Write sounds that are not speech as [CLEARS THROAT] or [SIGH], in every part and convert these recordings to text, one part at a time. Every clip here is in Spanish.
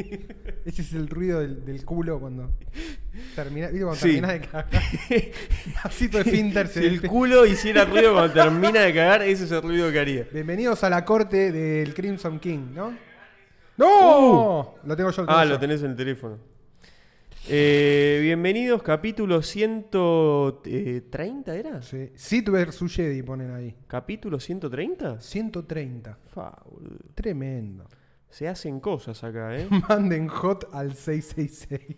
[LAUGHS] Ese es el ruido del, del culo cuando termina, ¿viste cuando Sí. terminás de cagar? [LAUGHS] Así finter se Si el culo hiciera ruido cuando termina de cagar, ese es el ruido que haría. Bienvenidos a la corte del Crimson King, ¿no? ¡No! Lo tengo yo. Lo tengo Ah, yo. lo tenés en el teléfono. Eh, bienvenidos, capítulo 130, ¿era? Sí. Sith vs Jedi ponen ahí. ¿Capítulo 130? 130. Fa. Tremendo. Se hacen cosas acá, ¿eh? [LAUGHS] Manden hot al 666.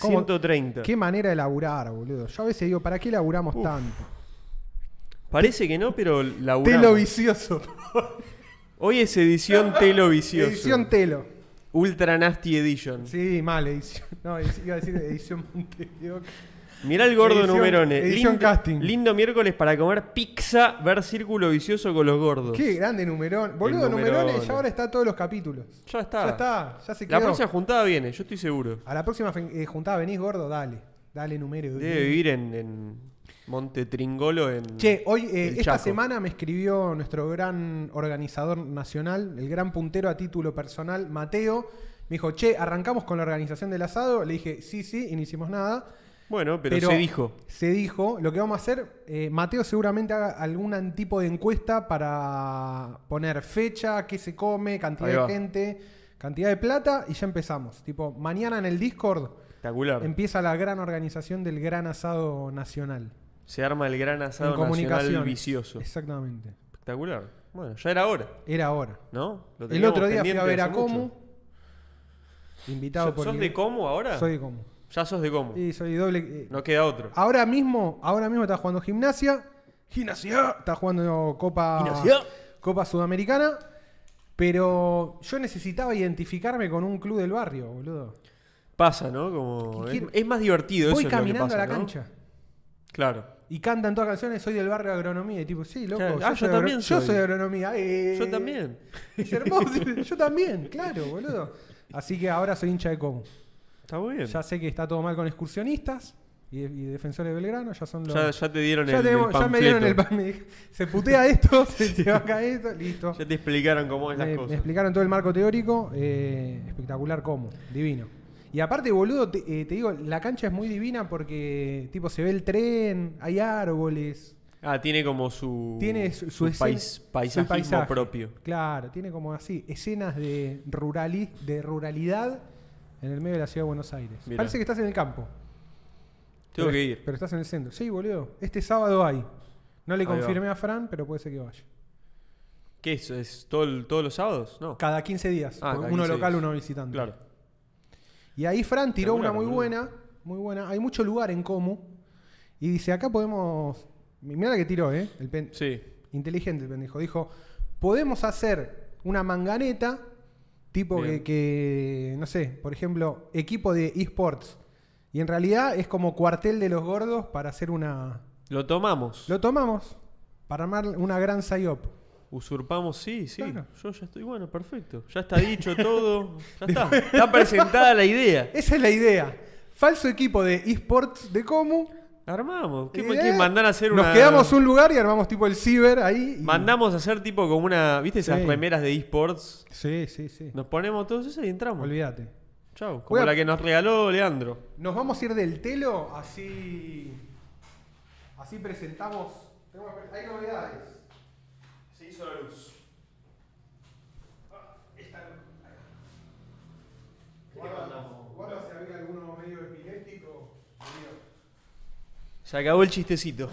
¿Cómo? 130. Qué manera de laburar, boludo. Yo a veces digo, ¿para qué laburamos Uf. tanto? Parece que no, pero laburamos. Telo vicioso. Hoy es edición Telo Vicioso. Edición Telo. Ultra Nasty Edition. Sí, mal, edición. No, iba a decir edición Montevideo. Mirá el gordo Edición- numerone. edición lindo, casting. lindo miércoles para comer pizza, ver círculo vicioso con los gordos. Qué grande numerón. Boludo, Numerone. ya ahora está todos los capítulos. Ya está. Ya está, ya se quedó. La próxima juntada viene, yo estoy seguro. A la próxima eh, juntada venís gordo, dale. Dale número. Debe vivir en, en Monte Tringolo en. Che, hoy, eh, esta Chaco. semana me escribió nuestro gran organizador nacional, el gran puntero a título personal, Mateo. Me dijo, che, arrancamos con la organización del asado. Le dije, sí, sí, y no hicimos nada. Bueno, pero, Pero se dijo. Se dijo, lo que vamos a hacer, eh, Mateo seguramente haga algún tipo de encuesta para poner fecha, qué se come, cantidad de gente, cantidad de plata y ya empezamos. Tipo, mañana en el Discord Espectacular. empieza la gran organización del gran asado nacional. Se arma el gran asado nacional vicioso. Exactamente. Espectacular. Bueno, ya era hora, Era hora. ¿no? El otro día fui a ver a. Comu. Invitado ¿Sos por sos de Como ahora? Soy de Comu. Ya sos de Como. Y soy doble. eh, No queda otro. Ahora mismo, ahora mismo está jugando gimnasia. Gimnasia. Está jugando Copa. Gimnasia. Copa Sudamericana. Pero yo necesitaba identificarme con un club del barrio, boludo. Pasa, ¿no? Como. ¿Qué Es, más divertido Voy eso. es lo que caminando pasa, a la ¿no? cancha. Claro. Y cantan todas canciones, soy del barrio de agronomía. Y tipo, sí, loco. Claro. Yo, Ah, yo soy también agro- yo soy. soy de agronomía. eh. Yo también. [LAUGHS] Es hermoso. [LAUGHS] yo también, claro, boludo. Así que ahora soy hincha de Comu. Está muy bien. Ya sé que está todo mal con excursionistas y, y defensores de Belgrano. Ya son los. Ya, ya te dieron Ya, el, tenemos- el ya me dieron el pan. me Se putea esto, [LAUGHS] se, se baja esto, listo. Ya te explicaron cómo es las Me, me cosas. explicaron todo el marco teórico. eh, espectacular cómo. Divino. Y aparte, boludo, te, eh, te digo, la cancha es muy divina porque, tipo, se ve el tren, hay árboles. Ah, tiene como su, Tiene su, su su escena- pais- su paisajismo paisaje. propio. Claro, tiene como así, escenas de, rurali- de ruralidad en el medio de la ciudad de Buenos Aires. Mirá. Parece que estás en el campo. Tengo pero, que ir. Pero estás en el centro. Sí, boludo. Este sábado hay. No le Ahí va. confirmé a Fran, pero puede ser que vaya. ¿Qué es? ¿Es todo el- todos los sábados? No. Cada 15 días. Ah, cada uno 15 local, días. uno visitante. Claro. Y ahí Fran tiró una muy buena. Muy buena. Hay mucho lugar en Comu. Y dice, acá podemos... Mirá la que tiró, ¿eh? El pen- Sí. Inteligente el pendejo. Dijo, podemos hacer una manganeta, tipo que, que, no sé, por ejemplo, equipo de esports. Y en realidad es como cuartel de los gordos para hacer una... Lo tomamos. Lo tomamos para armar una gran psyop. Usurpamos, sí, sí. Claro. Yo ya estoy, bueno, perfecto. Ya está dicho [LAUGHS] todo. Ya está. Está presentada la idea. Esa es la idea. Falso equipo de esports de Comu. Armamos. ¿Qué Eh, mandar a hacer Nos una. quedamos un lugar y armamos tipo el ciber ahí. y- Mandamos a hacer tipo como una. ¿Viste esas Sí. remeras de esports? Sí, sí, sí. Nos ponemos todos eso y entramos. Olvídate. Chau. Como a- la que nos regaló Leandro. Nos vamos a ir del telo, así. Así presentamos. Hay novedades. Se hizo la luz. Guarda si había alguno medio epiléptico. Se acabó el chistecito.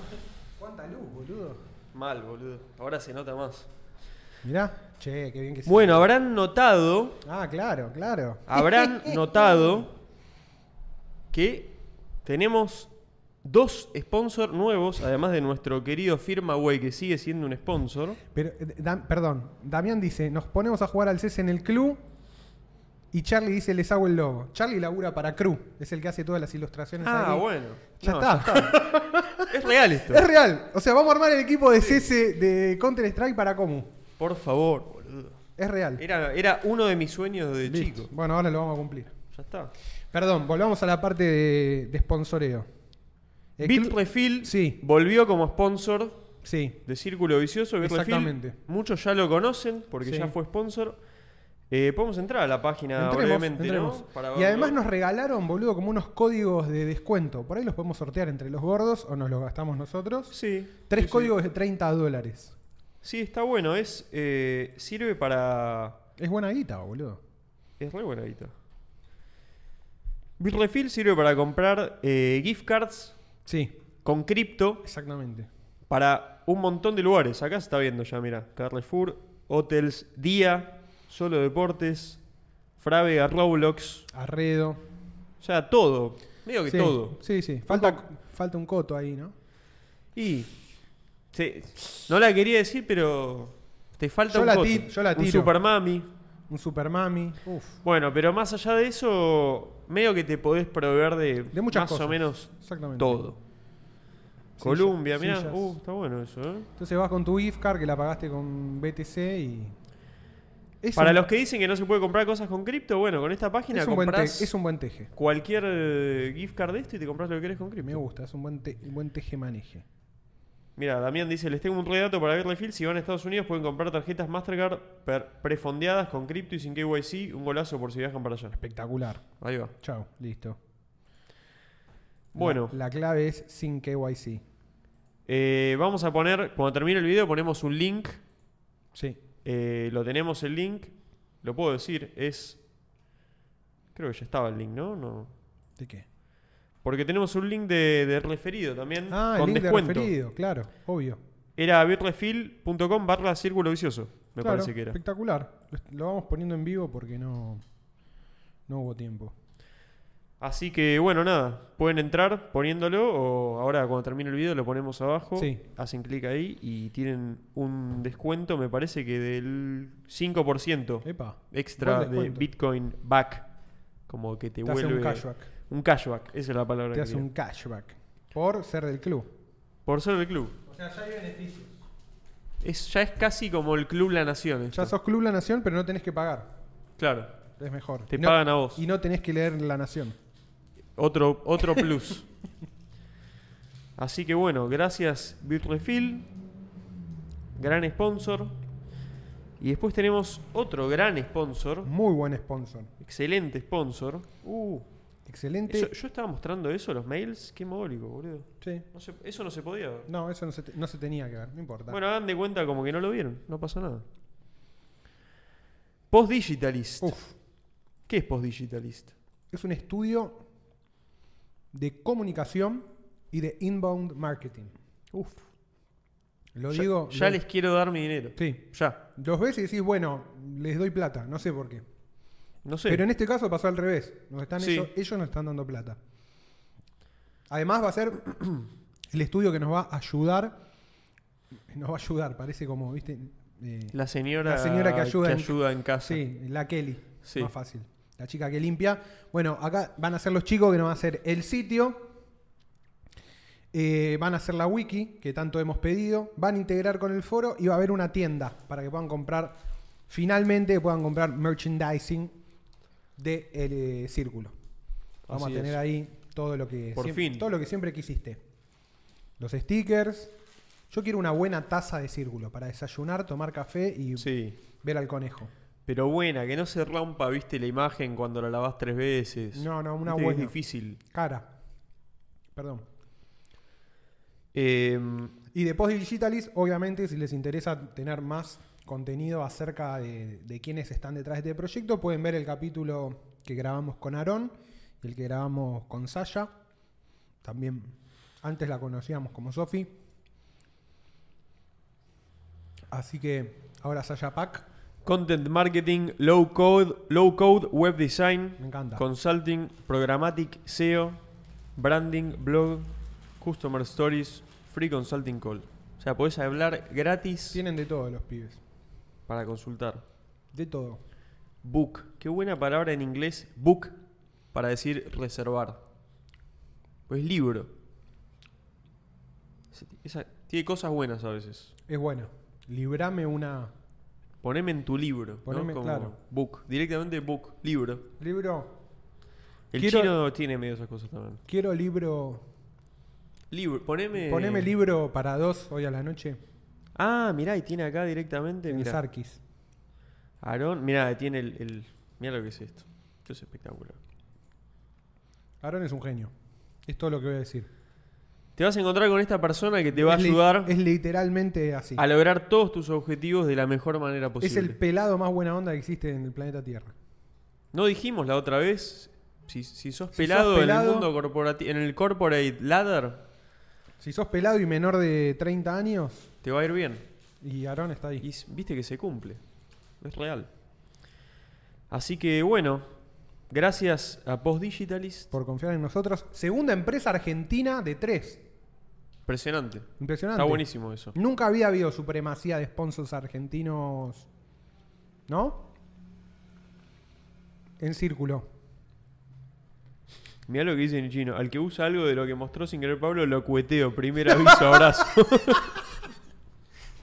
¿Cuánta luz, boludo? Mal, boludo. Ahora se nota más. Mirá, che, qué bien que se. Bueno, habrán notado. Ah, claro, claro. Habrán [LAUGHS] notado que tenemos dos sponsors nuevos, además de nuestro querido Firmaway, que sigue siendo un sponsor. Pero, eh, perdón, Damián dice: Nos ponemos a jugar al CES en el club. Y Charlie dice: Les hago el logo. Charlie labura para Crew, es el que hace todas las ilustraciones. Ah, ahí. bueno. Ya No, está. [LAUGHS] Es real esto. Es real. O sea, vamos a armar el equipo de CS de Counter Strike para Comu. Por favor, boludo. Es real. Era, era uno de mis sueños de Listo. chico. Bueno, ahora lo vamos a cumplir. Ya está. Perdón, volvamos a la parte de, de sponsoreo. El Bitrefill Sí. volvió como sponsor Sí. de Círculo Vicioso. Bitrefill, Exactamente. muchos ya lo conocen porque Sí. ya fue sponsor. Eh, podemos entrar a la página Entremos, brevemente, entremos. ¿no? Para Y además nos regalaron, boludo, como unos códigos de descuento. Por ahí los podemos sortear entre los gordos o nos los gastamos nosotros. Sí. Tres sí, sí. códigos de 30 dólares. Sí, está bueno. Es, eh, sirve para. Es buena guita, boludo. Es re buena guita. Bitrefill sirve para comprar eh, gift cards Sí, con cripto exactamente. para un montón de lugares. Acá se está viendo ya, mira. Carrefour, Hotels, Día, Solo Deportes, Frávega, Roblox. Arredo. O sea, todo. Medio que sí, todo. Sí, sí. Falta, falta un coto ahí, ¿no? Y. sí, no la quería decir, pero. Te falta Yo un la coto. yo la Un tiro. Super Mami. Un super mami. Uf. Bueno, pero más allá de eso, medio que te podés proveer de, De muchas más cosas. o menos Exactamente. todo. Mira, sillas. uh, está bueno eso, ¿eh? Entonces vas con tu gift card que la pagaste con BTC y. Es Para un- los que dicen que no se puede comprar cosas con cripto, bueno, con esta página es un, buen compras es un buen teje. cualquier eh, gift card de esto y te compras lo que querés con Me cripto. gusta, es un buen, te- un buen teje-maneje. Mira, Damián dice, les tengo un redato para Bitrefill. Si van a Estados Unidos pueden comprar tarjetas Mastercard prefondeadas con cripto y sin KYC. Un golazo por si viajan para allá. Espectacular. Ahí va. Chao, listo. Bueno, La, la clave es sin KYC. eh, vamos a poner, cuando termine el video ponemos un link Sí. Eh, lo tenemos el link. Lo puedo decir, es. Creo que ya estaba el link, ¿no? no. ¿De qué? Porque tenemos un link de, de referido también. Ah, el con link descuento. de referido, claro, obvio. Era bitrefill.com barra círculo vicioso. Me Claro, parece que era. Espectacular. Lo, lo vamos poniendo en vivo porque no, no hubo tiempo. Así que bueno, nada. Pueden entrar poniéndolo o ahora cuando termine el video lo ponemos abajo. Sí. Hacen clic ahí y tienen un descuento, me parece que del 5% Epa. extra de. Bitcoin back. Como que te, Te hace vuelve. un cashback. Un cashback, esa es la palabra Te que hace quería. un cashback. Por ser del club. Por ser del club. O sea, ya hay beneficios. Es, ya es casi como el club La Nación. esto. Ya sos Club La Nación, pero no tenés que pagar. Claro. Es mejor. Te no- pagan a vos. Y no tenés que leer La Nación. Otro, otro plus. Así que bueno, gracias Bitrefill. Gran sponsor. Y después tenemos otro gran sponsor. Muy buen sponsor. Excelente sponsor. Uh, Excelente. eso- yo estaba mostrando eso, los mails. Qué mogólico, boludo. Sí. No se- eso no se podía ver. No, eso no se, te- no se tenía que ver. No importa. Bueno, hagan de cuenta como que no lo vieron. No pasa nada. Postdigitalist. Uf. ¿Qué es Postdigitalist? Es un estudio de comunicación y de inbound marketing. Uf. Lo ya, digo. ya lo- les quiero dar mi dinero. Sí. Ya. Los ves y decís, bueno, les doy plata. No sé por qué. No sé. Pero en este caso pasó al revés. Nos están Sí. ellos, ellos nos están dando plata. Además va a ser [CLEARS THROAT] el estudio que nos va a ayudar. Nos va a ayudar, parece como, ¿viste? Eh, La señora, La señora que ayuda en- en casa. sí, la Kelly. Sí. Más fácil. La chica que limpia. Bueno, acá van a ser los chicos que nos van a hacer el sitio. Eh, van a hacer la wiki que tanto hemos pedido. Van a integrar con el foro y va a haber una tienda para que puedan comprar. Finalmente puedan comprar merchandising del de, círculo. Vamos Así a tener es. ahí todo lo que Por siempre, fin. todo lo que siempre quisiste. Los stickers. Yo quiero una buena taza de círculo para desayunar, tomar café y Sí. ver al conejo. Pero buena, que no se rompa, viste, la imagen cuando la lavas tres veces. No, no, una Viste buena. Es difícil. Cara. Perdón. Eh, Y de Post Digitalis, obviamente, si les interesa tener más contenido acerca de, de quiénes están detrás de este proyecto, pueden ver el capítulo que grabamos con Aarón y el que grabamos con Sasha. También antes la conocíamos como Sofi. Así que ahora Sasha Pack. Content marketing, low code, low code, web design, Me encanta. consulting, programmatic, SEO, branding, blog, customer stories, free consulting call. O sea, podés hablar gratis Tienen de todo los pibes. para consultar. De todo. Book. Qué buena palabra en inglés. Book para decir reservar. Pues libro. Esa- tiene cosas buenas a veces. Es bueno. Librame una. Poneme en tu libro. ¿no? Poneme, Como claro. Book. Directamente book. Libro. Libro. El Quiero- chino tiene medio esas cosas también. Quiero libro. Libro. Poneme. Poneme libro para dos hoy a la noche. Ah, mirá, y tiene acá directamente. En Mirá. Sarkis. Aarón, mira, tiene el, el. Mira lo que es esto. Esto es espectacular. Aaron es un genio. Es todo lo que voy a decir. Te vas a encontrar con esta persona que te va a Es li- ayudar Es literalmente así. a lograr todos tus objetivos de la mejor manera Es posible. el pelado más buena onda que existe en el planeta Tierra. No dijimos la otra vez, si, si sos Si pelado, sos en el mundo corporativo, en el corporate ladder, Si sos pelado y menor de 30 años, te va a ir bien. y Aaron está ahí. Y viste que se cumple. Es real. Así que bueno, gracias a Post Digitalist. Por confiar en nosotros. Segunda empresa argentina de tres. Impresionante. Impresionante. Está buenísimo eso. Nunca había habido supremacía de sponsors argentinos. ¿No? En círculo. Mirá lo que dice en chino. Al que usa algo de lo que mostró sin querer Pablo, lo cueteo. Primer aviso, abrazo. [LAUGHS]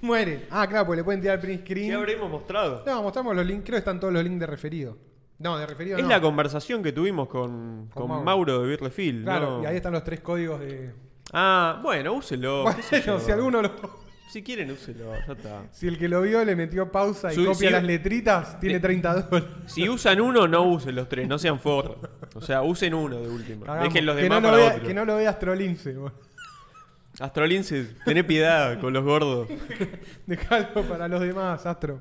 Muere. Ah, claro, pues le pueden tirar print screen. ¿Qué habremos mostrado? No, mostramos los links. Creo que están todos los links de referido. No, de referido Es no. la conversación que tuvimos con, Con con Mauro. Mauro. de Birlefield. Claro, ¿no? y ahí están los tres códigos de. Ah, bueno, úselo. qué sé Bueno, yo. si alguno lo. Si quieren, úselo. Ya está. Si el que lo vio le metió pausa y copia si- las letritas, tiene Eh, 30 dólares. Si usan uno, no usen los tres. No sean forros. O sea, usen uno de última. Cagamos. Dejen los que, demás no lo para vea, otro. que no lo vea Astrolince. boludo. Astrolince, tené piedad con los gordos. [LAUGHS] Dejalo para los demás, Astro.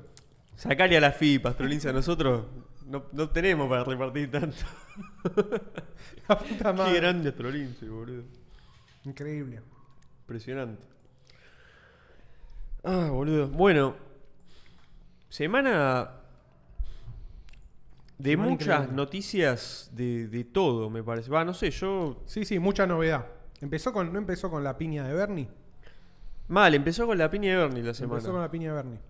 Sacale a la FIP, Astrolince. A nosotros no, no tenemos para repartir tanto. La puta madre. Qué grande Astrolince, boludo. Increíble. Impresionante. Ah, boludo. Bueno, semana de Semana muchas increíble. noticias de, de todo, me parece. Va, no sé, yo. Sí, sí, mucha novedad. Empezó con, ¿No empezó con la piña de Bernie? Mal, empezó con la piña de Bernie la Empezó con semana. la piña de Bernie.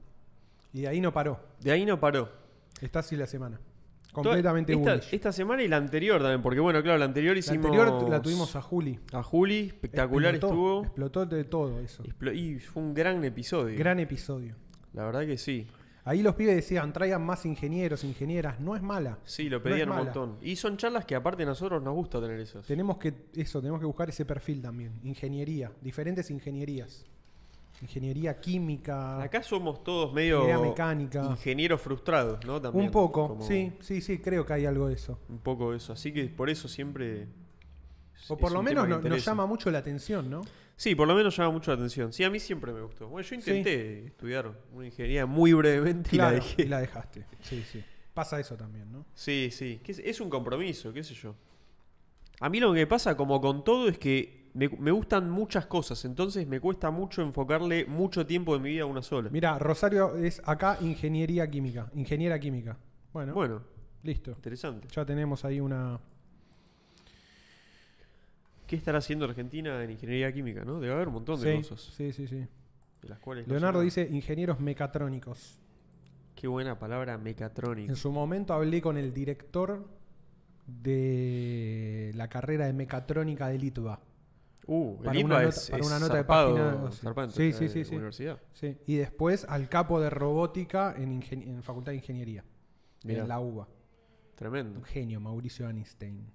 Y de ahí no paró. De ahí no paró. Está así la semana. Completamente esta, bullish. esta semana y la anterior también, porque bueno, claro, la anterior La hicimos. anterior la tuvimos a Juli. a Juli, espectacular Explotó, estuvo. Explotó de todo eso. Explo- y fue un gran episodio. Gran episodio. La verdad que sí. Ahí los pibes decían, traigan más ingenieros, ingenieras. No es mala. Sí, lo pedían un montón. Y son charlas que aparte a nosotros nos gusta tener esas. Tenemos que, eso, tenemos que buscar ese perfil también. Ingeniería, diferentes ingenierías. Ingeniería química. Acá somos todos medio mecánica. ingenieros frustrados, ¿no? También, un poco, como sí, sí, sí, creo que hay algo de eso. Un poco eso. Así que por eso siempre. O por lo menos no- nos llama mucho la atención, ¿no? Sí, por lo menos llama mucho la atención. Sí, a mí siempre me gustó. Bueno, yo intenté estudiar una ingeniería muy brevemente y la dejé. y la dejaste. Sí, sí. Pasa eso también, ¿no? Sí, sí. es, es un compromiso, qué sé yo. A mí lo que pasa, como con todo, es que me, me gustan muchas cosas. Entonces me cuesta mucho enfocarle mucho tiempo de mi vida a una sola. Mira, Rosario es acá ingeniería química. Ingeniera química. Bueno, Bueno, listo. interesante. Ya tenemos ahí una. ¿Qué estará haciendo Argentina en ingeniería química, no? Debe haber un montón de Sí, cosas. sí, sí, sí. De las cuales Leonardo dice ingenieros mecatrónicos. Qué buena palabra, mecatrónica. En su momento hablé con el director de la carrera de mecatrónica de Litva. Uh, Para el una nota- es, para es una nota de página, sí. zarpado Sí, sí, sí, sí. Universidad. Sí. Y después al capo de robótica en, Facultad de Ingeniería. Mirá. En la UBA. Tremendo, Un genio, Mauricio Einstein.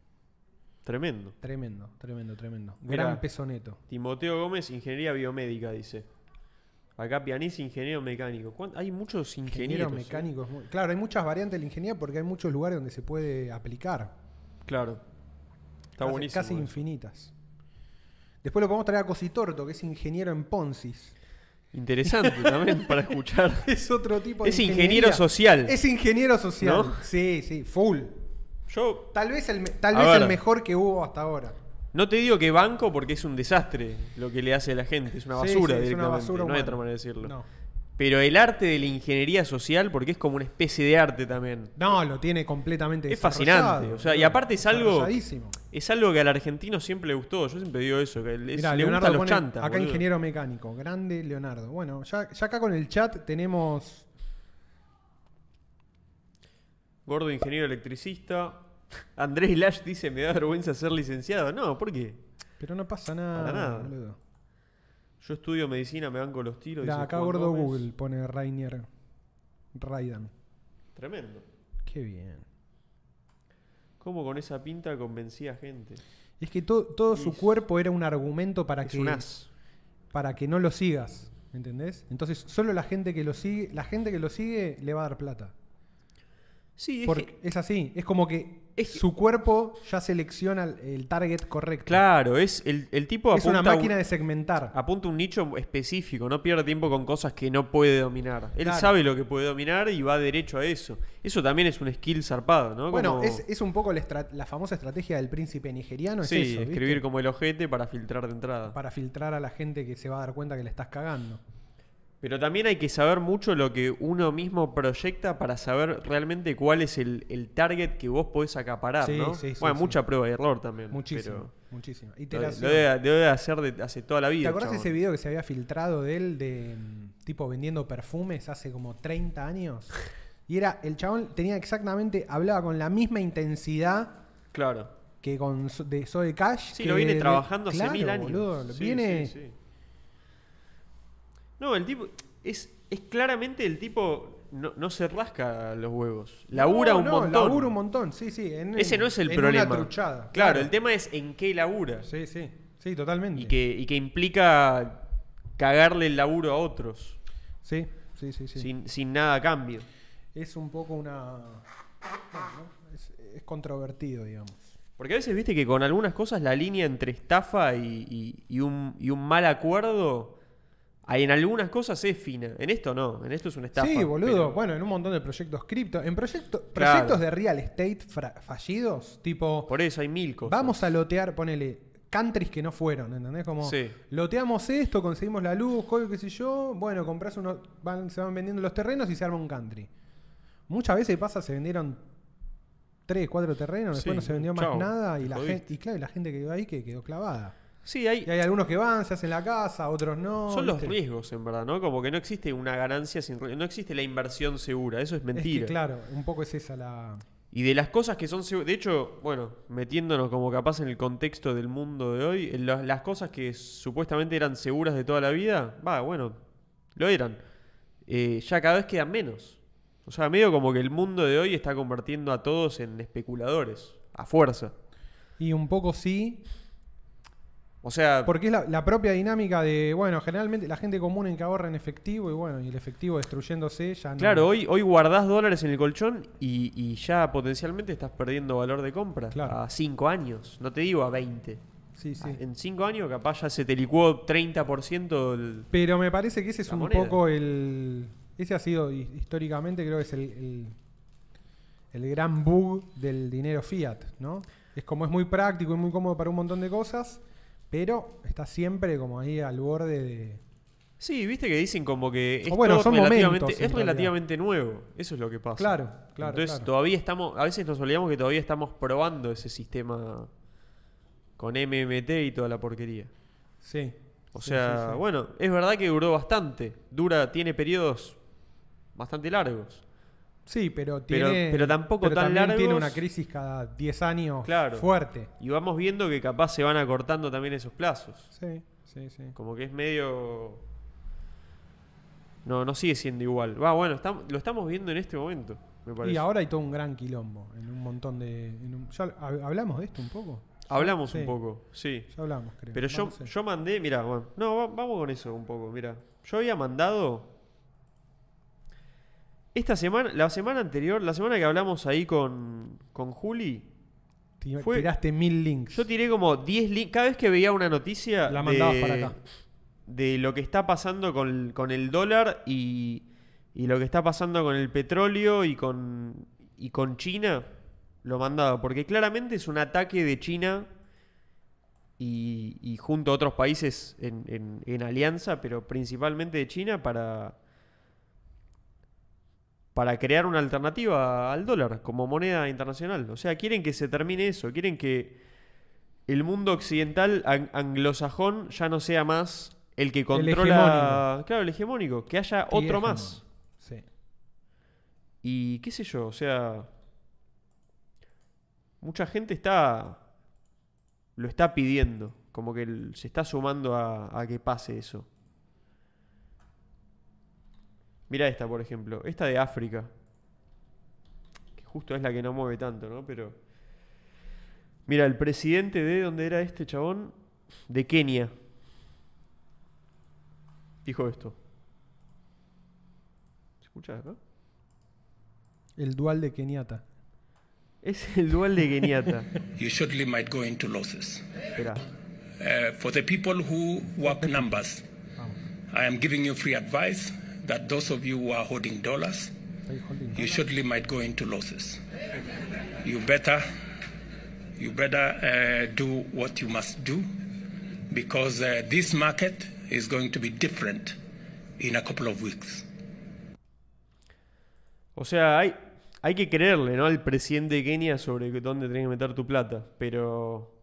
tremendo. Tremendo, tremendo, tremendo. Mirá. Gran peso neto. Timoteo Gómez, ingeniería biomédica, dice. Acá pianista, ingeniero mecánico. ¿Cuán- Hay muchos Ingeniero ingenieros. ¿eh? mecánico. es muy- Claro, hay muchas variantes de la ingeniería porque hay muchos lugares donde se puede aplicar. Claro. Está casi, buenísimo. Casi eso. infinitas. Después lo podemos traer a Cositorto, que es ingeniero en Poncis. Interesante [LAUGHS] también para escuchar. Es otro tipo de Es ingeniero social. Es ingeniero social. ¿No? Sí, sí, full. Yo Tal vez el, tal vez ver. el mejor que hubo hasta ahora. no te digo que banco porque es un desastre lo que le hace a la gente. Es una Sí, basura sí, es una directamente. basura no hay otra manera de decirlo. No. Pero el arte de la ingeniería social, porque es como una especie de arte también. No, lo tiene completamente Es fascinante, o sea, y aparte es algo-. Es algo que al argentino siempre le gustó. Yo siempre digo eso, que es- Mirá, le Leonardo gustan los chantas. acá boludo. ingeniero mecánico. Grande Leonardo. Bueno, ya, ya acá con el chat tenemos... Gordo ingeniero electricista. Andrés Lash dice, me da vergüenza ser licenciado. No, ¿por qué? Pero no pasa nada. Para nada. boludo. Yo estudio medicina, me banco los tiros. Mirá, dice acá Juan gordo Gómez. Google pone Rainier Raidan. Tremendo. Qué bien. ¿Cómo con esa pinta convencía gente? Es que to- todo su Es- cuerpo era un argumento para es que, un as. para que no lo sigas. ¿Entendés? Entonces, solo la gente que lo sigue, la gente que lo sigue le va a dar plata. Sí, es Porque que- es así. Es como que, Es que- su cuerpo ya selecciona el, target correcto. claro, es el, el tipo Es una apunta a un- máquina de segmentar. apunta un nicho específico, no pierde tiempo con cosas que no puede dominar. Él Claro. sabe lo que puede dominar y va derecho a eso. Eso también es un skill zarpado, ¿no? Bueno, Como- es, es un poco la, famosa estrategia del príncipe nigeriano. Es sí, eso, ¿viste? escribir como el ojete para filtrar de entrada. Para filtrar a la gente que se va a dar cuenta que le estás cagando. Pero también hay que saber mucho lo que uno mismo proyecta para saber realmente cuál es el, el target que vos podés acaparar, Sí, ¿no? sí, sí, bueno, mucha prueba y error también. Muchísimo. Muchísimo. lo, Iteración. lo debe, lo debe hacer de hace toda la vida. ¿Te acordás de ese video que se había filtrado de él de mm, tipo vendiendo perfumes hace como 30 años? [LAUGHS] Y era, el chabón tenía exactamente, hablaba con la misma intensidad Claro. que con So- de Zoe Cash. Sí, que lo viene de- trabajando hace claro, mil años. boludo, Sí, viene, sí, sí. No, el tipo. Es, es claramente el tipo. No, no se rasca los huevos. Labura No, un no, montón. Labura un montón, sí, sí. en- Ese no es el en problema. Una truchada. Claro, el tema es en qué labura. Sí, sí, sí, totalmente. Y que, y que implica cagarle el laburo a otros. Sí, sí, sí, sí. Sin, sin nada a cambio. Es un poco una... es controvertido, digamos. Porque a veces viste que con algunas cosas la línea entre estafa y, y- y un, y un mal acuerdo. Hay en algunas cosas es fina. En esto no. En esto es una estafa. sí, boludo. pero- Bueno, en un montón de proyectos cripto. En proyecto- Claro. proyectos de real estate fallidos, tipo, Por eso hay mil cosas. vamos a lotear, ponele, countries que no fueron, ¿entendés? Como, Sí. loteamos esto, conseguimos la luz, joder, qué sé yo. Bueno, compras unos, van, se van vendiendo los terrenos y se arma un country. Muchas veces pasa, se vendieron tres, cuatro terrenos, después no se vendió más chau, nada y la, gente, y claro, la gente que quedó ahí que quedó clavada. Sí, hay, Y hay algunos que van, se hacen la casa, otros no. son los riesgos, en verdad, ¿no? Como que no existe una ganancia sin riesgo. No existe la inversión segura. Eso es Es mentira. que, claro, un poco es esa la. Y de las cosas que son seguras. De hecho, bueno, metiéndonos como capaz en el contexto del mundo de hoy, la- las cosas que supuestamente eran seguras de toda la vida, va, bueno, lo eran. Eh, ya cada vez quedan menos. O sea, medio como que el mundo de hoy está convirtiendo a todos en especuladores, a fuerza. Y un poco sí, O sea, porque es la, la propia dinámica de, bueno, generalmente la gente común en que ahorra en efectivo y bueno, y el efectivo destruyéndose ya no. claro, hoy, hoy guardás dólares en el colchón y, y ya potencialmente estás perdiendo valor de compra Claro. a 5 años. No te digo a 20. Sí, sí. Ah, En 5 años capaz ya se te licuó 30% el... Pero me parece que ese es un moneda. poco el. Ese ha sido hi- históricamente, creo que es el, el, el gran bug del dinero fiat, ¿no? Es como es muy práctico y muy cómodo para un montón de cosas, pero está siempre como ahí al borde de. Sí, viste que dicen como que es, bueno, son relativamente, momentos, es relativamente nuevo. Eso es lo que pasa. Claro, claro. Entonces claro. todavía estamos, a veces nos olvidamos que todavía estamos probando ese sistema con MMT y toda la porquería. Sí. O Sí, sea, sí, sí. bueno, es verdad que duró bastante. Dura, tiene periodos bastante largos. Sí, pero Pero- tiene. pero tampoco tan también tiene una crisis cada 10 años Claro. fuerte. Y vamos viendo que capaz se van acortando también esos plazos. Sí, sí, sí. Como que es medio. No, no sigue siendo igual. Va, bueno, lo estamos viendo en este momento, me parece. Y ahora hay todo un gran quilombo en un montón de. en un- ¿Ya hab- hablamos de esto un poco? Hablamos Sí, un poco, sí. Ya hablamos, creo. Pero yo, yo mandé, mira, bueno, no, va- vamos con eso un poco, mira. Yo había mandado esta semana, la semana anterior, la semana que hablamos ahí con, con Juli, fue- Tiraste mil links. yo tiré como 10 links, cada vez que veía una noticia La de- mandabas para acá. de lo que está pasando con, con el dólar y, y lo que está pasando con el petróleo y con, y con China, lo mandaba. Porque claramente es un ataque de China y, y junto a otros países en, en- en alianza, pero principalmente de China para, para crear una alternativa al dólar como moneda internacional. O sea, quieren que se termine eso, quieren que el mundo occidental ang- anglosajón ya no sea más el que controla, hegemónico. claro, el hegemónico, que haya otro más. Sí. Y qué sé yo, o sea, mucha gente está lo está pidiendo, como que el- se está sumando a, a que pase eso. Mira esta, por ejemplo, esta de África, que justo es la que no mueve tanto, ¿no? Pero mira, el presidente de dónde era este chabón, de Kenia, dijo esto. ¿Se escucha acá? El dual de Kenyatta. Es el dual de Kenyatta. [LAUGHS] you surely might go into losses. Espera. Uh, for the people who work numbers, I am giving you free advice that those of you who are holding dollars, you surely might go into losses. You better, you better uh, do what you must do, because uh, this market is going to be different in a couple of weeks. O sea, hay, hay que creerle, ¿no? Al presidente de Kenia sobre dónde tenés que meter tu plata. Pero.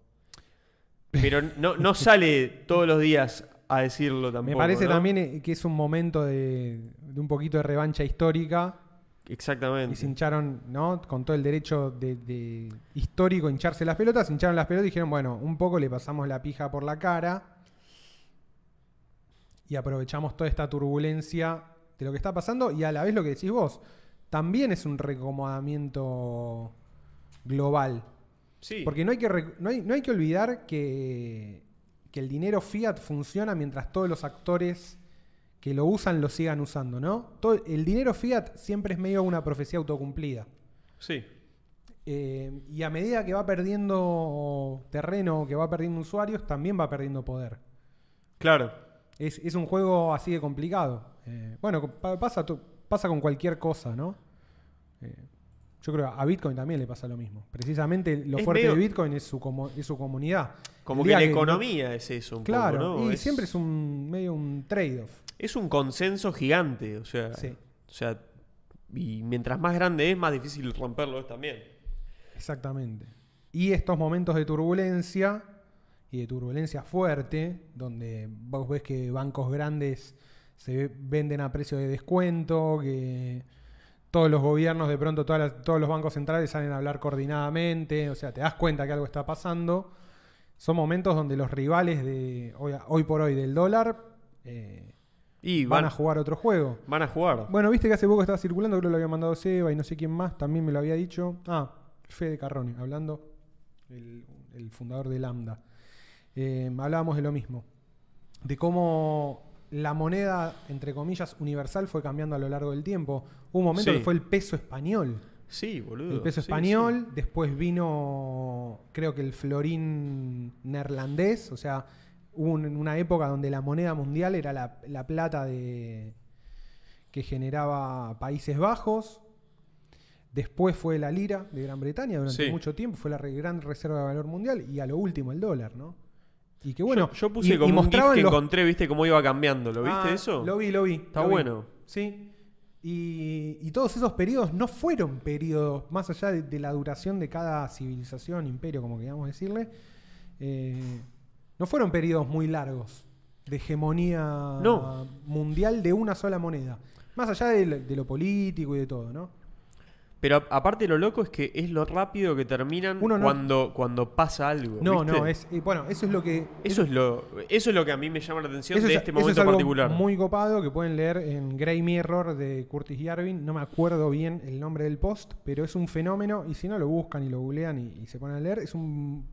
Pero no, no sale todos los días a decirlo tampoco. Me parece ¿no? también eh, que es un momento de, de un poquito de revancha histórica. Exactamente. Y se hincharon, ¿no? Con todo el derecho de, de histórico hincharse las pelotas, hincharon las pelotas y dijeron, bueno, un poco le pasamos la pija por la cara y aprovechamos toda esta turbulencia de lo que está pasando y a la vez lo que decís vos, también es un recomodamiento global. Sí. Porque no hay que, no hay, no hay que olvidar que, que el dinero fiat funciona mientras todos los actores que lo usan lo sigan usando, ¿no? Todo, el dinero fiat siempre es medio una profecía autocumplida. Sí. Eh, y a medida que va perdiendo terreno, que va perdiendo usuarios, también va perdiendo poder. Claro. Es, es un juego así de complicado. Eh, bueno, pa- pasa, pasa con cualquier cosa, ¿no? Eh, yo creo a Bitcoin también le pasa lo mismo. Precisamente lo Es fuerte medio- de Bitcoin es su, como- es su comunidad. Como que la no- economía es eso un claro, poco, ¿no? y siempre es un medio un trade-off. es un consenso gigante, o sea, Sí. o sea, y mientras más grande es, más difícil romperlo es también. Exactamente. Y estos momentos de turbulencia, y de turbulencia fuerte, donde vos ves que bancos grandes se ve- venden a precio de descuento, que todos los gobiernos, de pronto todas las- todos los bancos centrales salen a hablar coordinadamente, o sea, te das cuenta que algo está pasando. Son momentos donde los rivales de hoy, hoy por hoy del dólar eh, Y van, van, a jugar otro juego. van a jugar. Bueno, viste que hace poco estaba circulando, creo que lo había mandado Seba y no sé quién más, también me lo había dicho. Ah, Fede Carrone, hablando, el, el fundador de Lambda. Eh, hablábamos de lo mismo, de cómo la moneda, entre comillas, universal fue cambiando a lo largo del tiempo. Hubo un momento Sí. que fue el peso español. Sí, boludo. El peso sí, español, después vino, creo que el florín neerlandés, o sea, hubo un- una época donde la moneda mundial era la, la plata de, que generaba Países Bajos. Después fue la lira de Gran Bretaña durante Sí. mucho tiempo, fue la gran reserva de valor mundial y a lo último el dólar, ¿no? Y que bueno, yo, yo puse y- y como un GIF que los- encontré, viste cómo iba cambiando. ¿Lo viste Ah, eso? Lo vi, lo vi. Está lo vi. bueno. Sí. Y, y todos esos periodos no fueron periodos, más allá de, de la duración de cada civilización, imperio, como queramos decirle, eh, no fueron periodos muy largos de hegemonía No. mundial de una sola moneda. Más allá de, de lo político y de todo, ¿no? Pero aparte lo loco es que es lo rápido que terminan Uno no- cuando, cuando pasa algo. No, ¿viste? no, es, eh, bueno, eso es lo que... Eso es lo, eso es lo que a mí me llama la atención de es, este momento algo particular. muy copado que pueden leer en Grey Mirror de Curtis Yarvin. No me acuerdo bien el nombre del post, pero es un fenómeno. Y si no, lo buscan y lo googlean y, y se ponen a leer. Es un,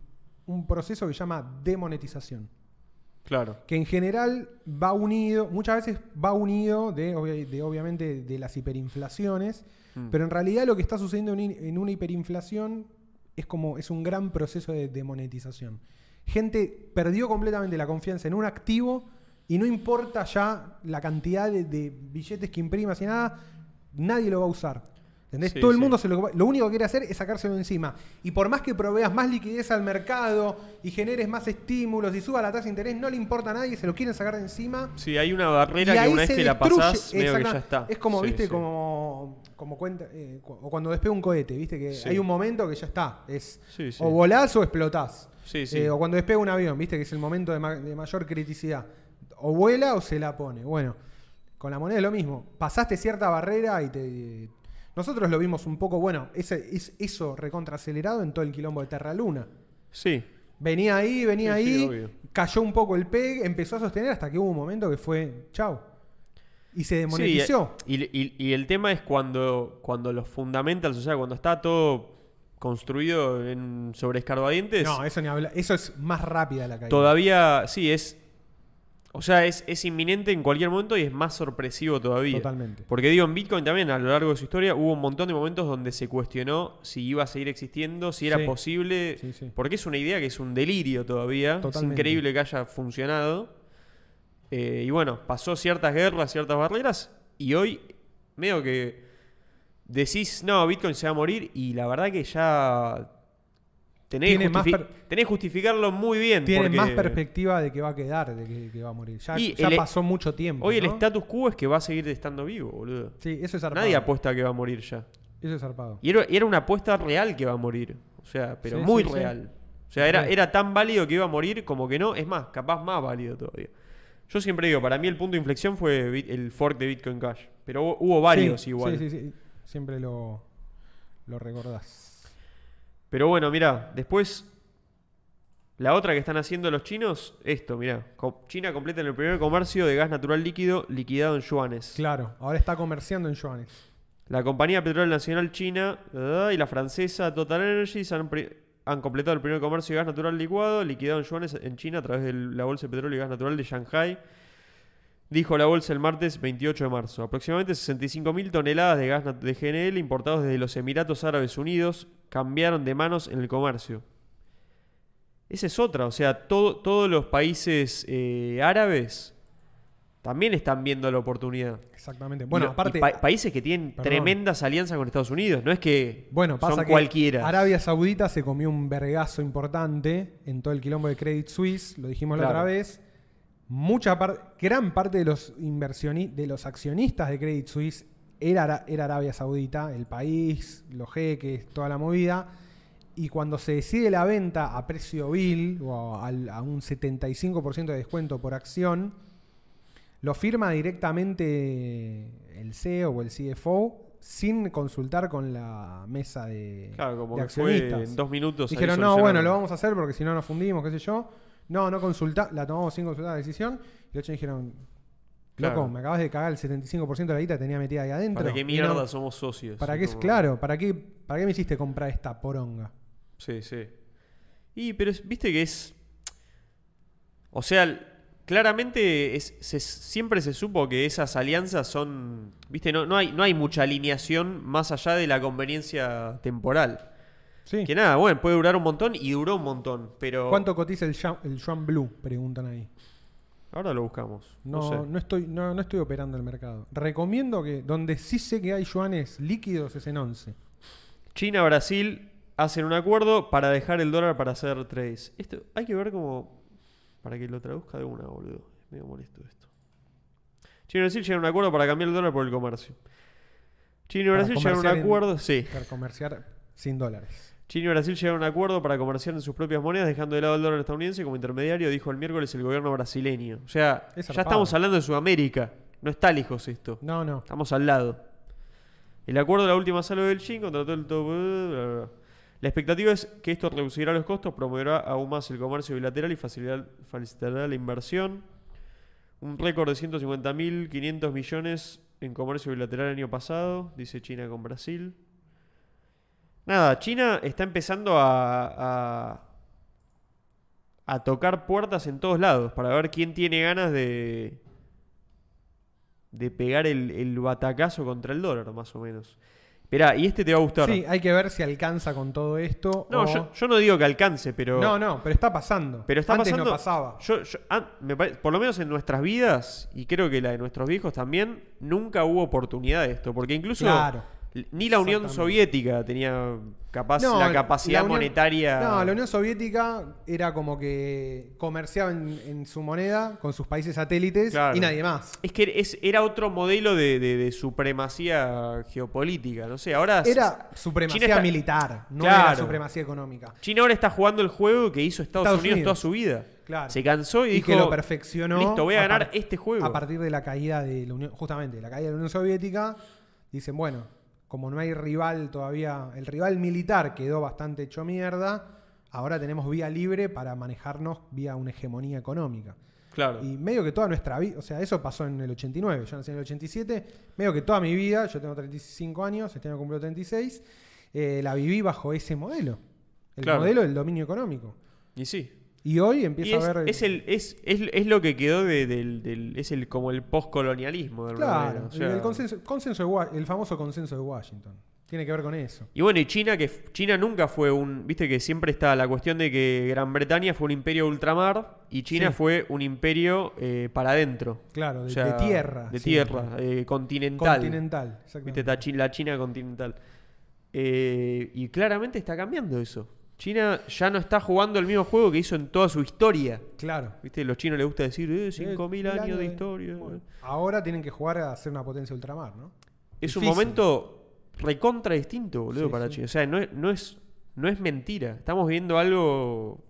un proceso que se llama demonetización. Claro. Que en general va unido, muchas veces va unido de, obvia- de, obviamente de las hiperinflaciones. Mm. Pero en realidad lo que está sucediendo en una hiperinflación es como es un gran proceso de demonetización. Gente perdió completamente la confianza en un activo y no importa ya la cantidad de, de billetes que imprimas y nada, nadie lo va a usar. ¿Entendés? Sí, Todo el sí. mundo se lo, lo único que quiere hacer es sacárselo encima. Y por más que proveas más liquidez al mercado y generes más estímulos y suba la tasa de interés, no le importa a nadie, se lo quieren sacar de encima. Sí, hay una barrera Y que una vez que la pasás, medio que ya está. Es como, Sí, viste, como, como cuenta, eh, o cuando despega un cohete, viste, que hay un momento que ya está. Es o volás o explotás. Eh, o cuando despega un avión, viste, que es el momento de, ma- de mayor criticidad. O vuela o se la pone. Bueno, con la moneda es lo mismo. Pasaste cierta barrera y te. Nosotros lo vimos un poco, bueno, ese, es, eso recontra acelerado en todo el quilombo de Terra Luna. Sí. Venía ahí, venía Sí, sí, ahí, cayó un poco el PEG, empezó a sostener hasta que hubo un momento que fue chau. Y se Sí, demonetizó. y, y- y el tema es cuando, cuando los fundamentals, o sea, cuando está todo construido en, sobre escarbadientes, no, eso ni habla. Eso es más rápida la caída. todavía, sí, es... O sea, es, es inminente en cualquier momento y es más sorpresivo todavía. Totalmente. Porque digo, en Bitcoin también a lo largo de su historia hubo un montón de momentos donde se cuestionó si iba a seguir existiendo, si era Sí. posible. Sí, sí. Porque es una idea que es un delirio todavía. Totalmente. Es increíble que haya funcionado. Eh, y bueno, pasó ciertas guerras, ciertas barreras. Y hoy, medio que decís, no, Bitcoin se va a morir. Y la verdad que ya. Tenés, que Tiene más justifi- per- tenés que justificarlo muy bien. Tiene porque más perspectiva de que va a quedar, de que, que va a morir. Ya, Y ya el- pasó mucho tiempo. Hoy el status quo es que va a seguir estando vivo, boludo. Sí, eso es zarpado. Nadie apuesta a que va a morir ya. Eso es zarpado. Y era, una apuesta real que va a morir. O sea, pero Sí, muy sí, sí. real. O sea, era, era tan válido que iba a morir como que no. Es más, capaz más válido todavía. Yo siempre digo, para mí el punto de inflexión fue el fork de Bitcoin Cash. Pero hubo, hubo varios igual. Sí, sí, sí. Siempre lo, lo recordás. Pero bueno, mira, después. La otra que están haciendo los chinos, esto, mira. China completa en el primer comercio de gas natural líquido liquidado en yuanes. Claro, ahora está comerciando en yuanes. La compañía petrolera nacional china y la francesa Total Energies han, han completado el primer comercio de gas natural licuado liquidado en yuanes en China a través de la Bolsa de Petróleo y Gas Natural de Shanghai. Dijo la bolsa el martes 28 de marzo. Aproximadamente 65.000 toneladas de gas de GNL importados desde los Emiratos Árabes Unidos cambiaron de manos en el comercio. Esa es otra, o sea, todo- todos los países eh, árabes también están viendo la oportunidad. Exactamente. Bueno, Y lo- y aparte. pa- países que tienen Perdón. tremendas alianzas con Estados Unidos. No es que Bueno, pasa son que cualquiera. Arabia Saudita se comió un vergazo importante en todo el quilombo de Credit Suisse, lo dijimos la otra vez. Mucha par- gran parte de los de los accionistas de Credit Suisse era, Ara- era Arabia Saudita, el país, los jeques, toda la movida. Y cuando se decide la venta a precio vil o al- a un 75% de descuento por acción, lo firma directamente el CEO o el CFO sin consultar con la mesa de, Claro, como de que fue accionistas. en dos minutos. Dijeron, no, solucionaron". bueno, lo vamos a hacer porque si no nos fundimos, qué sé yo. No, no consulta, la tomamos sin consultar la decisión. Y los dijeron, loco, Claro. me acabas de cagar el 75% de la guita que tenía metida ahí adentro. ¿Para qué mierda no- somos socios? ¿Para qué es como- claro? ¿Para qué, ¿Para qué me hiciste comprar esta poronga? Sí, sí. Y, pero es- viste que es. O sea, claramente es, se- siempre se supo que esas alianzas son. Viste, no, no, hay, no hay mucha alineación más allá de la conveniencia temporal. Sí. Que nada, bueno, puede durar un montón y duró un montón. Pero. ¿Cuánto cotiza el Yuan, el Blue? Preguntan ahí. Ahora lo buscamos. No, No, sé. no, estoy, no, no estoy operando el mercado. Recomiendo que donde sí sé que hay yuanes líquidos es en 11. China, Brasil hacen un acuerdo para dejar el dólar para hacer trades. Esto hay que ver como. Para que lo traduzca de una, boludo. Es medio molesto esto. China y Brasil llegan a un acuerdo para cambiar el dólar por el comercio. China y Brasil llegan a un en- acuerdo. Sí. Para comerciar sin dólares. China y Brasil llegaron a un acuerdo para comerciar en sus propias monedas, dejando de lado el dólar estadounidense como intermediario, dijo el miércoles el gobierno brasileño. O sea, Es ya estamos hablando de Sudamérica. No está lejos esto. No, no. Estamos al lado. El acuerdo de la última sala del Shin contrató el bla. La expectativa es que esto reducirá los costos, promoverá aún más el comercio bilateral y facilitará, facilitará la inversión. Un récord de 150.500 millones en comercio bilateral el año pasado, dice China con Brasil. Nada, China está empezando a, a, a tocar puertas en todos lados para ver quién tiene ganas de, de pegar el, el batacazo contra el dólar, más o menos. Esperá, y este te va a gustar. Sí, hay que ver si alcanza con todo esto. no, o- yo, yo no digo que alcance, pero. no, no, pero está pasando. Pero está Antes pasando. no pasaba. Yo, yo- an- me pare- por lo menos en nuestras vidas, y creo que la de nuestros viejos también, nunca hubo oportunidad de esto. Porque incluso Claro. Ni la Unión. Soviética tenía capaz No, la capacidad la Unión- monetaria. No, la Unión Soviética era como que comerciaba en, en su moneda con sus países satélites Claro. y nadie más. Es que es, era otro modelo de, de- de supremacía geopolítica. No sé, ahora. Era supremacía China está- militar, no era supremacía económica. China ahora está jugando el juego que hizo Estados, Estados Unidos, Unidos. toda su vida. Claro. Se cansó y, Y dijo. que lo perfeccionó. Listo, voy a ganar par- este juego. A partir de la caída de la Unión, justamente, la caída de la Unión Soviética, dicen, bueno, como no hay rival todavía, el rival militar quedó bastante hecho mierda, ahora tenemos vía libre para manejarnos vía una hegemonía económica. Claro. Y medio que toda nuestra vida, o sea, eso pasó en el 89, yo nací en el 87, medio que toda mi vida, yo tengo 35 años, este año cumplo 36, eh, la viví bajo ese modelo, el Claro. modelo del dominio económico. Y sí. Y hoy Y empieza es, a ver. es el, es, es, es lo que quedó de- del, del- es el como el postcolonialismo de Claro, manera, o sea- el, consenso, consenso de el famoso consenso de Washington. Tiene que ver con eso. Y bueno, y China, que China nunca fue un. Viste que siempre está la cuestión de que Gran Bretaña fue un imperio ultramar y China Sí. fue un imperio eh, para adentro. Claro, de, O sea, de tierra. De tierra, eh, continental. Continental, Viste, exactamente. Chi- la China continental. Eh, y claramente está cambiando eso. China ya no está jugando el mismo juego que hizo en toda su historia. Claro. ¿Viste? Los chinos les gusta decir, eh, 5.000 Eh, años de historia. Bueno, ahora tienen que jugar a ser una potencia ultramar, ¿no? Es un momento recontra distinto, boludo, Sí, para sí. China. O sea, no es, no, es, no es mentira. Estamos viendo algo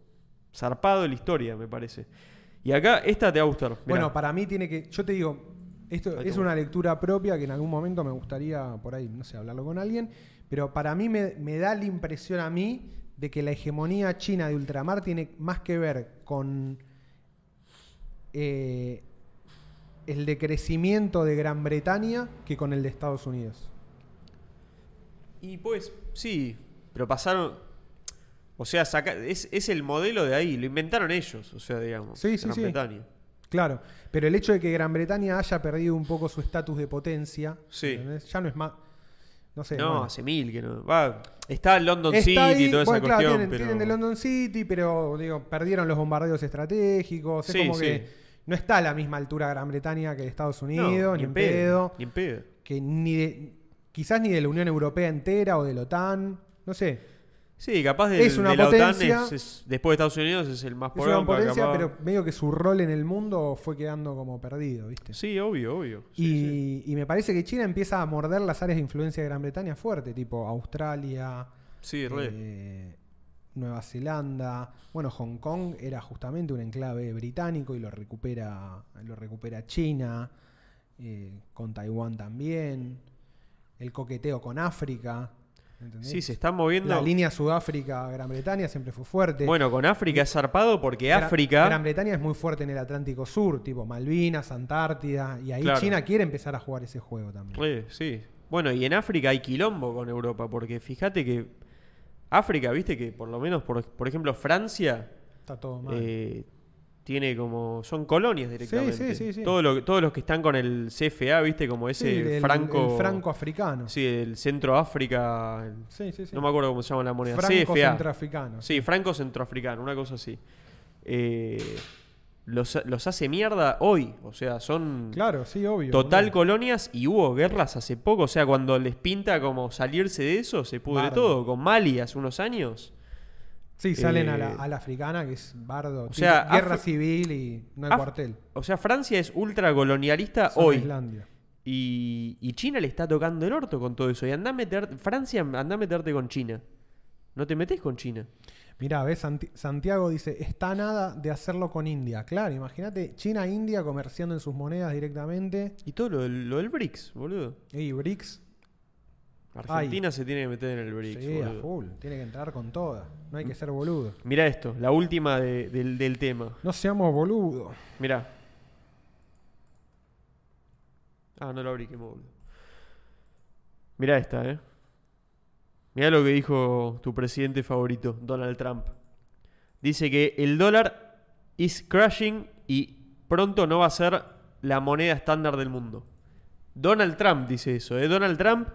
zarpado de la historia, me parece. Y acá, esta te va a gustar. Mirá. Bueno, para mí tiene que. Yo te digo, esto es una lectura propia que en algún momento me gustaría por ahí, no sé, hablarlo con alguien. Pero para mí me, me da la impresión a mí de que la hegemonía china de ultramar tiene más que ver con eh, el decrecimiento de Gran Bretaña que con el de Estados Unidos. Y pues, sí, pero pasaron. O sea, saca- es, es el modelo de ahí, lo inventaron ellos, o sea, digamos. Sí, sí, Gran sí. Bretaña. Claro, pero el hecho de que Gran Bretaña haya perdido un poco su estatus de potencia, Sí. ya no es más. No sé. no, bueno. hace mil que no. Va, está London Está City ahí, y toda esa bueno, claro, cuestión. tienen, pero... tienen de London City, pero digo, perdieron los bombardeos estratégicos. Sí, es como sí. que no está a la misma altura Gran Bretaña que Estados No, Unidos, ni en pedo. Ni en pedo. Que ni de- quizás ni de la Unión Europea entera o de la OTAN. No sé. Sí, capaz de, Es una de la potencia. OTAN es, es- después de Estados Unidos es el más Es una potencia, capaz. pero medio que su rol en el mundo fue quedando como perdido, ¿viste? Sí, obvio, obvio. Sí, y, sí. y me parece que China empieza a morder las áreas de influencia de Gran Bretaña fuerte, tipo Australia, Sí, eh, Nueva Zelanda. Bueno, Hong Kong era justamente un enclave británico y lo recupera, lo recupera China, eh, con Taiwán también. El coqueteo con África. ¿Entendés? Sí, se están moviendo. La línea Sudáfrica-Gran Bretaña siempre fue fuerte. Bueno, con África es zarpado porque Gran- África. Gran Bretaña es muy fuerte en el Atlántico Sur, tipo Malvinas, Antártida, y ahí Claro. China quiere empezar a jugar ese juego también. Re, sí. Bueno, y en África hay quilombo con Europa, porque fíjate que África, viste que por lo menos, por, por ejemplo, Francia Está todo mal. eh, tiene como. son colonias directamente. sí, sí, sí. Todo lo- todos los que están con el CFA, viste, como ese el, franco. el franco africano. Sí, el centro África. el-. No me acuerdo cómo se llama la moneda. Franco CFA. centroafricano. Sí, franco centroafricano, una cosa así. Eh, los, los hace mierda hoy. O sea, son Claro, sí, obvio. total boludo. colonias y hubo guerras hace poco. O sea, cuando les pinta como salirse de eso, se pudre Bardo. todo. Con Mali hace unos años. Sí, salen a, la, eh, a la africana, que es bardo. o sea, guerra civil y no hay Af- cuartel. O sea, Francia es ultra colonialista hoy. Islandia. Y, y China le está tocando el orto con todo eso. Y anda a meter, Francia, anda a meterte con China. No te metes con China. Mirá, ves, Santi- Santiago dice, está nada de hacerlo con India. Claro, imagínate China e India comerciando en sus monedas directamente. Y todo lo, del- lo del BRICS, boludo. Y BRICS, Argentina se tiene que meter en el BRICS, sí, a boludo. full. Tiene que entrar con toda. No hay que ser boludo. Mirá esto, la última de- del, del tema. No seamos boludos. Mirá. Ah, no lo abrí, qué boludo. Mirá esta, eh. Mirá lo que dijo tu presidente favorito, Donald Trump. Dice que el dólar is crashing y pronto no va a ser la moneda estándar del mundo. Donald Trump dice eso, ¿eh? Donald Trump,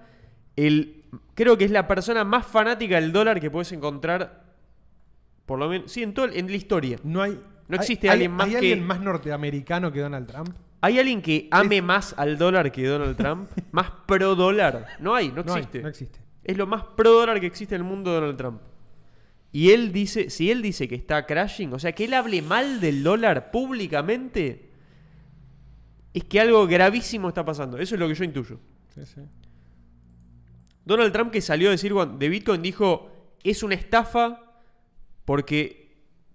el, creo que es la persona más fanática del dólar que puedes encontrar, por lo menos, sí, en, todo, en la historia. No hay. No existe hay- alguien más ¿Hay que- alguien más norteamericano que Donald Trump? ¿Hay alguien que ame más al dólar que Donald Trump? [LAUGHS] ¿Más pro dólar? No hay, no No hay, existe. no existe. Es lo más pro dólar que existe en el mundo Donald Trump. Y él dice, si él dice que está crashing, o sea, que él hable mal del dólar públicamente, es que algo gravísimo está pasando. Eso es lo que yo intuyo. Sí, sí. Donald Trump que salió a decir de Bitcoin dijo, es una estafa porque...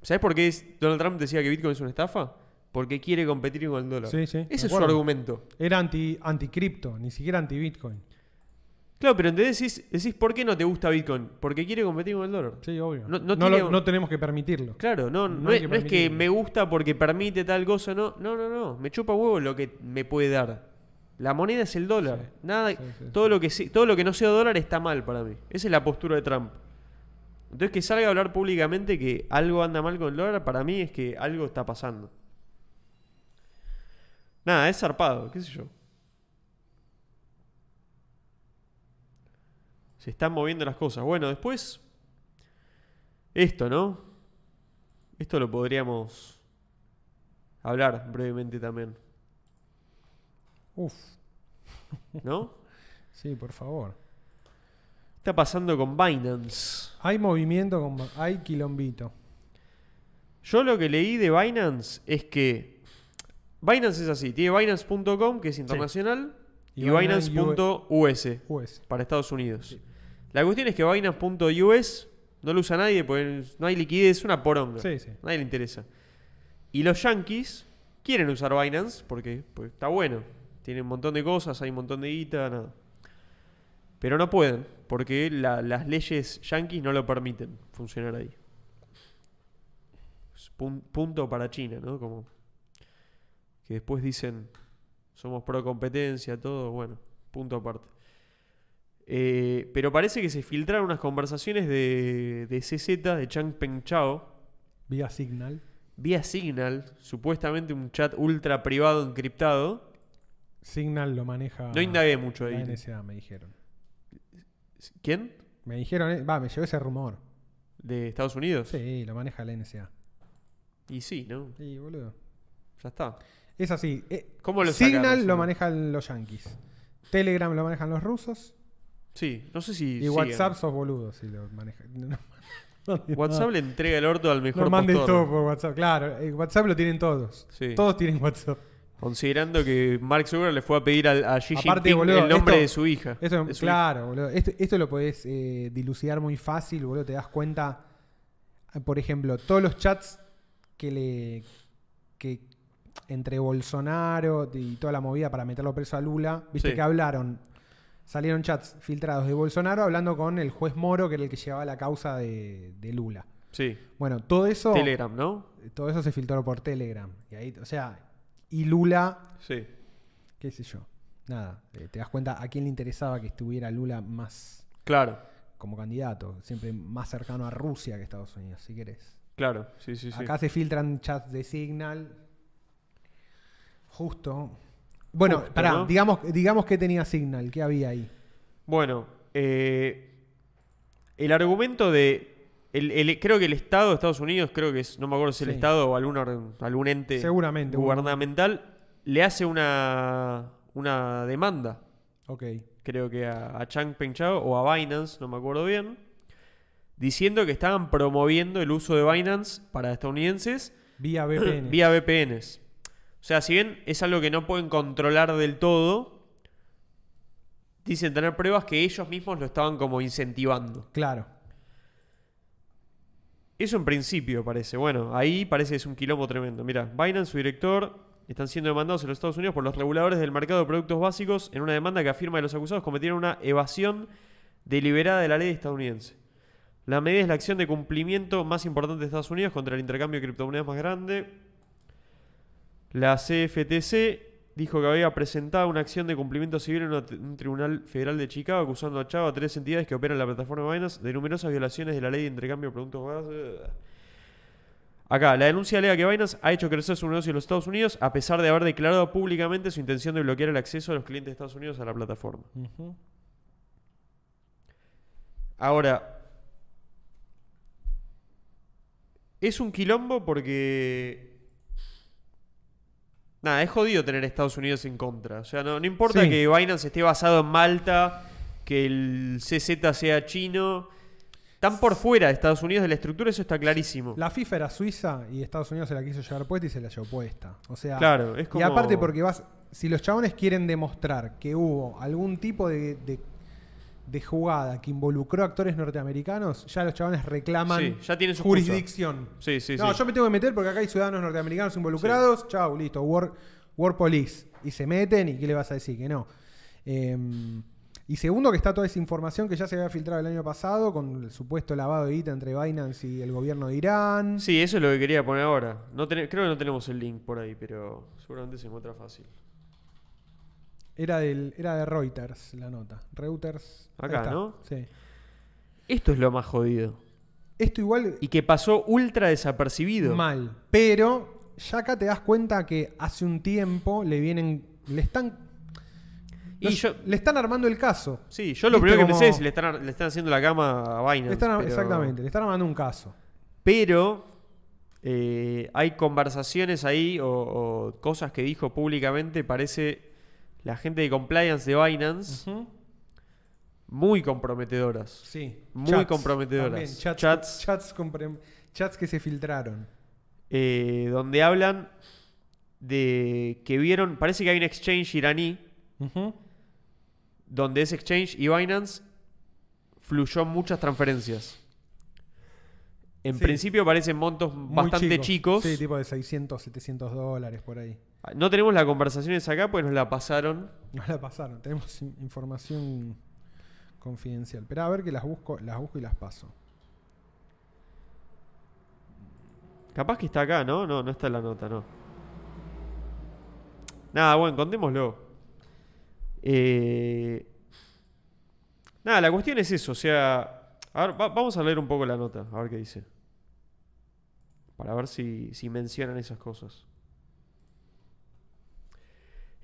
¿Sabes por qué Donald Trump decía que Bitcoin es una estafa? Porque quiere competir con el dólar. Sí, sí, me Ese es su argumento. Era anti, anticripto, ni siquiera anti-Bitcoin. Claro, pero entonces decís, decís, ¿por qué no te gusta Bitcoin? Porque quiere competir con el dólar. Sí, obvio. No- No, no lo- tiene- no tenemos que permitirlo. Claro, no, No es, que no es que me gusta porque permite tal cosa, no, no, no, no, me chupa huevo lo que me puede dar. La moneda es el dólar. Sí, Nada, sí, sí, todo lo que todo lo que no sea dólar está mal para mí. Esa es la postura de Trump. Entonces que salga a hablar públicamente que algo anda mal con el dólar, para mí es que algo está pasando. Nada, es zarpado, qué sé yo. Se están moviendo las cosas. Bueno, después... Esto, ¿no? Esto lo podríamos hablar brevemente también. Uf, ¿No? sí, por favor. ¿Qué está pasando con Binance? Hay movimiento, con, hay quilombito. Yo lo que leí de Binance es que Binance es así, tiene Binance.com que es internacional Y y, Binance Binance.us US. para Estados Unidos. Sí. La cuestión es que Binance.us no lo usa nadie porque no hay liquidez, es una poronga. Sí. Nadie le interesa. Y los yankees quieren usar Binance porque está bueno. Tiene un montón de cosas, hay un montón de guita, nada. Pero no pueden porque la- las leyes yankees no lo permiten funcionar ahí. Es pun- punto para China, ¿no? Como que después dicen somos pro competencia, todo, bueno, punto aparte. Eh, pero parece que se filtraron unas conversaciones de, de CZ, de Chang Peng Chao, Vía Signal. vía Signal, supuestamente un chat ultra privado encriptado. Signal lo maneja. No indagué mucho la ahí. NSA, me dijeron. ¿Quién? Me dijeron, eh, va, me llegó ese rumor. ¿De Estados Unidos? Sí, lo maneja la NSA. Y sí, ¿no? Sí, boludo. Ya está. Es así. eh, ¿Cómo lo Signal sacaron, lo manejan los yankees. Telegram lo manejan los rusos. Sí, no sé si. Y. WhatsApp sos boludo si lo manejan. [LAUGHS] No, no, no, WhatsApp le entrega el orto al mejor No mandes todo por WhatsApp. Claro, eh, WhatsApp lo tienen todos. Sí. Todos tienen WhatsApp. Considerando que Mark Zuckerberg le fue a pedir al- a, Xi Aparte, Jinping boludo, el nombre esto- de su hija. Esto, de su claro, boludo. Esto, esto lo podés eh, dilucidar muy fácil, boludo. Te das cuenta, por ejemplo, todos los chats que le. que entre Bolsonaro y toda la movida para meterlo preso a Lula, viste Sí. que hablaron. Salieron chats filtrados de Bolsonaro hablando con el juez Moro, que era el que llevaba la causa de, de Lula. Sí, Bueno, todo eso. Telegram, ¿no? Todo eso se filtró por Telegram. Y ahí, o sea, y Lula Sí. qué sé yo. Nada, eh, te das cuenta a quién le interesaba que estuviera Lula más Claro, como candidato, siempre más cercano a Rusia que Estados Unidos, si querés. claro. Sí, sí, sí. Acá se filtran chats de Signal. Justo. Bueno, Justo, pará, ¿no? digamos, digamos que tenía Signal, ¿qué había ahí? Bueno, eh, el argumento de. El- el- creo que el Estado de Estados Unidos, creo que es, no me acuerdo si el Sí. Estado o algún, algún ente Seguramente, gubernamental, le hace una, una demanda, Ok. creo que a, a Chang Peng Chao o a Binance, no me acuerdo bien, diciendo que estaban promoviendo el uso de Binance para estadounidenses Vía [CLEARS THROAT] VPN. vía VPNs. O sea, si bien es algo que no pueden controlar del todo, dicen tener pruebas que ellos mismos lo estaban como incentivando. Claro. Eso en principio parece. Bueno, ahí parece que es un quilombo tremendo. Mira, Binance, su director, están siendo demandados en los Estados Unidos por los reguladores del mercado de productos básicos en una demanda que afirma que los acusados cometieron una evasión deliberada de la ley estadounidense. La medida es la acción de cumplimiento más importante de Estados Unidos contra el intercambio de criptomonedas más grande. La CFTC dijo que había presentado una acción de cumplimiento civil en un tribunal federal de Chicago acusando a Chavo a tres entidades que operan la plataforma Binance de numerosas violaciones de la ley de intercambio de productos. Acá, la denuncia alega que Binance ha hecho crecer su negocio en los Estados Unidos a pesar de haber declarado públicamente su intención de bloquear el acceso de los clientes de Estados Unidos a la plataforma. Ahora, es un quilombo porque... Nada, es jodido tener a Estados Unidos en contra. O sea, no, no importa Sí. que Binance esté basado en Malta, que el CZ sea chino. Están por fuera de Estados Unidos de la estructura, eso está clarísimo. La FIFA era suiza y Estados Unidos se la quiso llevar puesta y se la llevó puesta. O sea, Claro, es como... Y aparte porque vas, si los chabones quieren demostrar que hubo algún tipo de, de- de jugada que involucró actores norteamericanos, ya los chabones reclaman Sí, ya tienen su jurisdicción. Sí, sí, no, yo me tengo que meter porque acá hay ciudadanos norteamericanos involucrados. Chau, listo, War, War Police. Y se meten y ¿qué le vas a decir? Que no. Eh, y segundo, que está toda esa información que ya se había filtrado el año pasado con el supuesto lavado de guita entre Binance y el gobierno de Irán. Sí, eso es lo que quería poner ahora. No creo que no tenemos el link por ahí, pero seguramente se encuentra fácil. Era, del, era de Reuters la nota. Reuters. Acá. ¿no? Sí. Esto es lo más jodido. Esto igual y que pasó ultra desapercibido. mal. Pero ya acá te das cuenta que hace un tiempo le vienen. Le están. Y yo- le están armando el caso. Sí, yo lo primero que pensé es le están, le están haciendo la cama a Binance. Le están- pero- Exactamente, le están armando un caso. Pero eh, hay conversaciones ahí o, o cosas que dijo públicamente, parece la gente de compliance de Binance, muy comprometedoras. Sí. Muy comprometedoras. también, chats, Chats. chats, compre- chats que se filtraron. eh, donde hablan de que vieron, parece que hay un exchange iraní, donde ese exchange y Binance fluyó muchas transferencias. En Sí. principio parecen montos Muy bastante chicos. Sí, tipo de 600, 700 dólares por ahí. No tenemos las conversaciones acá, pues nos la pasaron. No la pasaron, tenemos in- información confidencial. Pero a ver que las busco, las busco y las paso. Capaz que está acá, ¿no? No, no está en la nota, no. Nada, bueno, contémoslo. Eh, Nada, la cuestión es eso, o sea... A ver, va- vamos a leer un poco la nota, a ver qué dice. Para ver si, si mencionan esas cosas.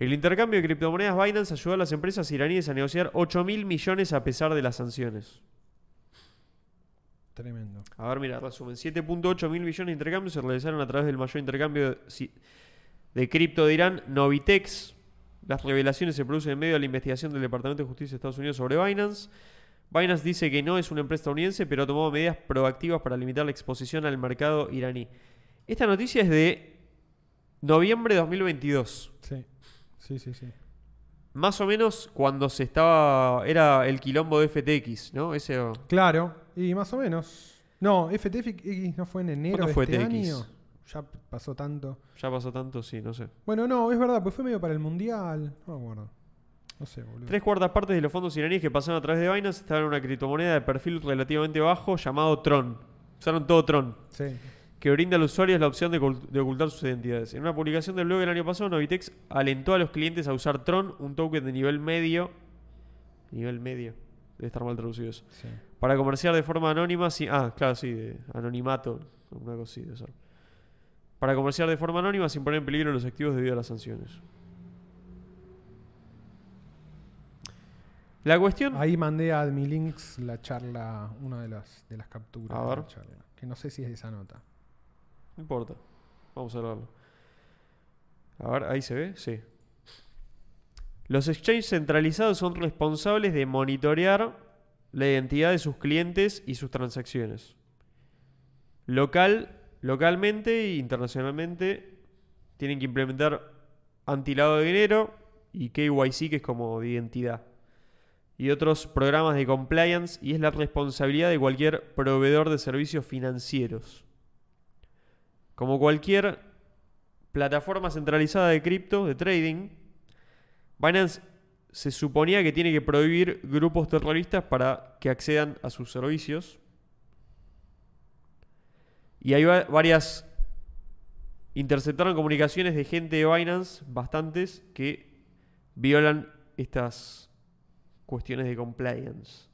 El intercambio de criptomonedas Binance ayudó a las empresas iraníes a negociar 8 mil millones a pesar de las sanciones. Tremendo. A ver, mira, resumen. 7.8 mil millones de intercambios se realizaron a través del mayor intercambio de, cripto de Irán, Novitex. Las revelaciones se producen en medio de la investigación del Departamento de Justicia de Estados Unidos sobre Binance. Binance dice que no es una empresa estadounidense, pero ha tomado medidas proactivas para limitar la exposición al mercado iraní. Esta noticia es de noviembre de 2022. Sí, sí, sí, sí. Más o menos cuando se estaba... Era el quilombo de FTX, ¿no? Ese... Claro, y más o menos. No, FTX no fue en enero ¿Cuándo de fue este TX? año. Ya pasó tanto. Ya pasó tanto, sí, no sé. Bueno, no, es verdad, pues fue medio para el mundial. No me acuerdo. No sé, boludo. Tres cuartas partes de los fondos iraníes que pasaron a través de Binance estaban en una criptomoneda de perfil relativamente bajo llamado Tron. Usaron todo Tron, Sí. que brinda al usuario la opción de, ocult- de ocultar sus identidades. En una publicación del blog el año pasado, Novitex alentó a los clientes a usar Tron, un token de nivel medio. Nivel medio. Debe estar mal traducido eso. sí. Para comerciar de forma anónima, sin, ah, claro, sí, de anonimato, una cosa así de ser. Para comerciar de forma anónima sin poner en peligro los activos debido a las sanciones. La cuestión... Ahí mandé a Admilinks la charla, una de las, de las capturas. A de ver. la charla, que no sé si es de esa nota. No importa. Vamos a verlo. A ver, ahí se ve, sí. Los exchanges centralizados son responsables de monitorear la identidad de sus clientes y sus transacciones. Local, localmente e internacionalmente tienen que implementar antilado de dinero y KYC, que es como de identidad. Y otros programas de compliance y es la responsabilidad de cualquier proveedor de servicios financieros. Como cualquier plataforma centralizada de cripto, de trading, Binance se suponía que tiene que prohibir grupos terroristas para que accedan a sus servicios. Y hay va- varias... Interceptaron comunicaciones de gente de Binance, bastantes, que violan estas cuestiones de compliance.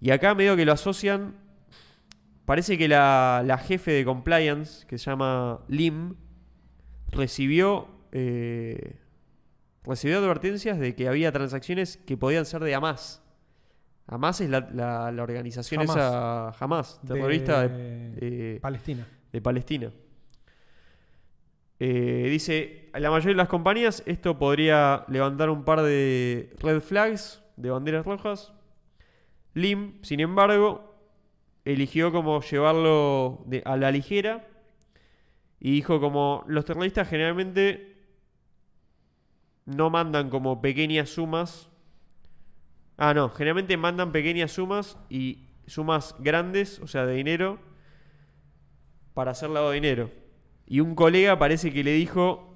Y acá medio que lo asocian Parece que la, la jefe de compliance, que se llama Lim, recibió, eh, recibió advertencias de que había transacciones que podían ser de Hamas. Hamas es la, la- la organización Hamas. esa Hamas, terrorista de, De de- Palestina. de Palestina. Eh, dice, la mayoría de las compañías esto podría levantar un par de red flags, de banderas rojas. Lim, sin embargo, eligió como llevarlo a la ligera y dijo como los terroristas generalmente no mandan como pequeñas sumas. Ah, no, generalmente mandan pequeñas sumas y sumas grandes, o sea, de dinero, para hacer lavado de dinero. Y un colega parece que le dijo,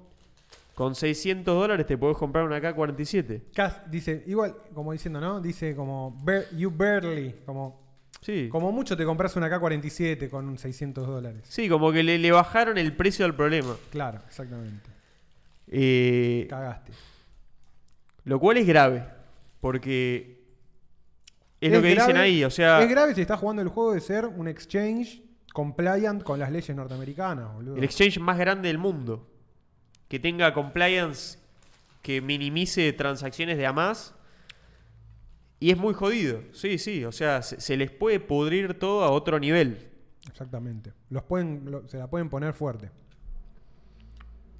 con 600 dólares te podés comprar una K-47. Cas- dice, igual, como diciendo, ¿no? Dice como, "Bar- you barely, como, Sí. como mucho te compras una K-47 con 600 dólares. Sí, como que le, le bajaron el precio del problema. Claro, exactamente. Eh, Cagaste. Lo cual es grave, porque Es, lo que dicen ahí, o sea, Es grave si estás jugando el juego de ser un exchange compliant con las leyes norteamericanas, boludo. el exchange más grande del mundo. Que tenga compliance que minimice transacciones de a más. Y es muy jodido. Sí, sí. O sea, se, se les puede pudrir todo a otro nivel. Exactamente. Los pueden, lo- se la pueden poner fuerte.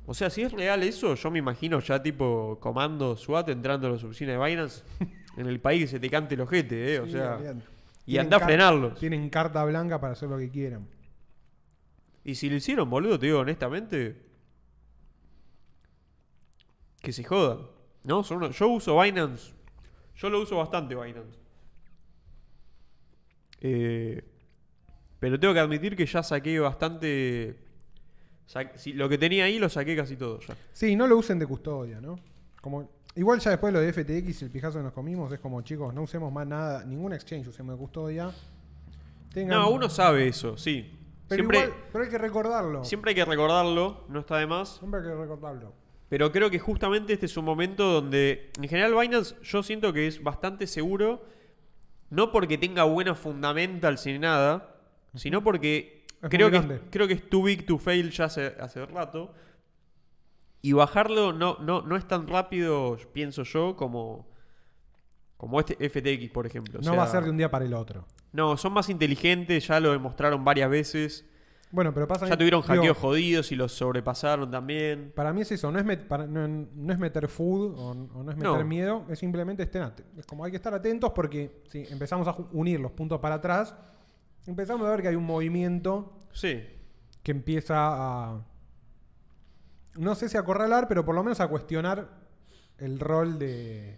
O sea, si es real eso, yo me imagino ya tipo comando SWAT entrando a las oficinas de Binance [LAUGHS] en el país que se te cante el ojete, ¿eh? O Sí, sea. Y anda a frenarlos. Tienen carta blanca para hacer lo que quieran. Y si lo hicieron, boludo, te digo honestamente, que se jodan. ¿No? Son unos- yo uso Binance. Yo lo uso bastante, Binance. Eh, pero tengo que admitir que ya saqué bastante. sa- si- lo que tenía ahí lo saqué casi todo ya. Sí, no lo usen de custodia, ¿no? Como, igual ya después lo de FTX y el pijazo que nos comimos es como, chicos, no usemos más nada, ningún exchange usemos de custodia. Tengan- No, uno sabe eso, sí. Pero siempre, igual, pero hay que recordarlo. siempre hay que recordarlo, no está de más. Siempre hay que recordarlo. Pero creo que justamente este es un momento donde, en general, Binance yo siento que es bastante seguro, no porque tenga buenos fundamentals ni nada, sino porque Es creo que, grande. creo que es too big to fail ya hace, hace rato. Y bajarlo no, no, no es tan rápido, pienso yo, como, como este FTX, por ejemplo. O no va a ser de un día para el otro. No, son más inteligentes, ya lo demostraron varias veces. Bueno, pero pasa Ya tuvieron digo, hackeos jodidos y los sobrepasaron también. Para mí es eso, no es, met- para- no, no es meter food o, o no es meter No. miedo, es simplemente estén Es como hay que estar atentos porque si empezamos a unir los puntos para atrás, empezamos a ver que hay un movimiento Sí. que empieza a. No sé si acorralar, pero por lo menos a cuestionar el rol de,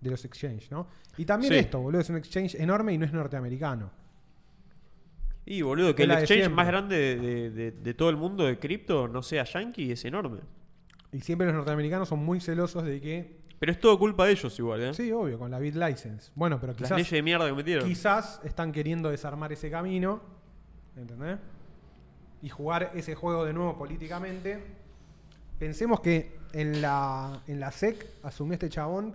de los exchanges, ¿no? Y también Sí. esto, boludo, es un exchange enorme y no es norteamericano. Y boludo, que el exchange más grande de, de- todo el mundo de cripto no sea yankee es enorme. Y siempre los norteamericanos son muy celosos de que. Pero es todo culpa de ellos igual, ¿eh? Sí, obvio, con la BitLicense. Bueno, pero Las quizás. leyes de mierda que metieron. Quizás están queriendo desarmar ese camino, ¿entendés? Y jugar ese juego de nuevo políticamente. Pensemos que en la, en la SEC asumió este chabón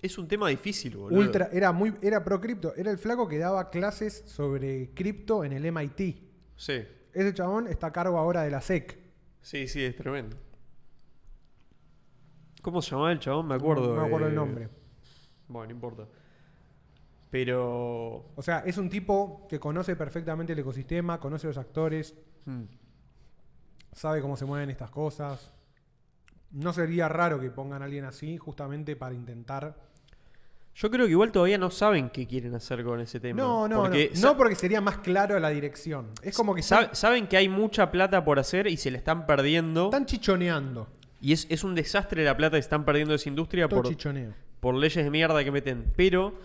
Es un tema difícil, boludo. ultra, era muy, era pro cripto, era el flaco que daba clases sobre cripto en el MIT. Sí. Ese chabón está a cargo ahora de la SEC. Sí, sí, es tremendo. ¿Cómo se llamaba el chabón? Me acuerdo. No me acuerdo el nombre. Bueno, no importa. Pero. O sea, es un tipo que conoce perfectamente el ecosistema, conoce los actores, hmm, sabe cómo se mueven estas cosas. No sería raro que pongan a alguien así justamente para intentar Yo creo que igual todavía no saben qué quieren hacer con ese tema. No, no, Porque no. No porque sería más claro la dirección. Es como que sabe- saben que hay mucha plata por hacer y se la están perdiendo. están chichoneando. Y es, es un desastre la plata que están perdiendo esa industria Todo por, chichoneo. por leyes de mierda que meten. Pero,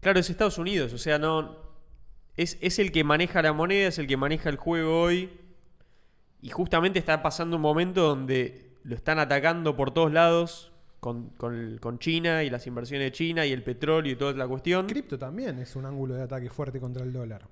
claro, es Estados Unidos. O sea, no. Es, es el que maneja la moneda, es el que maneja el juego hoy. Y justamente está pasando un momento donde lo están atacando por todos lados. Con, con China y las inversiones de China y el petróleo y toda la cuestión. Cripto también es un ángulo de ataque fuerte contra el dólar.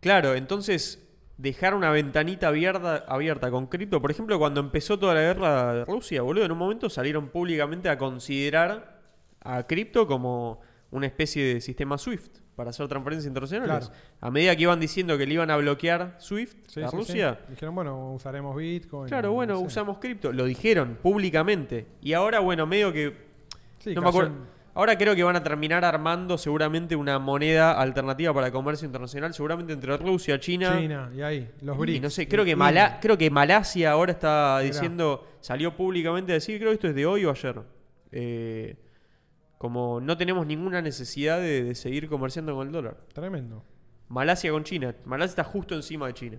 Claro, entonces dejar una ventanita abierta, abierta con cripto. Por ejemplo, cuando empezó toda la guerra de Rusia, boludo, en un momento salieron públicamente a considerar a cripto como una especie de sistema SWIFT para hacer transferencias internacionales. Claro. A medida que iban diciendo que le iban a bloquear SWIFT Sí, a sí, Rusia, sí. Dijeron, bueno, usaremos Bitcoin. claro, no bueno, sé. usamos cripto. Lo dijeron públicamente. Y ahora, bueno, medio que Sí, no me acuerdo. Ahora creo que van a terminar armando seguramente una moneda alternativa para el comercio internacional, seguramente entre Rusia, China. China y ahí, los y BRICS. no sé, creo que. Mala- creo que Malasia ahora está diciendo, salió públicamente a decir, creo que esto es de hoy o ayer. Eh, como no tenemos ninguna necesidad de, de seguir comerciando con el dólar. Tremendo. Malasia con China. Malasia está justo encima de China.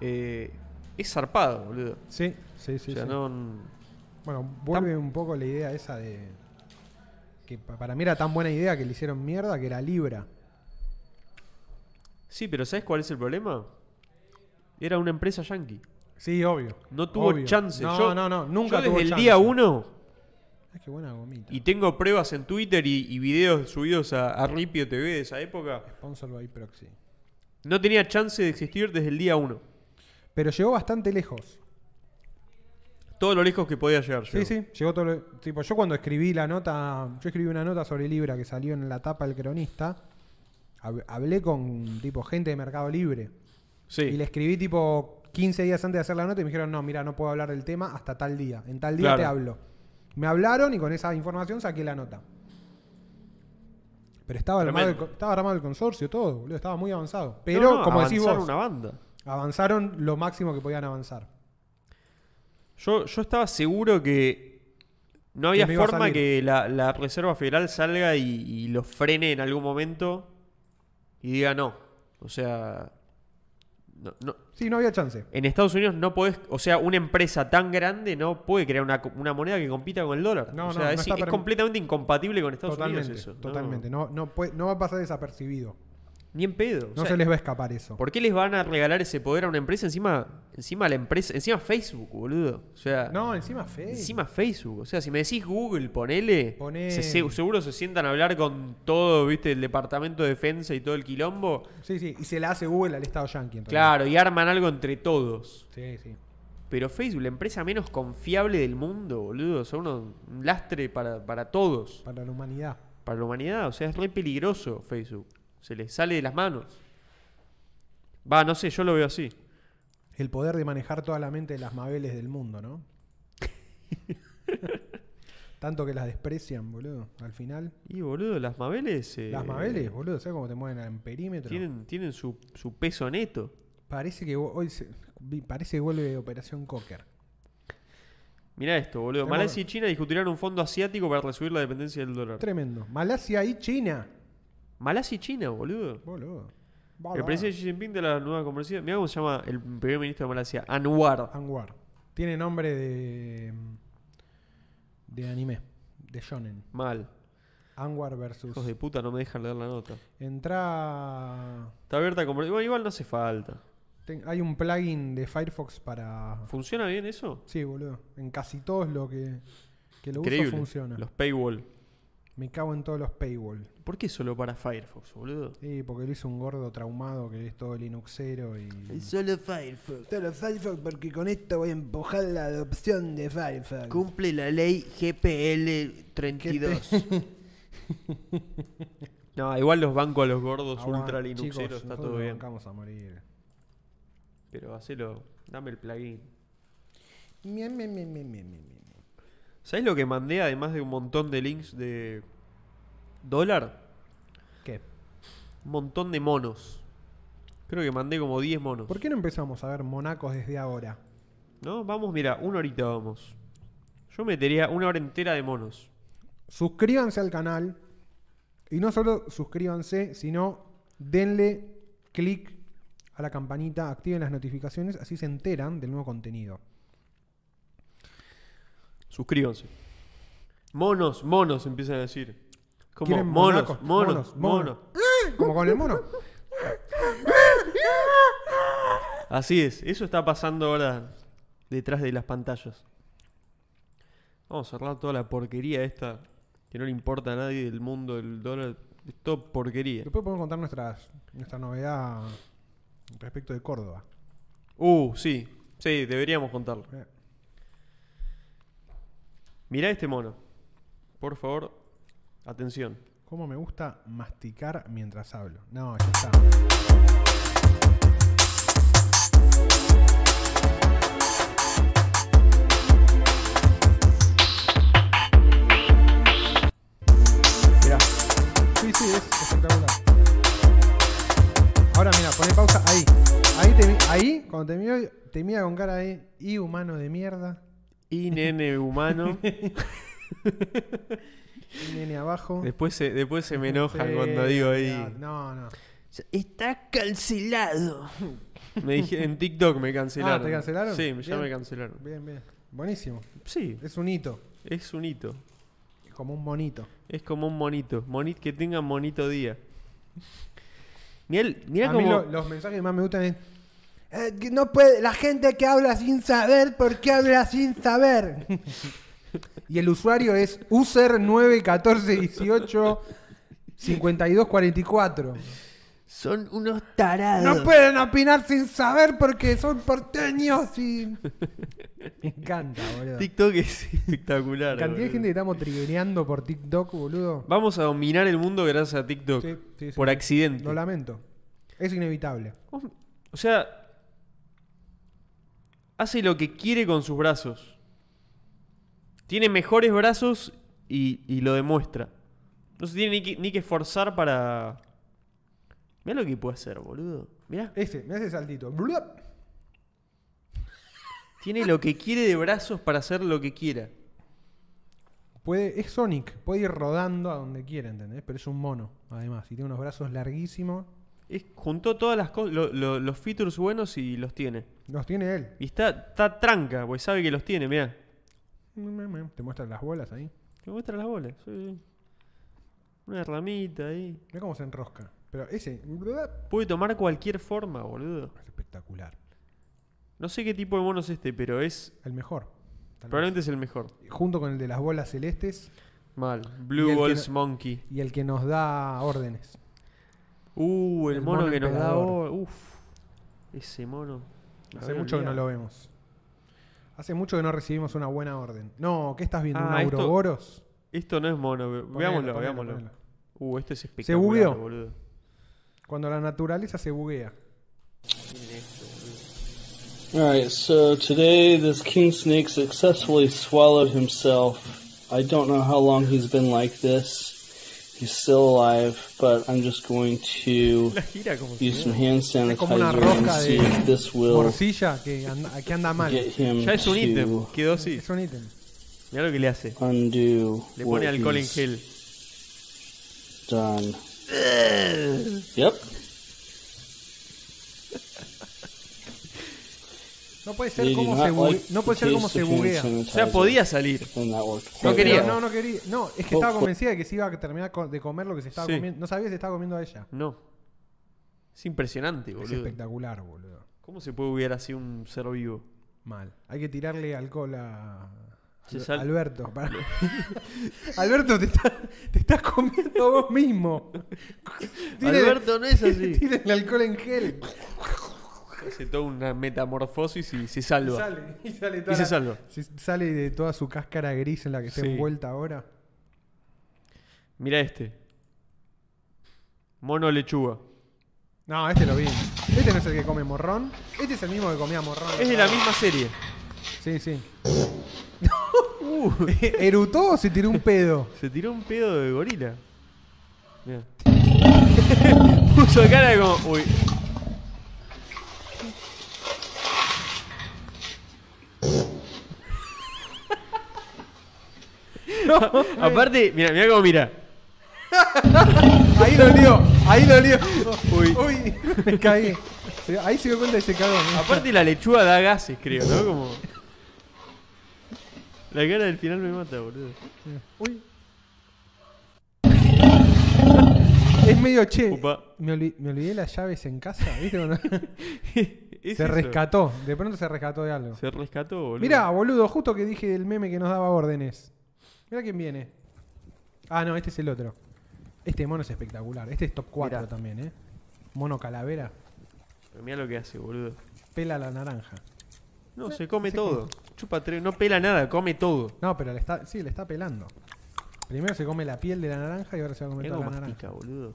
Eh, es zarpado, boludo. Sí, sí, sí. o sea, sí. no. Bueno, vuelve un poco la idea esa de. Que pa- para mí era tan buena idea que le hicieron mierda que era Libra. Sí, pero ¿sabes cuál es el problema? Era una empresa yankee. Sí, obvio. No tuvo obvio. chance. No, Yo- no, no, nunca Yo tuvo desde el día uno qué buena gomita. Y tengo pruebas en Twitter y, y videos subidos a, a Ripio TV de esa época. Sponsor by Proxy. No tenía chance de existir desde el día 1. Pero llegó bastante lejos. todo lo lejos que podía llegar. Sí, llegó. sí, llegó todo lo- tipo, yo cuando escribí la nota, yo escribí una nota sobre Libra que salió en la tapa del cronista, hab- hablé con tipo gente de Mercado Libre Sí. y le escribí tipo 15 días antes de hacer la nota y me dijeron, no, mira, no puedo hablar del tema hasta tal día, en tal día Claro. te hablo. Me hablaron y con esa información saqué la nota. Pero estaba armado, el, estaba armado el consorcio, todo, boludo, estaba muy avanzado. Pero, no, como decís avanzaron vos, una banda. avanzaron lo máximo que podían avanzar. Yo, yo estaba seguro que no había a forma que la, la Reserva Federal salga y, y lo frene en algún momento y diga no. O sea, no, no. Sí, no había chance. en Estados Unidos no podés, o sea, una empresa tan grande no puede crear una, una moneda que compita con el dólar. No, o no, sea, no es, completamente incompatible con Estados Totalmente, Unidos eso. Totalmente. No, no, puede- no va a pasar desapercibido. Ni en pedo. o No sea, se les va a escapar eso. ¿Por qué les van a regalar ese poder a una empresa encima, encima la empresa, encima Facebook, boludo? O sea, No, encima fe. Encima Facebook. O sea, si me decís Google, ponele. Poné- se- se- seguro se sientan a hablar con todo, viste, el departamento de defensa y todo el quilombo. Sí, sí. Y se la hace Google al Estado Yankee. en. Claro, y arman algo entre todos. Sí, sí. Pero Facebook, la empresa menos confiable del mundo, boludo. Son uno- un lastre para, para todos. Para la humanidad. Para la humanidad. O sea, es re peligroso Facebook. Se les sale de las manos. Va, no sé, yo lo veo así. El poder de manejar toda la mente de las mabeles del mundo, ¿no? [LAUGHS] Tanto que las desprecian, boludo. Al final. Y boludo, las Mabeles. eh, Las mabeles, boludo. ¿Sabes cómo te mueven en perímetro? Tienen, tienen su, su peso neto. Parece que hoy se- parece que vuelve Operación Cocker. Mirá esto, boludo. Malasia y China discutirán un fondo asiático para reducir la dependencia del dólar. Tremendo. Malasia y China. Malasia y China, boludo. Boludo. El presidente Xi Jinping de la nueva conversión. Mirá cómo se llama el primer ministro de Malasia. Anwar. Anwar. Tiene nombre de. de anime. De shonen. Mal. Anwar versus. Hijos de puta, no me dejan leer la nota. Entra. Está abierta como. Bueno, igual no hace falta. ten- hay un plugin de Firefox para. ¿Funciona bien eso? Sí, boludo. En casi todos lo que, que lo Increíble. uso funciona. Los paywall. Me cago en todos los paywall. ¿Por qué solo para Firefox, boludo? Sí, porque lo hizo un gordo traumado que es todo Linuxero y. Solo Firefox. Solo Firefox porque con esto voy a empujar la adopción de Firefox. Cumple la ley GPL 32. [LAUGHS] no, igual los bancos a los gordos Aguante, ultra linuxeros chicos, está todo bien. Vamos a morir. Pero hacelo, dame el plugin. Miem, miem, miem. ¿Sabes lo que mandé además de un montón de links de dólar? ¿Qué? Un montón de monos. Creo que mandé como 10 monos. ¿Por qué no empezamos a ver monacos desde ahora? ¿No? Vamos, mira, una horita vamos. Yo metería una hora entera de monos. Suscríbanse al canal. Y no solo suscríbanse, sino denle clic a la campanita, activen las notificaciones, así se enteran del nuevo contenido. Suscríbanse. Monos, monos, empiezan a decir. Como ¿Quieren monos, monos, Monos, monos. monos. Como con el mono. Así es, eso está pasando ahora detrás de las pantallas. Vamos a cerrar toda la porquería esta que no le importa a nadie del mundo del dólar. Es todo porquería. Después podemos contar nuestras, nuestra novedad respecto de Córdoba. Uh, sí, sí, deberíamos contarlo. Eh, Mirá este mono. Por favor, atención. ¿Cómo me gusta masticar mientras hablo? No, ya está. Mirá. Sí, sí, es espectacular. Ahora mira, poné pausa ahí. Ahí, te, ahí cuando te miro, te mira con cara de y humano de mierda. Y nene humano. [LAUGHS] [LAUGHS] Nene abajo. después, se, después se me enojan Sí, cuando digo ahí. No, no. Está cancelado. [LAUGHS] Me dije en TikTok me cancelaron. Ah, ¿te cancelaron? Sí, ya Bien. me cancelaron. Bien, bien. Buenísimo. Sí, Es un hito. es un hito. Es como un monito. Es como un monito. Monit que tenga monito día. Mirá, mirá A mí como. lo- los mensajes que más me gustan es. "Eh, no puede, la gente que habla sin saber, ¿por qué habla sin saber? [LAUGHS] y el usuario es user 91418 5244. Son unos tarados. No pueden opinar sin saber porque son porteños y. Me encanta, boludo. TikTok es espectacular. Cantidad de boludo. gente que estamos trigueando por TikTok, boludo. Vamos a dominar el mundo gracias a TikTok. Sí, sí, sí. por accidente. Lo lamento. Es inevitable. O sea, hace lo que quiere con sus brazos. Tiene mejores brazos y, y lo demuestra. No se tiene ni que, ni que esforzar para... Mira lo que puede hacer, boludo. Mira. Ese, me hace saltito. Tiene lo que quiere de brazos para hacer lo que quiera. Puede, es Sonic, puede ir rodando a donde quiera, ¿entendés? Pero es un mono, además. Y tiene unos brazos larguísimos. Es, juntó todas las cosas, lo- lo- los features buenos y los tiene. Los tiene él. Y está, está tranca, pues sabe que los tiene, mira. Te muestran las bolas ahí. Te muestra las bolas. sí. Una ramita ahí. Mira cómo se enrosca. Pero ese Puede tomar cualquier forma, boludo. es espectacular. No sé qué tipo de mono es este, pero es. El mejor. Probablemente es el mejor. Junto con el de las bolas celestes Mal. Blue Balls no- Monkey. y el que nos da órdenes. Uh, el, El mono, mono que nos da. Uf. Ese mono. Hace mucho que no lo vemos. Hace mucho que no recibimos una buena orden. No, ¿qué estás viendo? ¿Un Ah, esto- Auroboros? Esto no es mono. Ponelo, veámoslo, ponelo, veámoslo. ponelo. Uh, este es espectacular. bugueó. boludo. Cuando la naturaleza se buguea. Esto. Alright, so today this king snake successfully swallowed himself. I don't know how long he's been like this. He's still alive, but I'm just going to La gira use some hand Es como una sanitizer and see if this will que anda, que anda mal. get him Ya es un ítem. to Quedó así. Es un ítem. Mira lo que le hace. undo Le what pone alcohol en he's gel. done. Yep. No puede ser como se No puede ser como se buguea. O sea, podía salir. No quería. No, no quería. No, es que estaba convencida de que se iba a terminar de comer lo que se estaba Sí. comiendo. No sabía si se estaba comiendo a ella. No. Es impresionante, Es boludo. espectacular, boludo. ¿Cómo se puede hubiera así un ser vivo? Mal. Hay que tirarle alcohol a. Se Al- sal- Alberto. para- [LAUGHS] Alberto, te, está- te estás comiendo vos mismo. Tire- Alberto no es así. [LAUGHS] Tírale alcohol en gel. Hace toda una metamorfosis y se Y salva. sale, y sale, toda Y se la- salva. se- sale de toda su cáscara gris en la que está Sí. envuelta ahora. Mira este. Mono lechuga. No, este lo vi. Este no es el que come morrón. Este es el mismo que comía morrón. Es de la misma serie. Sí, sí. [LAUGHS] [LAUGHS] ¿Erutó o se tiró un pedo? Se tiró un pedo de gorila. Mira. [LAUGHS] Puso cara de como. Uy. [LAUGHS] Aparte, mira, mira cómo mira. Ahí lo lió, ahí lo lió. Uy. Uy, me caí. Ahí se dio cuenta y se cagó. ¿no? Aparte la lechuga da gases, creo, ¿no? Como. La cara del final me mata, boludo. Uy. Es medio che. Me, olvi- me olvidé las llaves en casa, ¿viste? [LAUGHS] Es se eso. rescató. De pronto se rescató de algo. Se rescató, boludo. Mirá, boludo, justo que dije el meme que nos daba órdenes. Mirá quién viene. Ah, no, este es el otro. Este mono es espectacular. Este es top 4 Mirá. también, ¿eh? Mono calavera. Mirá lo que hace, boludo. Pela la naranja. No, se come se todo. Chupa tres, no pela nada, come todo. No, pero le está, sí, le está pelando. Primero se come la piel de la naranja y ahora se va a comer toda la naranja. mastica, boludo.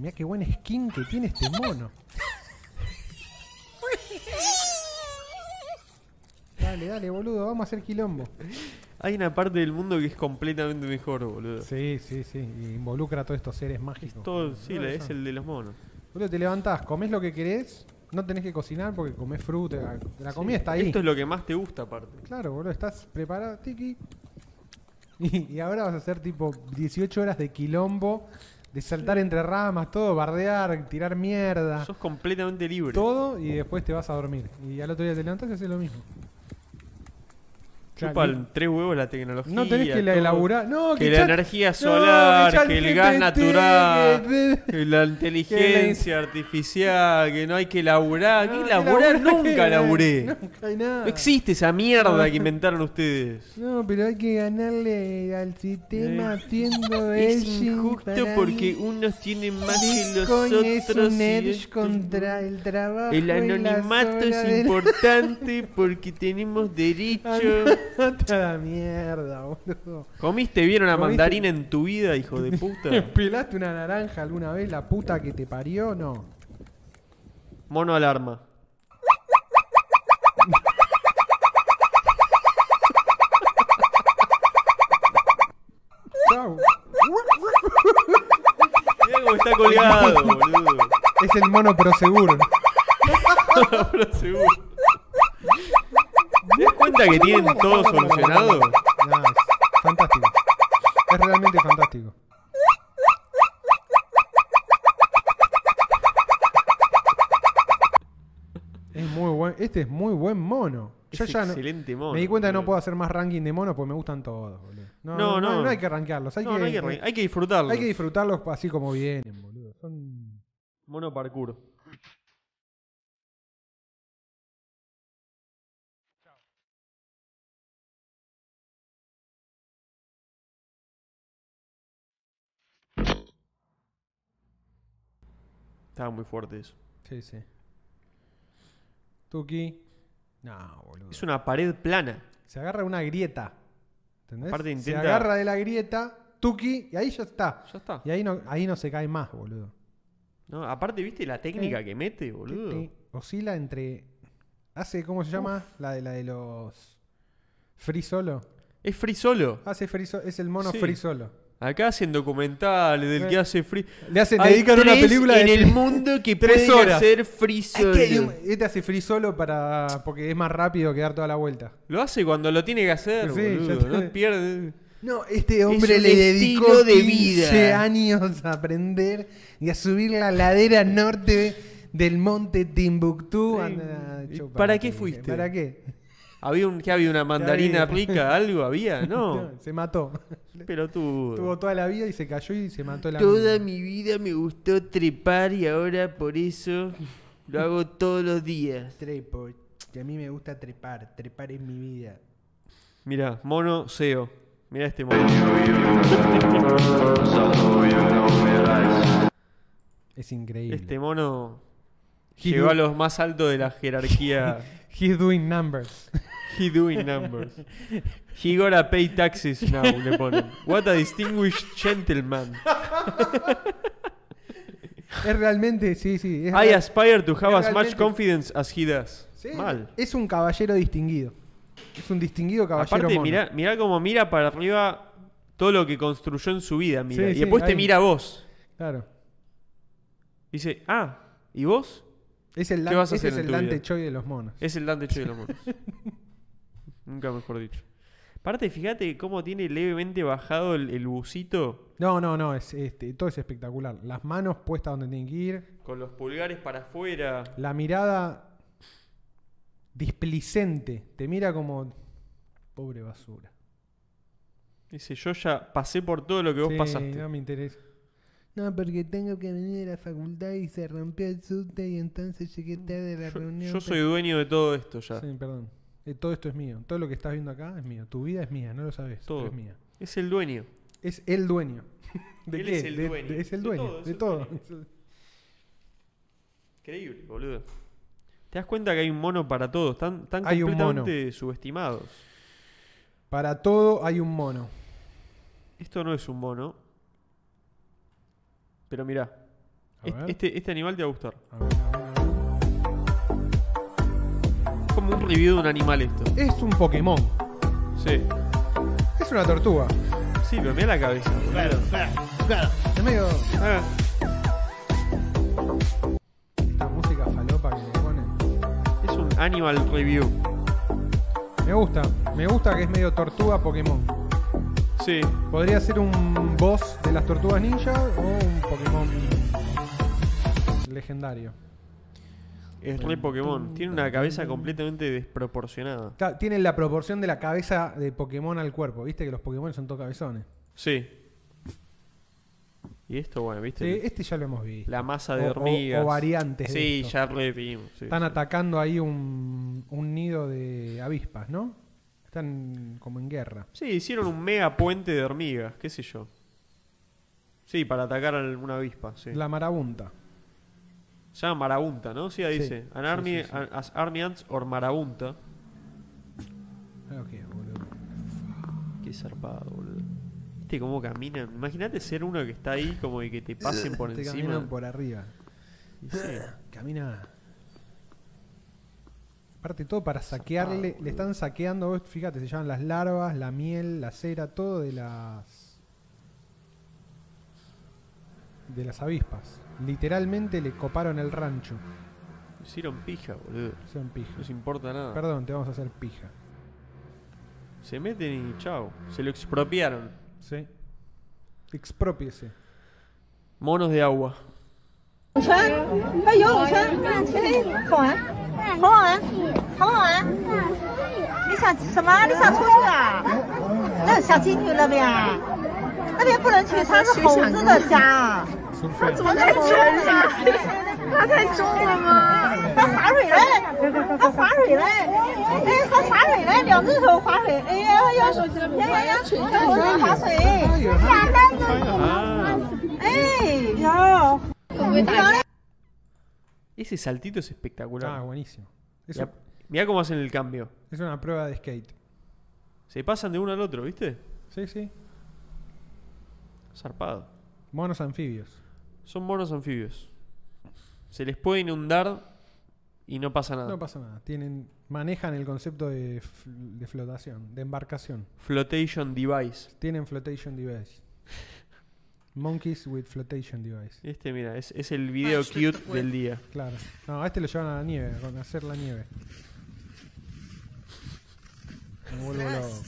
Mirá qué buen skin que tiene este mono. Dale, dale, boludo, vamos a hacer quilombo. Hay una parte del mundo que es completamente mejor, boludo. Sí, sí, sí. y involucra a todos estos seres mágicos. Todo, sí, la- es el de los monos. Boludo, te levantás, comés lo que querés, no tenés que cocinar porque comés fruta. La, la comida está ahí. Esto es lo que más te gusta, aparte. Claro, boludo, estás preparado, tiki. [LAUGHS] Y, y ahora vas a hacer tipo 18 horas de quilombo, de saltar entre ramas, todo, bardear, tirar mierda, Sos completamente libre. todo y después te vas a dormir. Y al otro día te levantás y haces lo mismo. Chupan tres huevos la tecnología. No tenés que la elaborar. No, Que, que la chat- energía no, solar, chat que el gas natural, que- [LAUGHS] [LAUGHS] que la inteligencia artificial, que no hay que laburar. No, ¿Qué que laburar, Nunca [LAUGHS] que- laburé. Nunca hay nada. No existe esa mierda No. que inventaron ustedes. No, pero hay que ganarle al sistema Eh, haciendo Es injusto porque unos tienen más que los Bitcoin es otros. un edge contra no. el trabajo. El anonimato es importante porque tenemos derecho. [LAUGHS] Andate a la mierda, boludo. ¿Comiste bien una ¿Comiste? mandarina en tu vida, hijo de [LAUGHS] puta? ¿Pelaste una naranja alguna vez? ¿La puta que te parió? No. Mono alarma. Chau. Mirá cómo está colgado, boludo. Es el mono Prosegur. Pero seguro. [LAUGHS] ¿Te das cuenta que tienen todo solucionado? Es fantástico. Es realmente fantástico. Es muy buen, este es muy buen mono. Yo Es ya no- mono. me di cuenta que no puedo hacer más ranking de monos porque me gustan todos, boludo. No, No, no, no. no hay que rankearlos. Hay, No, que, no hay que, re- hay que disfrutarlo. hay que disfrutarlos así como vienen, boludo. Son Mono parkour. Estaba muy fuerte eso. Sí, sí. Tuki. No, boludo. Es una pared plana. Se agarra una grieta. ¿Entendés? Aparte Se intenta- agarra de la grieta, Tuki, y ahí ya está. Ya está. Y ahí no, ahí no se cae más, boludo. No, aparte, ¿viste la técnica que mete, boludo? Oscila entre. Hace, ¿cómo se llama? La de la de los. Free solo. Es free solo. Hace free solo. Es el mono Sí. free solo. Acá hacen documentales del que hace free. Le hacen, Hay dedican una película en de el mundo que [LAUGHS] tres pueden horas. hacer free Es solo. que hay un- este hace free solo para. porque es más rápido que dar toda la vuelta. Lo hace cuando lo tiene que hacer, Sí, boludo. No pierde. No, este hombre un le dedicó de 15 vida. años a aprender y a subir la ladera norte del monte Timbuktu. Sí. Anda, ¿Y chúpate, para qué fuiste? ¿Para qué? ¿Había, un, ¿qué había una mandarina había? rica? [LAUGHS] ¿Algo había? No. [LAUGHS] Se mató. [LAUGHS] Pelotudo. Tuvo toda la vida y se cayó y se mató la Toda mi vida me gustó trepar y ahora por eso lo hago todos los días. Trepo. Que a mí me gusta trepar. Trepar es mi vida. Mira, mono SEO. Mira este mono. Es increíble. Este mono He llegó do- a los más altos de la jerarquía. [LAUGHS] He's doing numbers. [LAUGHS] He doing numbers. He gotta pay taxes now, le ponen. What a distinguished gentleman. [LAUGHS] es realmente, sí, sí. Es, I real- aspire to have as much confidence as he does. Sí, Mal. Es un caballero distinguido. Es un distinguido caballero Aparte, mono. mira, mira cómo mira para arriba todo lo que construyó en su vida. Mira. Sí, y sí, después te ahí. mira a vos. Claro. Dice, ah, ¿y vos? Es el, ¿Qué Dan- vas a ese hacer es en el tu Dante vida? Choi de los monos. Es el Dante Choi de los monos. [LAUGHS] Nunca mejor dicho. Aparte, fíjate cómo tiene levemente bajado el, el bucito No, no, no, es, este, todo es espectacular. Las manos puestas donde tienen que ir, con los pulgares para afuera. la mirada displicente, te mira como pobre basura. Dice, yo ya pasé por todo lo que vos Sí, pasaste. no me interesa. No, porque tengo que venir a la facultad y se rompió el subte y entonces llegué tarde a la Yo, reunión. yo soy dueño de todo esto ya. Sí, perdón. Eh, todo esto es mío. Todo lo que estás viendo acá es mío. Tu vida es mía, no lo sabes. Todo. es mía. Es el dueño. Es el dueño. [LAUGHS] ¿De Él qué? es el De- dueño. de- es el De dueño. todo, de todo. Increíble, boludo. ¿Te das cuenta que hay un mono para todos? Están, están Hay un mono. completamente subestimados. Para todo hay un mono. Esto no es un mono. Pero mirá. A Est- ver. Este, este animal te va a gustar. A ver, a ver, a ver. Es como un review de un animal esto. Es un Pokémon. Sí. Es una tortuga. Sí, pero mira la cabeza. boludo. Es medio. Ah, Esta música falopa que le ponen. es un animal review. Me gusta. Me gusta que es medio tortuga Pokémon. Sí. Podría ser un boss de las tortugas ninja o un Pokémon legendario. Es re Pokémon. Tiene una cabeza completamente desproporcionada. Claro, Tiene la proporción de la cabeza de Pokémon al cuerpo. Viste que los Pokémon son todos cabezones. Sí. Y esto, bueno, ¿viste? Sí, este ya lo hemos visto. La masa de O- o- hormigas. o variantes de Sí, esto. ya re vimos. sí, Están sí. atacando ahí un, un nido de avispas, ¿no? Están como en guerra. Sí, hicieron un mega puente de hormigas, qué sé yo. Sí, para atacar a una avispa, sí. La marabunta. Se llama marabunta, ¿no? Sí, ahí Sí, dice. An sí, army, sí, sí. an- as army ants or marabunta. Que, boludo. Qué zarpado, boludo. Viste cómo caminan. Imagínate ser uno que está ahí como y que te pasen por Te encima. caminan por arriba. Y sí. Camina. Aparte todo para saquearle, le están saqueando, vos fíjate, se llaman las larvas, la miel, la cera, todo de las de las avispas. Literalmente le coparon el rancho. Hicieron pija, boludo. Son pija. No les importa nada. Perdón, te vamos a hacer pija. Se meten y chao. Se lo expropiaron. Sí. Expropiese. Monos de agua. 好玩，好好玩，好好玩。你想什么？你想出去啊？那想进去那边啊？那边不能去，它是猴子的家。Surfea. 怎么太重了？它太重了吗？它划水嘞，它划水嘞，哎，它划水嘞，两只手划水，哎呀呀呀呀呀呀，哎，我在划水，Ah, 哎，呀，漂亮。Ese saltito es Ah, espectacular. buenísimo. Es, Ya- Mirá cómo hacen el cambio. es una prueba de skate. Se pasan de uno al otro, ¿viste? Sí, sí. Zarpado. Monos anfibios. Son monos anfibios. Se les puede inundar y no pasa nada. No pasa nada. Tienen, manejan el concepto de, de flotación, de embarcación. Flotation device. Tienen flotation device. Monkeys with flotation device. Este, mira, es, es el video cute del día. Claro. No, a este lo llevan a la nieve, a conocer la nieve. Me vuelvo loco.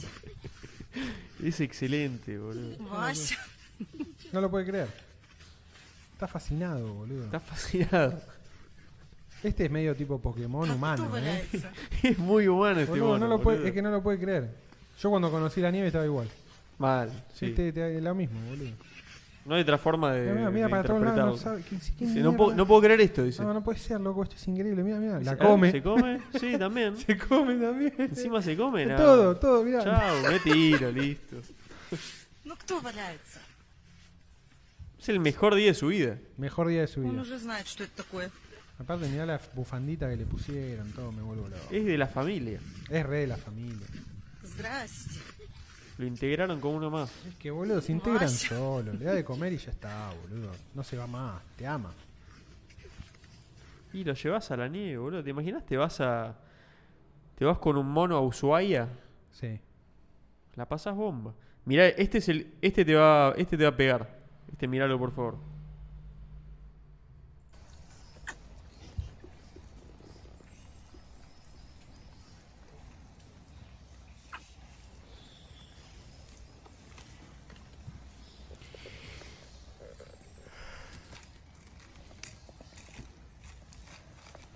Es excelente, boludo. No lo puede creer. Está fascinado, boludo. Está fascinado. Este es medio tipo Pokémon humano, ¿eh? [LAUGHS] Es muy humano este Boludo, mono, no lo puede- boludo. es que no lo puede creer. Yo cuando conocí la nieve estaba igual. Mal, sí. Este te- lo mismo, boludo. No hay otra forma de. Mira, para todos lados. No, no, puedo, creer esto, dice. No, no puede ser, loco, esto es increíble. Mira, mira. La come. ¿Se come? Sí, también. [LAUGHS] se come también. Encima se come, nada. Todo, todo, mira. Chao, me tiro, listo. No, es el mejor día de su vida. Mejor día de su vida. Aparte, mirá la bufandita que le pusieron, todo, me vuelvo loco. Es de la familia. Es re de la familia. Lo integraron con uno más. Es que, boludo, se integran solo. Le da de comer y ya está, boludo. No se va más, te ama. Y lo llevas a la nieve, boludo. ¿Te imaginas? Te vas a. Te vas con un mono a Ushuaia. Sí. La pasas bomba. Mirá, este es el. Este te va. Este te va a pegar. Este míralo por favor.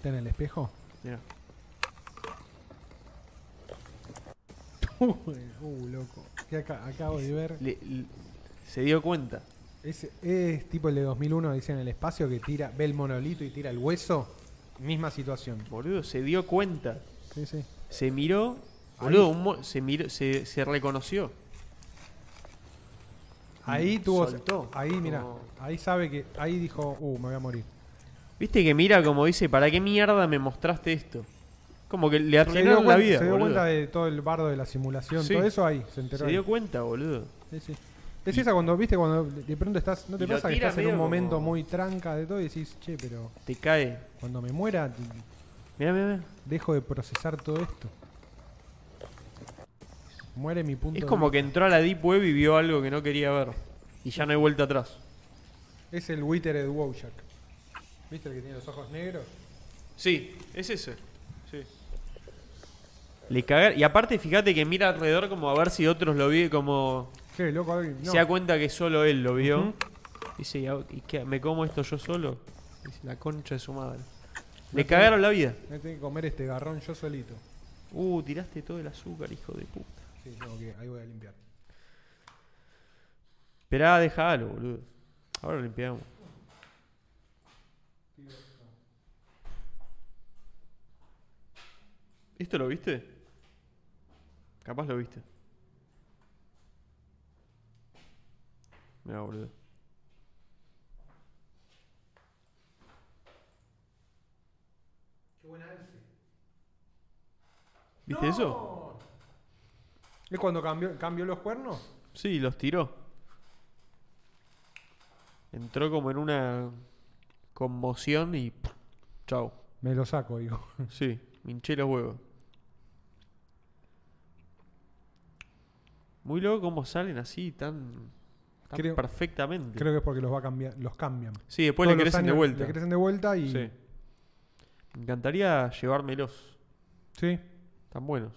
¿Está en el espejo? Mirá. [LAUGHS] uh, loco. Que acabo de ver. Le- le- se dio cuenta. Es, es tipo el de 2001, dice en el espacio, que tira, ve el monolito y tira el hueso. Misma situación. Boludo, se dio cuenta. Sí, sí. Se miró. Boludo, un se miró. Se, se reconoció. Ahí tuvo. Soltó. Ahí, mira. Ahí sabe que. Ahí dijo, uh, me voy a morir. Viste que mira como dice, ¿para qué mierda me mostraste esto? Como que le arruinaron la vida. se dio boludo. cuenta de todo el bardo de la simulación, Sí. todo eso ahí, se enteró. Se ahí. dio cuenta, boludo. Sí, sí. Es esa cuando, viste, cuando de pronto estás, ¿no te pasa que estás en un momento como- muy tranca de todo y decís, che, pero Te cae. cuando me muera mira. dejo de procesar todo esto? Muere mi punto Es como que entró a la Deep Web y vio algo que no quería ver. Y ya no hay vuelta atrás. Es el Withered Wowjack. ¿Viste el que tiene los ojos negros? Sí, es ese. Sí. Le caga- Y aparte, fíjate que mira alrededor como a ver si otros lo vi, como Qué loco, alguien- no. se da cuenta que solo él lo vio. Dice, ¿y a- ¿y qué? ¿Me como esto yo solo? Dice, la concha de su madre. Le cagaron la vida. Me tengo que comer este garrón yo solito. Uh, tiraste todo el azúcar, hijo de puta. Sí, tengo que, ahí voy a limpiar. Esperá, dejalo, boludo. Ahora lo limpiamos. ¿Esto lo viste? Capaz lo viste. Mira, boludo. Qué buena alce. ¿Viste eso? ¿Es cuando cambió, cambió los cuernos? Sí, los tiró. Entró como en una conmoción y. Chau. Me lo saco, digo. Sí, me hinché los huevos. Muy loco cómo salen así tan, tan Creo- perfectamente. Creo que es porque los va a cambiar, los cambian. sí, después Todos le crecen de vuelta. Le crecen de vuelta y. Sí. Me encantaría llevármelos. Sí. Están buenos.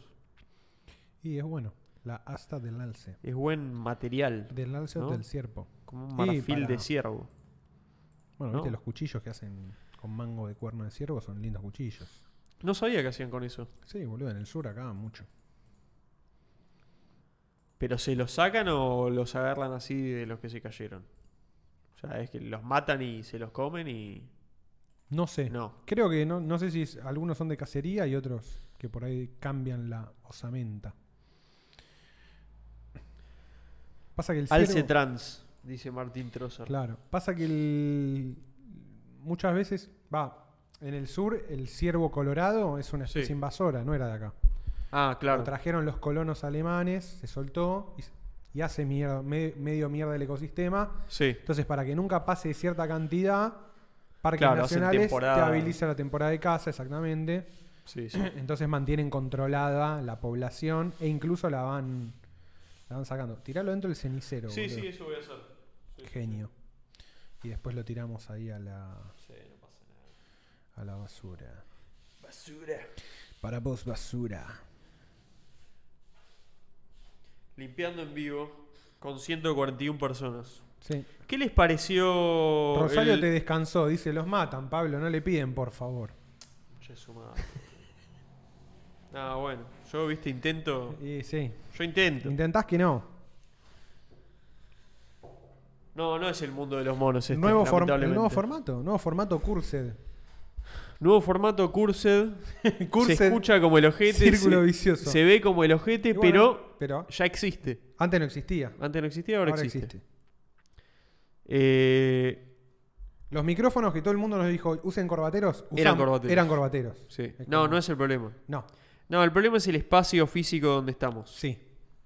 Y es bueno. La asta del alce. Es buen material. Del alce ¿No? o del cierpo. Como un marfil para- de ciervo. Bueno, ¿No? viste, los cuchillos que hacen con mango de cuerno de ciervo son lindos cuchillos. No sabía que hacían con eso. Sí, boludo, en el sur acá mucho. ¿Pero se los sacan o los agarran así de los que se cayeron? O sea, es que los matan y se los comen y... No sé. No. Creo que no, no sé si es- algunos son de cacería y otros que por ahí cambian la osamenta. Pasa que el Alce ciervo- trans, dice Martín Trozar. Claro. Pasa que el- muchas veces, va, en el sur el ciervo colorado es una especie Sí. invasora, no era de acá. Ah, claro. Lo trajeron los colonos alemanes, se soltó y, y hace mierda- me- medio mierda el ecosistema. Sí. Entonces, para que nunca pase cierta cantidad, parques Claro, nacionales te habiliza la temporada de caza, exactamente. Sí, [CLEARS THROAT] sí. Entonces mantienen controlada la población e incluso la van, la van sacando. Tiralo dentro del cenicero. Sí, boludo. sí, eso voy a hacer. Sí, Genio. Y después lo tiramos ahí a la, sí, no pasa nada. a la basura. Basura. Para vos, basura. Limpiando en vivo con 141 personas. Sí. ¿Qué les pareció Rosario el- te descansó, dice, los matan, Pablo, no le piden, por favor. Che, su madre. [LAUGHS] Ah, bueno. Yo, viste, intento... Y sí, Yo intento. intentás que no. No, no es el mundo de los monos este, nuevo form- el nuevo formato, nuevo formato Cursed. Nuevo formato Cursed. [LAUGHS] Cursed, se escucha como el ojete. círculo se, vicioso. Se ve como el ojete, bueno, pero pero ya existe. antes no existía. Antes no existía, ahora, Ahora existe. existe. Eh, Los micrófonos que todo el mundo nos dijo, usen corbateros, Eran usamos- corbateros. Eran corbateros. sí. Es No, como- no es el problema. No, No, el problema es el espacio físico donde estamos. sí.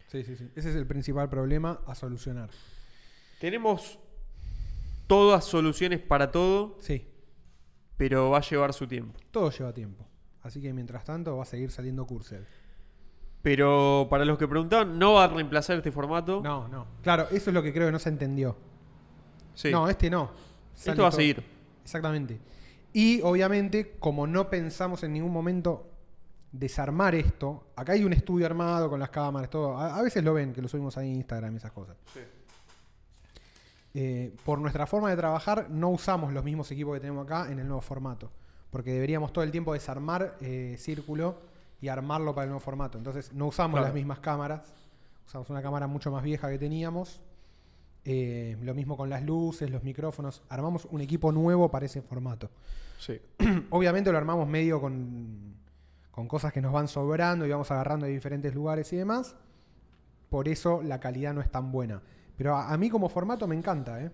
Sí, sí, sí. Ese es el principal problema a solucionar. Tenemos todas soluciones para todo, Sí, pero va a llevar su tiempo. todo lleva tiempo. Así que mientras tanto va a seguir saliendo Cursed. Pero para los que preguntaban, no va a reemplazar este formato. No, no. Claro, eso es lo que creo que no se entendió. Sí. No, este no. Sale Esto va a seguir. Exactamente. Y obviamente, como no pensamos en ningún momento desarmar esto, acá hay un estudio armado con las cámaras, todo. A, a veces lo ven, que lo subimos ahí en Instagram y esas cosas. Eh, por nuestra forma de trabajar, no usamos los mismos equipos que tenemos acá en el nuevo formato. Porque deberíamos todo el tiempo desarmar eh, Círculo y armarlo para el nuevo formato. Entonces, no usamos Claro. las mismas cámaras. Usamos una cámara mucho más vieja que teníamos. Eh, lo mismo con las luces, los micrófonos. Armamos un equipo nuevo para ese formato. Sí. [CLEARS THROAT] Obviamente lo armamos medio con, con cosas que nos van sobrando y vamos agarrando de diferentes lugares y demás. Por eso la calidad no es tan buena. Pero a, a mí como formato me encanta, ¿eh?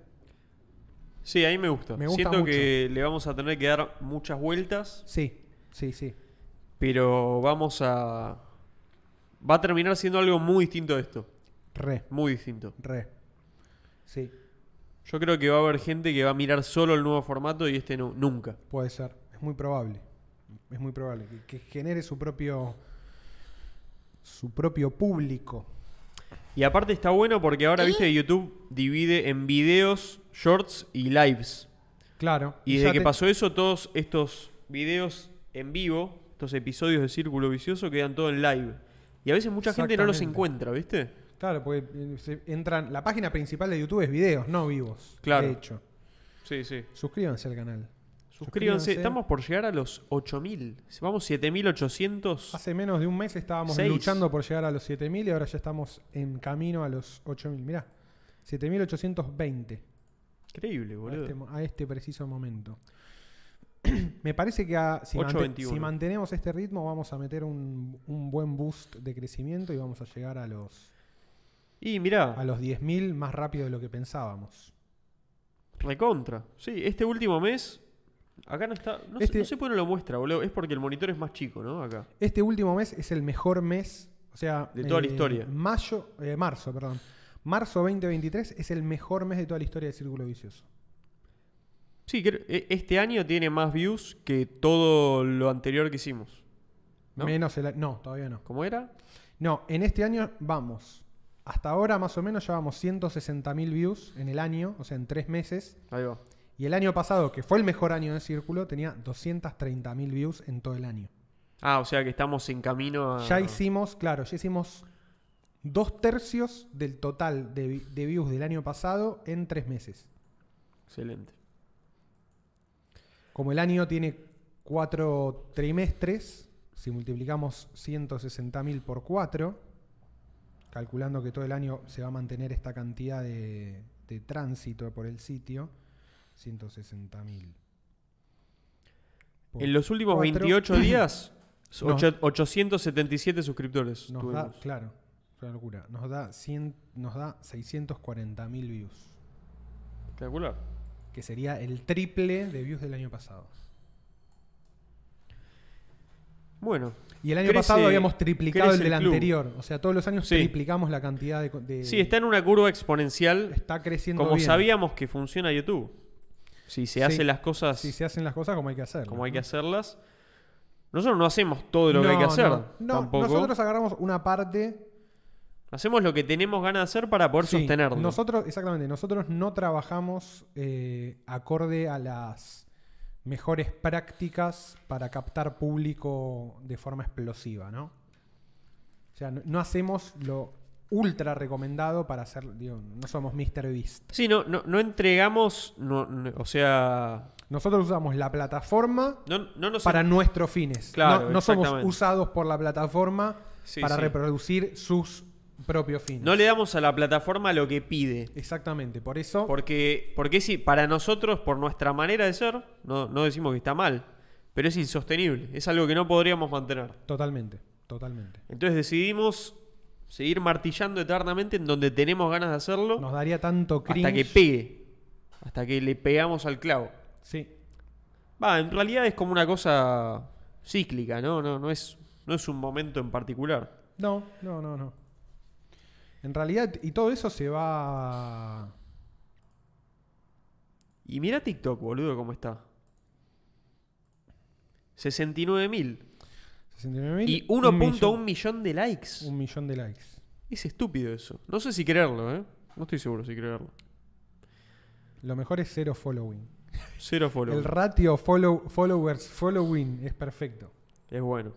Sí, a mí me gusta. Me gusta Siento mucho. que le vamos a tener que dar muchas vueltas, Sí, sí, sí. pero vamos a... Va a terminar siendo algo muy distinto de esto. Re, Muy distinto. re. Sí, Yo creo que va a haber gente que va a mirar solo el nuevo formato y este no, nunca. puede ser. Es muy probable. Es muy probable. Que, que genere su propio. su propio público. Y aparte está bueno porque ahora, viste, YouTube divide en videos, shorts y lives. Claro. Y desde que te- pasó eso, todos estos videos en vivo, estos episodios de Círculo Vicioso, quedan todos en live. Y a veces mucha gente no los encuentra, ¿viste? Claro, porque eh, se entran. La página principal de YouTube es videos, no vivos. Claro. De hecho. Sí, sí. Suscríbanse al canal. Suscríbanse. Estamos por llegar a los 8000. Vamos 7800. Hace menos de un mes estábamos Seis. luchando por llegar a los 7000 y ahora ya estamos en camino a los 8000. Mirá, 7820 Increíble, a boludo. este, mo- a este preciso momento. [CLEARS THROAT] Me parece que a- si, 8.21. si mantenemos este ritmo vamos a meter un, un buen boost de crecimiento y vamos a llegar a los, Y mirá, a los 10.000 más rápido de lo que pensábamos. recontra. Sí, este último mes. Acá no está. No, sé- Este- no sé por qué no lo muestra, boludo. Es porque el monitor es más chico, ¿no? Acá. Este último mes es el mejor mes, o sea, De toda la eh, historia. Mayo, eh, marzo, perdón. Marzo 2023 es el mejor mes de toda la historia del Círculo Vicioso. Sí, creo- e- este año tiene más views que todo lo anterior que hicimos. ¿No? Menos el No, todavía no. ¿Cómo era? No, en este año vamos. Hasta ahora más o menos llevamos 160.000 views en el año, o sea, en tres meses. Ahí va. Y el año pasado, que fue el mejor año de Círculo, tenía 230.000 views en todo el año. Ah, o sea que estamos en camino a. Ya hicimos, claro, ya hicimos dos tercios del total de, vi- de views del año pasado en tres meses. Excelente. Como el año tiene cuatro trimestres, si multiplicamos 160.000 por 4, calculando que todo el año se va a mantener esta cantidad de, de tránsito por el sitio, 160.000. por En los últimos cuatro, 28 [CLEARS THROAT] días, No. ocho- 877 suscriptores. Nos da, claro, es una locura. Nos da, 100, nos da 640.000 views, Espectacular. que sería el triple de views del año pasado. Bueno. Y el año Crece- pasado habíamos triplicado el del club. anterior. O sea, todos los años Sí. triplicamos la cantidad de... Sí, está en una curva exponencial. está creciendo Como bien. sabíamos que funciona YouTube. Si se Sí. hacen las cosas Si se hacen las cosas como hay que hacerlas. como hay que hacerlas. Nosotros no hacemos todo lo que hay que hacer. No, No, tampoco. nosotros agarramos una parte... Hacemos lo que tenemos ganas de hacer para poder Sí, sostenerlo. Nosotros, exactamente, nosotros no trabajamos eh, acorde a las mejores prácticas para captar público de forma explosiva, ¿no? O sea, no, no hacemos lo ultra recomendado para hacer, digo, no somos Mr. Beast. Sí, no, no, no entregamos, no, no- o sea, Nosotros usamos la plataforma no, no nos para nuestros fines. Claro, no, no somos usados por la plataforma Sí, para sí. reproducir sus propios fines. no le damos a la plataforma lo que pide. Exactamente, por eso Porque, porque sí, para nosotros, por nuestra manera de ser, no, no decimos que está mal, pero es insostenible. Es algo que no podríamos mantener. totalmente, totalmente. Entonces decidimos seguir martillando eternamente en donde tenemos ganas de hacerlo Nos daría tanto cringe. hasta que pegue. Hasta que le pegamos al clavo. Sí, Va, en realidad es como una cosa cíclica, ¿no? No, no, es, no es un momento en particular. no, no, no, no. En realidad, y todo eso se va. Y mira TikTok, boludo, cómo está. 69.000. 69.000, Y un 1.1 millón- millón de likes. Un millón de likes. Es estúpido eso. No sé si creerlo, ¿eh? No estoy seguro si creerlo. Lo mejor es cero following. Cero follow. El ratio follow, followers following es perfecto. Es bueno.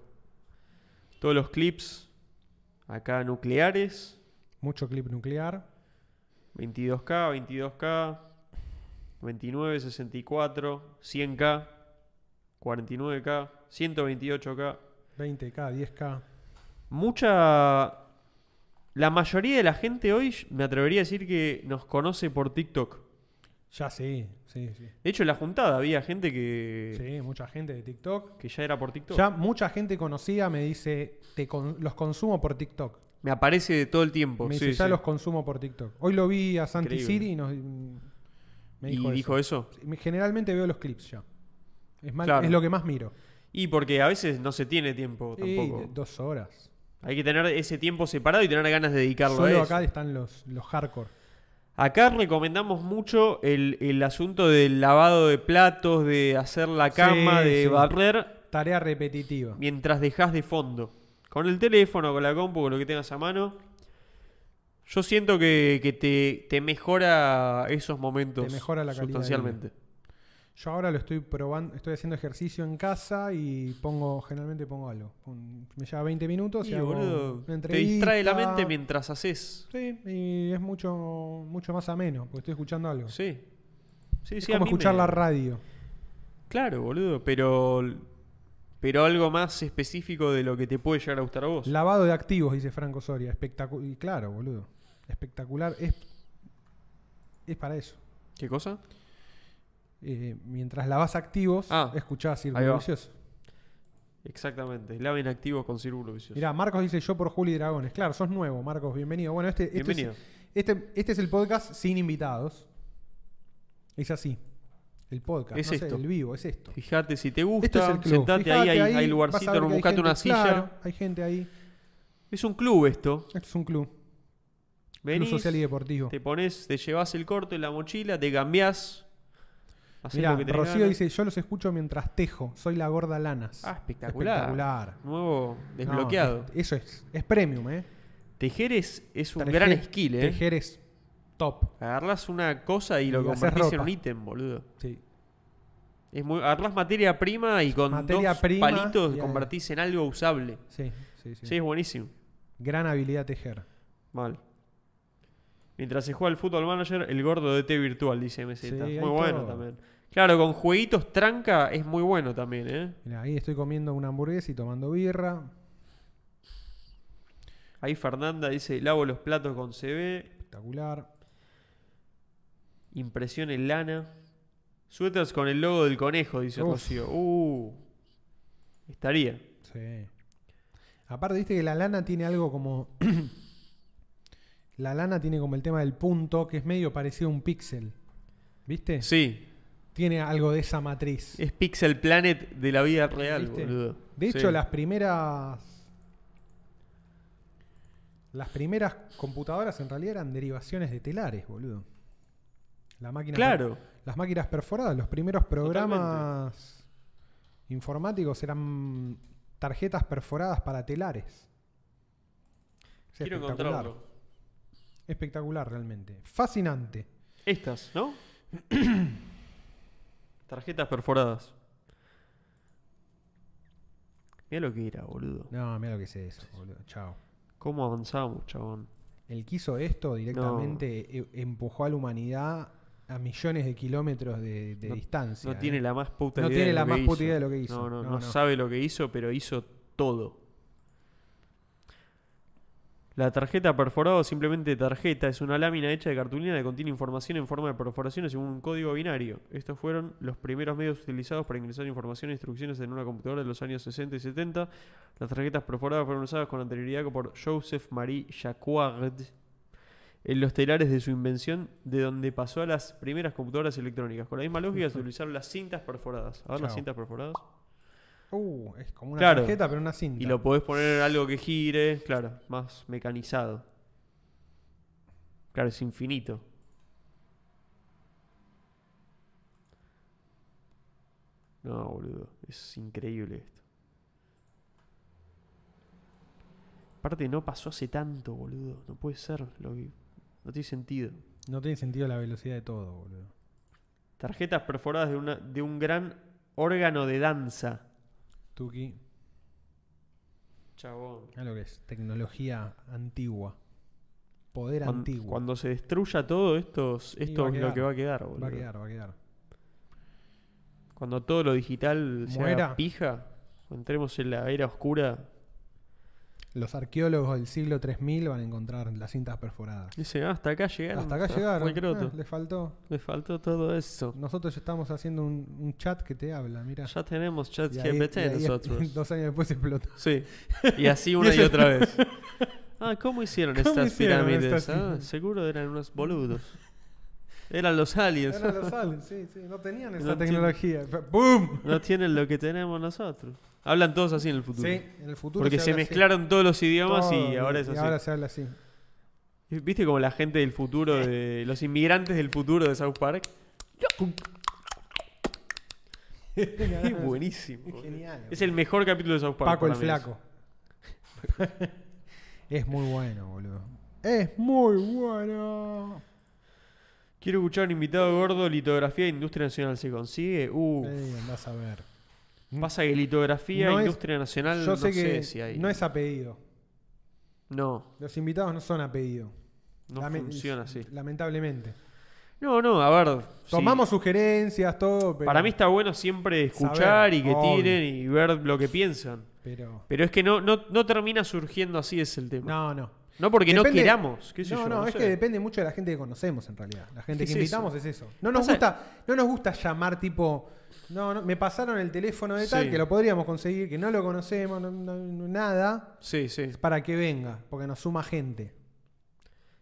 Todos los clips acá nucleares. Mucho clip nuclear. 22K, 22K, 29, 64, 100K, 49K, 128K. 20k, 10k. Mucha... La mayoría de la gente hoy, me atrevería a decir que nos conoce por TikTok. Ya sí, sí, sí. De hecho, en la juntada había gente que, Sí, mucha gente de TikTok. que ya era por TikTok. Ya mucha gente conocida me dice, te con- los consumo por TikTok. Me aparece todo el tiempo. Me sí, dice, ya sí. los consumo por TikTok. Hoy lo vi a Santi Increíble. Y nos, me ¿Y dijo, dijo eso? Sí, me- Generalmente veo los clips ya. Es, Claro. es lo que más miro. Y porque a veces no se tiene tiempo tampoco. dos horas. Hay que tener ese tiempo separado y tener ganas de dedicarlo a Solo eso. acá están los, los hardcore. Acá recomendamos mucho el, el asunto del lavado de platos, de hacer la cama, Sí, de sí. barrer Tarea repetitiva. mientras dejas de fondo. Con el teléfono, con la compu, con lo que tengas a mano. Yo siento que, que te, te mejora esos momentos Te mejora la calidad sustancialmente. Yo ahora lo estoy probando, estoy haciendo ejercicio en casa y pongo, generalmente pongo algo. Me lleva 20 minutos y, Y, hago boludo, una te entrevista. distrae la mente mientras haces. Sí, y es mucho, mucho más ameno, porque estoy escuchando algo. Sí. Sí, es sí, a como mí escuchar me- la radio. Claro, boludo, pero pero algo más específico de lo que te puede llegar a gustar a vos. Lavado de activos, dice Franco Soria. Espectacular. Y claro, boludo. Espectacular. Es, es para eso. ¿Qué cosa? Eh, mientras lavas activos, Ah, escuchás Círculo. Vicioso. Exactamente. Laven activos con círculo vicioso. Mirá, Marcos dice yo por Juli Dragones. Claro, sos nuevo, Marcos. Bienvenido. Bueno, este, este, es, Bienvenido. este, este es el podcast sin invitados. Es así. El podcast. Es no sé, esto. el vivo, es esto. Fíjate si te Este gusta, es el club. sentate Fíjate ahí, hay, vas lugarcito, no buscate una silla. claro, hay gente ahí. Es un club esto. Esto es un club. Venís, club social y deportivo. te pones, te llevas el corto en la mochila, te cambiás. Tenés Rocío ganas. dice, yo los escucho mientras tejo. Soy la gorda Lanas. Ah, espectacular. Espectacular. Nuevo No, desbloqueado. es- eso es. Es premium, ¿eh? Tejer es, es un Tejer- gran skill, ¿eh? Tejer es top. Agarrás una cosa y lo Y convertís en un ítem, boludo. Sí. Es muy, agarrás materia prima y con Materia dos prima palitos convertís en algo usable. Sí, sí, sí. Sí, es buenísimo. Gran habilidad tejer. Mal. Mientras se juega el Football Manager, el gordo de T virtual, dice MZ. Sí, muy bueno todo. también. Claro, con jueguitos tranca es muy bueno también, ¿eh? Mirá, ahí estoy comiendo una hamburguesa y tomando birra. Ahí Fernanda dice, lavo los platos con CB, Espectacular. impresión en lana. Suéteres con el logo del conejo, dice Uf. Rocío. Uh, estaría. Sí. Aparte, viste que la lana tiene algo como. [CLEARS THROAT] la lana tiene como el tema del punto, que es medio parecido a un píxel. ¿Viste? Sí, Tiene algo de esa matriz. es Pixel Planet de la vida real, ¿Viste? boludo. De hecho, Sí. las primeras. Las primeras computadoras en realidad eran derivaciones de telares, boludo. La máquina Claro. Las máquinas perforadas, los primeros programas informáticos eran tarjetas perforadas para telares. Es Quiero espectacular. encontrarlo. Espectacular realmente. Fascinante. Estas, ¿no? [CLEARS THROAT] Tarjetas perforadas. Mira lo que era, boludo. No, mira lo que es eso, boludo. Chao. ¿Cómo avanzamos, chabón? El que hizo esto directamente e- empujó a la humanidad a millones de kilómetros de, de No- distancia. No ¿eh? tiene la más puta No idea. tiene de la lo que más puta hizo. idea de lo que hizo. No. sabe lo que hizo, pero hizo todo. La tarjeta perforada o simplemente tarjeta es una lámina hecha de cartulina que contiene información en forma de perforaciones según un código binario. Estos fueron los primeros medios utilizados para ingresar información e instrucciones en una computadora de los años 60 y 70. Las tarjetas perforadas fueron usadas con anterioridad por Joseph Marie Jacquard en los telares de su invención, de donde pasó a las primeras computadoras electrónicas. Con la misma lógica se utilizaron las cintas perforadas. A ver las cintas perforadas. Uh, es como una Claro. tarjeta, pero una cinta. Y lo podés poner en algo que gire, claro, más mecanizado. Claro, es infinito. No, boludo, es increíble esto. Aparte no pasó hace tanto, boludo. No puede ser. Lo que... No tiene sentido. No tiene sentido la velocidad de todo, boludo. Tarjetas perforadas de, una, de un gran órgano de danza. Tuki. Chabón. Mira lo que es. Tecnología antigua. Poder Cuan- antiguo. Cuando se destruya todo esto, esto es lo que va a quedar, boludo. va a quedar, va a quedar. Cuando todo lo digital se haga pija, cuando entremos en la era oscura, Los arqueólogos del siglo 3000 van a encontrar las cintas perforadas. dicen, ah, hasta acá llegaron. Hasta acá llegaron. Ah, le faltó. Le faltó todo eso. Nosotros ya estamos haciendo un, un chat que te habla, mira. Ya tenemos chat Y GPT ahí nosotros. [LAUGHS] Dos años después explota. Sí. [LAUGHS] Y así una y otra vez. [LAUGHS] Ah, ¿cómo hicieron ¿Cómo estas hicieron pirámides? estas Ah, pirámides? seguro eran unos boludos. Eran los aliens. Eran los aliens, sí, sí. No tenían esa No tecnología. ¡Boom! No tienen lo que tenemos nosotros. Hablan todos así en el futuro. Sí, en el futuro Porque se, así. mezclaron todos los idiomas Todo, y ahora es así. ahora se habla así. ¿Viste como la gente del futuro, de [LAUGHS] los inmigrantes del futuro de South Park? Es [LAUGHS] buenísimo. Es genial. Es el mejor capítulo de South Park. Paco el Flaco. [LAUGHS] es muy bueno, boludo. Es muy bueno. Quiero escuchar un invitado gordo, litografía de Industria Nacional. ¿Se consigue? Uh, Eh, andás a ver. Pasa que litografía No es- Industria Nacional Yo no sé si hay. no es a pedido. No, Los invitados no son a pedido. no Lame- funciona así. Lamentablemente. No, no, a ver. sí. Tomamos sugerencias, todo, pero... Para mí está bueno siempre escuchar Saber, y que obvio. tiren y ver lo que piensan. Pero... Pero es que no, no, no termina surgiendo así, es el tema. No, no. No porque no queramos. qué sé no, yo, no, es sé. que depende mucho de la gente que conocemos en realidad. La gente ¿Qué que es invitamos eso? es eso. No nos gusta, no nos gusta llamar tipo, no, no, me pasaron el teléfono de tal, Sí. que lo podríamos conseguir, que no lo conocemos, no- no- no- nada, Sí, sí. para que venga, porque nos suma gente.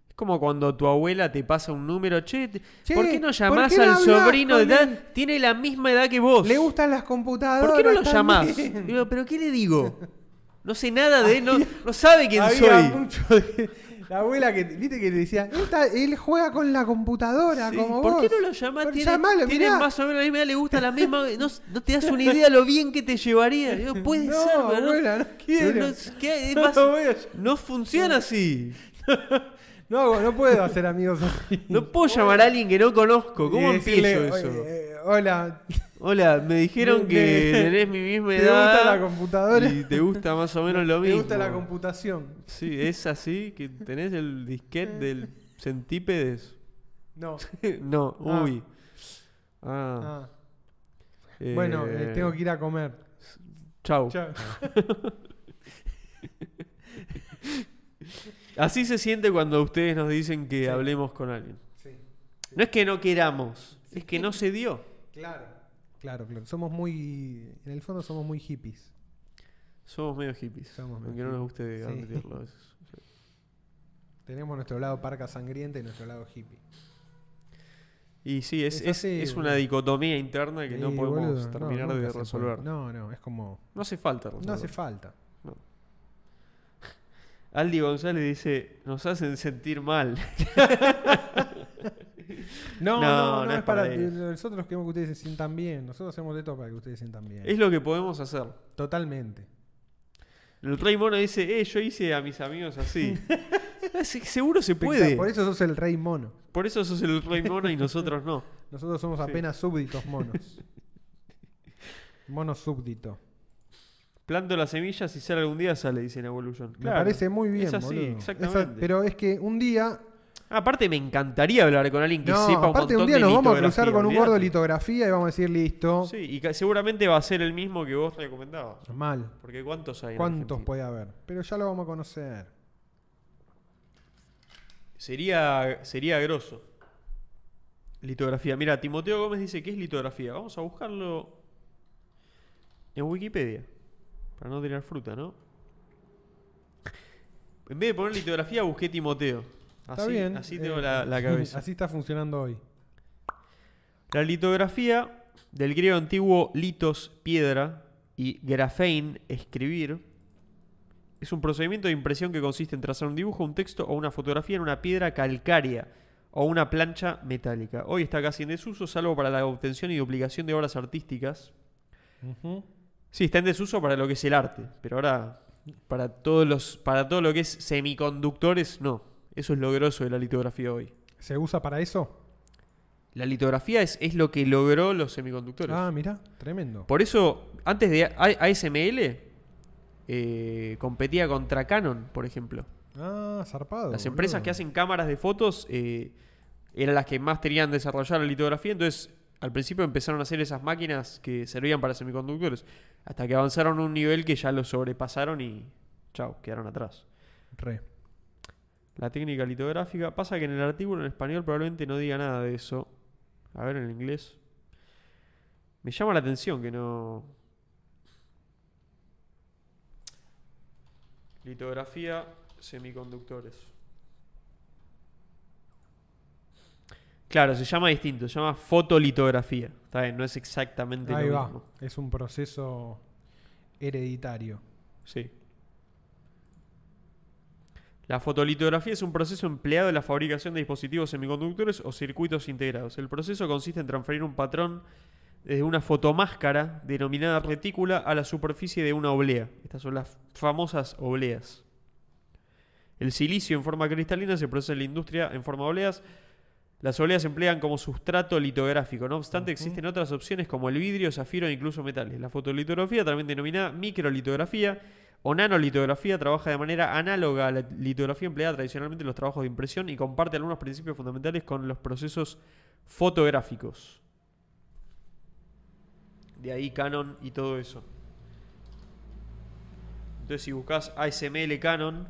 Es como cuando tu abuela te pasa un número, che, Che, ¿por qué no ¿por llamás qué al sobrino de tal? él? Tiene la misma edad que vos. Le gustan las computadoras. ¿Por qué no lo llamás? [LAUGHS] ¿pero qué le digo? No sé nada de él, no, no sabe quién Había soy. mucho de- [LAUGHS] La abuela que, viste que te decía, él, juega con la computadora Sí, como ¿Por vos. qué no lo llamás? Pero Tiene, llamalo, tiene mirá. más o menos la misma edad, le gusta la misma. [LAUGHS] No, no te das una idea lo bien que te llevaría. Digo, puede No, ser, pero abuela, no pero quiero. no, ¿qué? Es [LAUGHS] No más- voy a- no funciona así. No, hago- no puedo hacer amigos así. No puedo llamar a alguien que no conozco. ¿Cómo Y decirle, empiezo eso? "Oye, eh, hola, Hola, me dijeron que tenés mi misma ¿te edad. gusta la computadora? Y te gusta más o menos lo [LAUGHS] ¿Te mismo. gusta la computación? Sí, es así, que tenés el disquete del centípedes. No. [LAUGHS] no, Ah. uy. Ah. Ah. eh, Bueno, eh, tengo que ir a comer. Chau. Chao. [LAUGHS] Así se siente cuando ustedes nos dicen que hablemos con alguien. Sí. No es que no queramos, es que no se dio. Claro. Claro, claro. Somos muy. En el fondo somos muy hippies. Somos medio hippies. Somos medio aunque no nos guste hippies. Sí. admitirlo a veces. [LAUGHS] Tenemos nuestro lado parca sangrienta y nuestro lado hippie. Y sí, es, Es una dicotomía interna que no podemos boludo, no, terminar de puede. resolver. No, no, es como. No hace falta No resolver. hace falta. [LAUGHS] Aldi González dice, nos hacen sentir mal. [LAUGHS] [LAUGHS] No, No, no, es es para. Nosotros queremos que ustedes se sientan bien. Nosotros hacemos de todo para que ustedes se sientan bien. es lo que podemos hacer. Totalmente. El Rey Mono dice, eh, yo hice a mis amigos así. [LAUGHS] Sí, Seguro se puede. Por eso sos el rey mono. Por eso sos el Rey Mono y nosotros no. [LAUGHS] Nosotros somos Sí. apenas súbditos monos. Mono súbdito. Planto las semillas y sale algún día sale, dice en Evolution. Me parece muy bien, Es así, boludo. exactamente. Esa- pero es que un día. Aparte me encantaría hablar con alguien que No, sepa un aparte montón un día de nos vamos a cruzar con un gordo de litografía y vamos a decir listo. Sí, y seguramente va a ser el mismo que vos recomendabas. Mal. Porque ¿cuántos hay? ¿Cuántos puede haber? Pero ya lo vamos a conocer. Sería, sería grosso. Litografía. Mira, Timoteo Gómez dice que es litografía. Vamos a buscarlo en Wikipedia. Para no tirar fruta, ¿no? En vez de poner litografía, busqué Timoteo. Así, Está bien. así tengo eh, la, la [LAUGHS] cabeza. Así está funcionando hoy. La litografía, del griego antiguo litos, piedra, y grafein, escribir, es un procedimiento de impresión que consiste en trazar un dibujo, un texto o una fotografía en una piedra calcárea o una plancha metálica. Hoy está casi en desuso, salvo para la obtención y duplicación de obras artísticas. Sí, está en desuso para lo que es el arte, pero ahora para todos los para todo lo que es semiconductores no. Eso es lo grosso de la litografía hoy. ¿Se usa para eso? La litografía es, es lo que logró los semiconductores. Ah, mira, tremendo. Por eso, antes de ASML, eh, competía contra Canon, por ejemplo. Ah, zarpado. Las empresas boludo. que hacen cámaras de fotos eh, eran las que más tenían desarrollar la litografía. Entonces, al principio empezaron a hacer esas máquinas que servían para semiconductores. Hasta que avanzaron a un nivel que ya lo sobrepasaron y. Chao, quedaron atrás. Re. La técnica litográfica. Pasa que en el artículo en español probablemente no diga nada de eso. A ver en inglés. Me llama la atención que no. Litografía, semiconductores. Claro, se llama distinto, se llama fotolitografía. Está bien, no es exactamente Ahí lo va. mismo. Es un proceso hereditario. Sí. La fotolitografía es un proceso empleado en la fabricación de dispositivos semiconductores o circuitos integrados. El proceso consiste en transferir un patrón desde una fotomáscara denominada retícula a la superficie de una oblea. Estas son las famosas obleas. El silicio en forma cristalina se procesa en la industria en forma de obleas. Las obleas se emplean como sustrato litográfico. No obstante, existen otras opciones como el vidrio, zafiro e incluso metales. La fotolitografía, también denominada microlitografía o nanolitografía, trabaja de manera análoga a la litografía empleada tradicionalmente en los trabajos de impresión y comparte algunos principios fundamentales con los procesos fotográficos. De ahí Canon y todo eso. Entonces si buscas ASML Canon,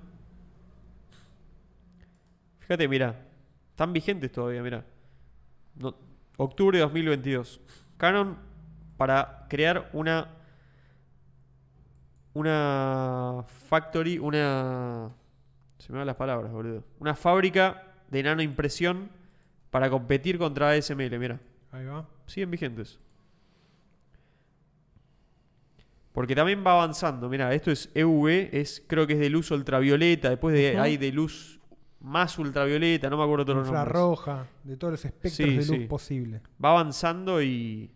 fíjate, mira, están vigentes todavía, mira. No- octubre de 2022. Canon para crear una una factory, una se me van las palabras, boludo. Una fábrica de nanoimpresión para competir contra ASML, mira. Ahí va. Siguen vigentes. Porque también va avanzando. Mira, esto es EUV, es, creo que es de luz ultravioleta. Después de, Ujú. hay de luz más ultravioleta, no me acuerdo todos los nombres. Infrarroja, de todos los espectros Sí, de luz sí. posible. Va avanzando y.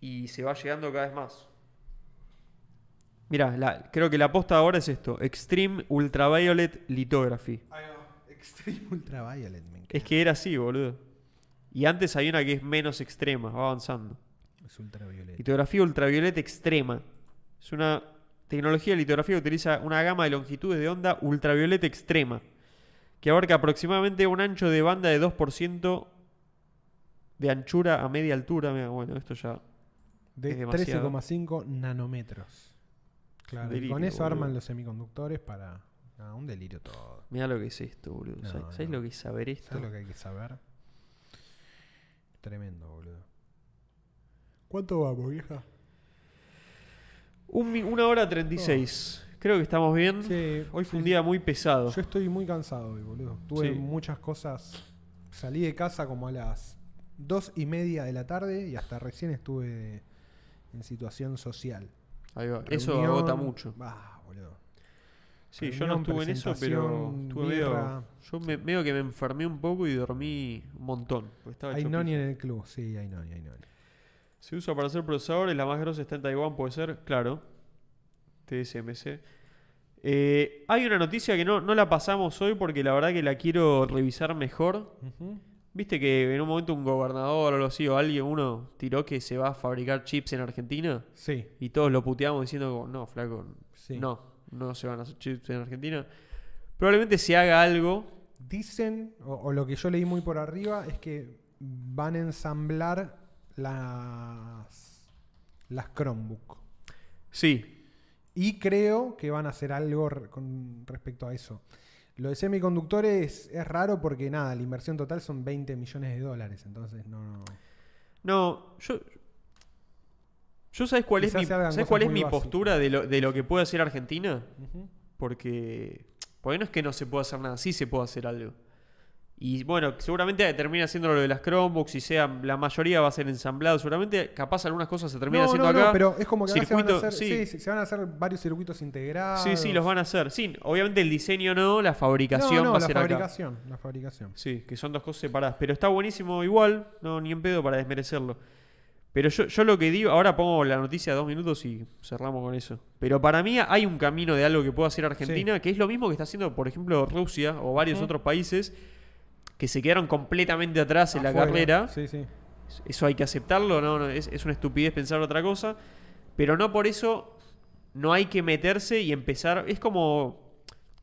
Y se va llegando cada vez más. Mira, la- creo que la posta ahora es esto: Extreme Ultraviolet Lithography. Ahí va. Extreme [LAUGHS] Ultraviolet, me encanta. Es que era así, boludo. Y antes hay una que es menos extrema, va avanzando. Es ultravioleta. Litografía ultravioleta extrema. Es una tecnología de litografía que utiliza una gama de longitudes de onda ultravioleta extrema, que abarca aproximadamente un ancho de banda de 2% de anchura a media altura. Mira, bueno, esto ya... De es demasiado. 13,5 nanómetros. Claro, y Delirio, con eso boludo. arman los semiconductores para. ah, un delirio todo. Mira lo que es esto, boludo. No, ¿Sabes no. lo que es saber esto? ¿Sabes lo que hay que saber? Tremendo, boludo. ¿Cuánto vamos, vieja? Un una hora 36. Creo que estamos bien. Sí, Hoy sí, fue un día muy pesado. Yo estoy muy cansado hoy, boludo. Tuve Sí. muchas cosas. Salí de casa como a las dos y media de la tarde y hasta recién estuve en situación social. Ahí va. Eso Reunión- agota mucho. Boludo. Sí, yo no estuve en eso, pero estuve medio, yo me, medio que me enfermé un poco y dormí un montón. Hay noni en el club, sí, hay noni, hay noni. Se usa para hacer procesadores, la más grosa está en Taiwán, puede ser, claro. TSMC. Eh, hay una noticia que no, no la pasamos hoy porque la verdad que la quiero revisar mejor. Ujú. ¿Viste que en un momento un gobernador o algo así, o alguien, uno tiró que se va a fabricar chips en Argentina? Sí, Y todos lo puteamos diciendo, no, flaco, sí. no, no se van a hacer chips en Argentina. Probablemente se haga algo. Dicen, o, o lo que yo leí muy por arriba, es que van a ensamblar las, las Chromebook. Sí, Y creo que van a hacer algo con respecto a eso. Lo de semiconductores es raro porque nada, la inversión total son 20 millones de dólares, entonces no... no- No, yo. ¿Yo sabes cuál es mi, ¿sabes cuál es mi postura de lo, de lo que puede hacer Argentina? Ujú. Porque. Porque no es que no se pueda hacer nada, sí se puede hacer algo. Y bueno, seguramente termina haciendo lo de las Chromebooks y sea, la mayoría va a ser ensamblado. Seguramente, capaz algunas cosas se terminan No, haciendo no, acá. no, pero es como que se van a hacer, sí. sí, sí, se van a hacer varios circuitos integrados. Sí, sí, los van a hacer. Sí, obviamente el diseño no, la fabricación no, no, va a la ser acá. fabricación, la fabricación. Sí, que son dos cosas separadas. Pero está buenísimo igual, no ni en pedo para desmerecerlo. Pero yo, yo lo que digo, ahora pongo la noticia de dos minutos y cerramos con eso. Pero para mí hay un camino de algo que puede hacer Argentina, que es lo mismo que está haciendo, por ejemplo, Rusia o varios otros países que se quedaron completamente atrás en la carrera. Sí, sí. Eso hay que aceptarlo, no, no, es, es una estupidez pensar otra cosa. Pero no por eso no hay que meterse y empezar. Es como.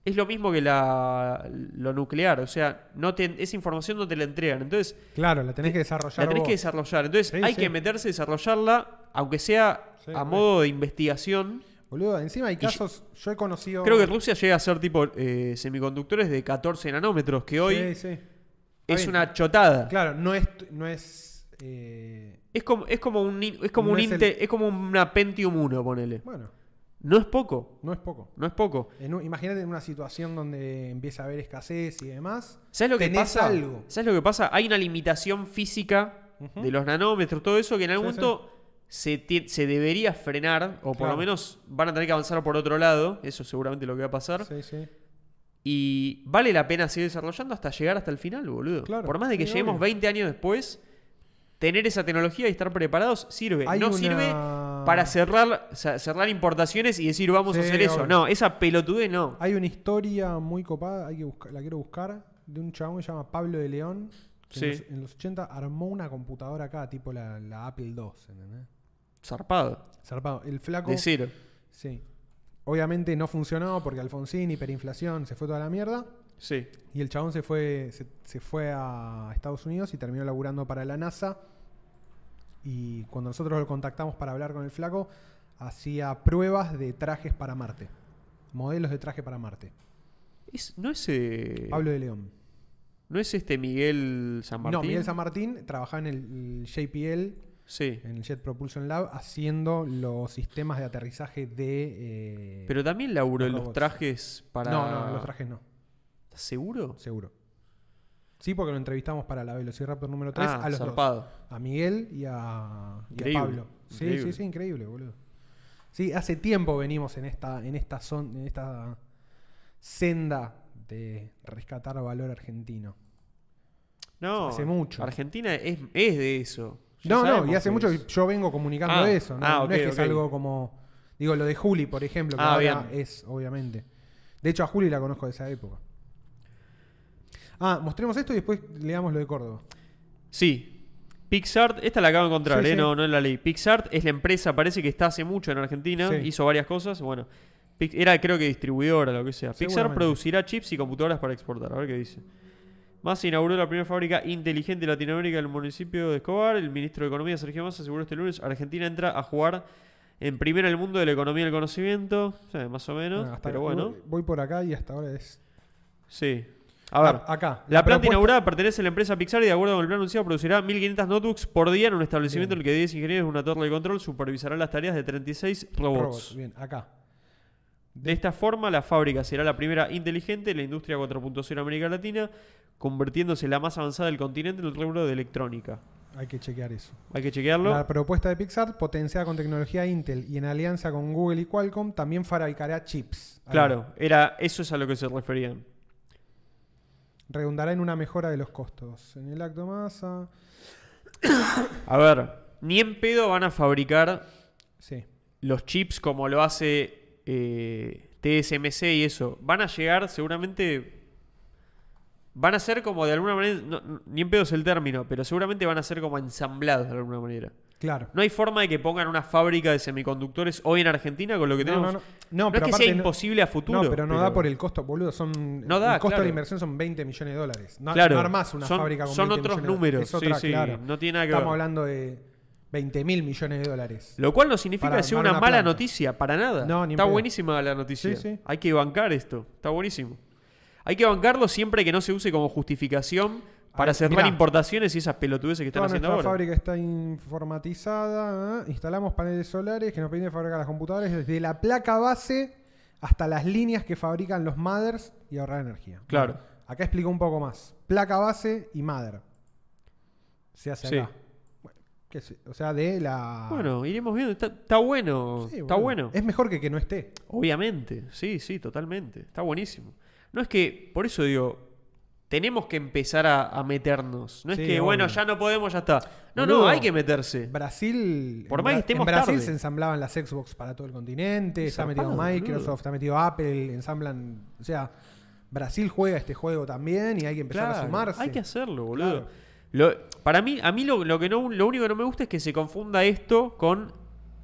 Es lo mismo que la, lo nuclear. O sea, no te, esa información no te la entregan. Entonces, Claro, la tenés que desarrollar la tenés vos. que desarrollar. Entonces, Sí, hay sí. que meterse, desarrollarla, aunque sea Sí, a modo de investigación. Boludo, encima hay yo- casos, yo he conocido... Creo que Rusia llega a ser tipo eh, semiconductores de 14 nanómetros, que hoy Sí, sí. Es bien. una chotada. Claro, no es... No es eh, Es como, es como un es como No un es el- Intel- es como una Pentium 1, ponele. bueno, No es poco, no es poco. no es poco. En un- imagínate en una situación donde empieza a haber escasez y demás. ¿Sabes lo que pasa? algo. ¿Sabes lo que pasa? Hay una limitación física de los nanómetros, todo eso que en algún Sí, momento se, se debería frenar, o por lo menos van a tener que avanzar por otro lado. Eso seguramente es lo que va a pasar. Sí, sí. Y vale la pena seguir desarrollando hasta llegar hasta el final, boludo. Claro, por más de que sí, lleguemos obvio. 20 años después, tener esa tecnología y estar preparados sirve. Hay no una- sirve para cerrar, cerrar importaciones y decir vamos a hacer eso. obvio. No, esa pelotudez no. Hay una historia muy copada, hay que buscar, la quiero buscar, de un chabón que se llama Pablo de León. Que Sí. en, los, en los 80 armó una computadora acá, tipo la, la Apple II, ¿entendés? Zarpado. Zarpado. El flaco. De cero. Sí. Obviamente no funcionó porque Alfonsín, hiperinflación, se fue toda la mierda. Sí. Y el chabón se fue, se, se fue a Estados Unidos y terminó laburando para la NASA. Y cuando nosotros lo contactamos para hablar con el flaco, hacía pruebas de trajes para Marte. Modelos de traje para Marte. Es- no es. eh, Pablo de León. No es este Miguel San Martín. No, Miguel San Martín trabajaba en el, el JPL, Sí. en el Jet Propulsion Lab, haciendo los sistemas de aterrizaje de... eh, Pero también laburó los en los trajes para. No, no, los trajes no, ¿Estás seguro? seguro. Sí, porque lo entrevistamos para la Velociraptor número 3 Ah, a los dos. zarpado. A Miguel y a, y a Pablo. Sí, increíble. sí, sí, increíble, boludo. Sí, hace tiempo venimos en esta, en esta zon- en esta senda de rescatar valor argentino. No. Hace mucho. Argentina es, es de eso. No, no, y hace mucho es. que yo vengo comunicando Ah, eso. No, ah, No es que es algo como. Digo, lo de Juli, por ejemplo, que Ah, ahora bien. es, obviamente. De hecho, a Juli la conozco de esa época. Ah, mostremos esto y después leamos lo de Córdoba. Sí. Pixart, esta la acabo de encontrar, Sí, ¿eh? sí. No, no es la ley. Pixart es la empresa, parece que está hace mucho en Argentina, Sí. hizo varias cosas. Bueno, era creo que distribuidora, lo que sea. Pixar producirá chips y computadoras para exportar. A ver qué dice. Massa inauguró la primera fábrica inteligente de Latinoamérica en el municipio de Escobar. El ministro de Economía, Sergio Massa, aseguró este lunes: Argentina entra a jugar en primera en el mundo de la economía del conocimiento. O sea, más o menos. Bueno, pero bueno, Voy, por acá y hasta ahora es. sí. A ver, Ah, acá. la planta propuesta- inaugurada pertenece a la empresa Pixar y de acuerdo con el plan anunciado producirá 1500 notebooks por día en un establecimiento Bien. en el que 10 ingenieros de una torre de control supervisarán las tareas de 36 robots. Robots, Bien, acá. De esta forma, la fábrica será la primera inteligente de la industria 4.0 en América Latina, convirtiéndose en la más avanzada del continente en el rubro de electrónica. Hay que chequear eso. Hay que chequearlo. La propuesta de Pixar, potenciada con tecnología Intel y en alianza con Google y Qualcomm, también fabricará chips. Ahí Claro, era, eso es a lo que se referían. redundará en una mejora de los costos. En el acto masa. [COUGHS] A ver, ni en pedo van a fabricar Sí. los chips como lo hace eh, TSMC y eso. Van a llegar seguramente... Van a ser como de alguna manera... no- no, ni en pedo es el término, pero seguramente van a ser como ensamblados de alguna manera. Claro. No hay forma de que pongan una fábrica de semiconductores hoy en Argentina con lo que No, tenemos. no, no. Pero es que sea no- imposible a futuro. No, pero no da por el costo, boludo. Son, No da, el costo de la inversión son 20 millones de dólares. No, Claro, no armás una son- fábrica con son 20 otros millones números, dólares. Es otra, sí, sí, claro. no tiene nada que Estamos ver. hablando de 20 mil millones de dólares. Lo cual no significa que sea una una mala planta. noticia, para nada. No, ni Está pedo. buenísima la noticia. Sí, sí. Hay que bancar esto. Está buenísimo. Hay que bancarlo siempre que no se use como justificación para Ay, cerrar mirá. importaciones y esas pelotudeces que están Toda haciendo ahora. fábrica está informatizada. ¿eh? Instalamos paneles solares que nos permiten fabricar las computadoras desde la placa base hasta las líneas que fabrican los mothers y ahorrar energía. Claro. Bueno, acá explico un poco más. Placa base y mother. Se hace Sí. acá. Bueno, qué sé, o sea, de la... Bueno, iremos viendo. Está, está bueno. Sí, está bueno. Es mejor que que no esté. Obviamente, sí, sí, totalmente. Está buenísimo. No es que, por eso digo, tenemos que empezar a, a meternos. No es que, bueno, ya no podemos, ya está. No, no, hay que meterse. Brasil. Por más que estemos En Brasil tarde. se ensamblaban las Xbox para todo el continente. Está metido Microsoft, boludo. está metido Apple, ensamblan. O sea, Brasil juega este juego también y hay que empezar a sumarse. Hay que hacerlo, boludo. Claro. Lo- para mí, a mí lo, lo que no, lo único que no me gusta es que se confunda esto con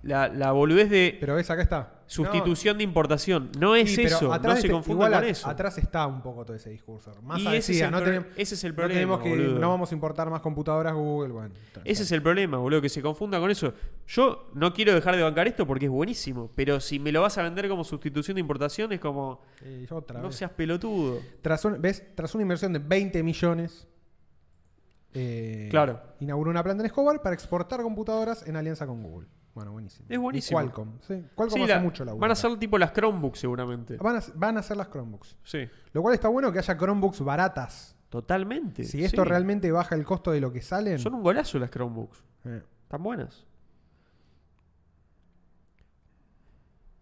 la, la boludez de Pero ves, acá está. sustitución de importación. No es Sí, eso, no se este- confunda igual con a- eso. Atrás está un poco todo ese discurso. Más Y decía, ese es el no, ese es el no problema, tenemos que, no vamos a importar más computadoras Google. Bueno, Ese es el problema, boludo, que se confunda con eso. Yo no quiero dejar de bancar esto porque es buenísimo, pero si me lo vas a vender como sustitución de importación es como, no vez. seas pelotudo. Tras un- ¿Ves? Tras una inversión de 20 millones, eh, Claro. inauguró una planta en Escobar para exportar computadoras en alianza con Google. Bueno, buenísimo. Es buenísimo. Y Qualcomm. Sí, Qualcomm Sí, hace la- mucho laburo van a ser tipo las Chromebooks seguramente. Van a, van a ser las Chromebooks. Sí, Lo cual está bueno que haya Chromebooks baratas. totalmente. Si esto sí. realmente baja el costo de lo que salen. Son un golazo las Chromebooks. eh, Están buenas.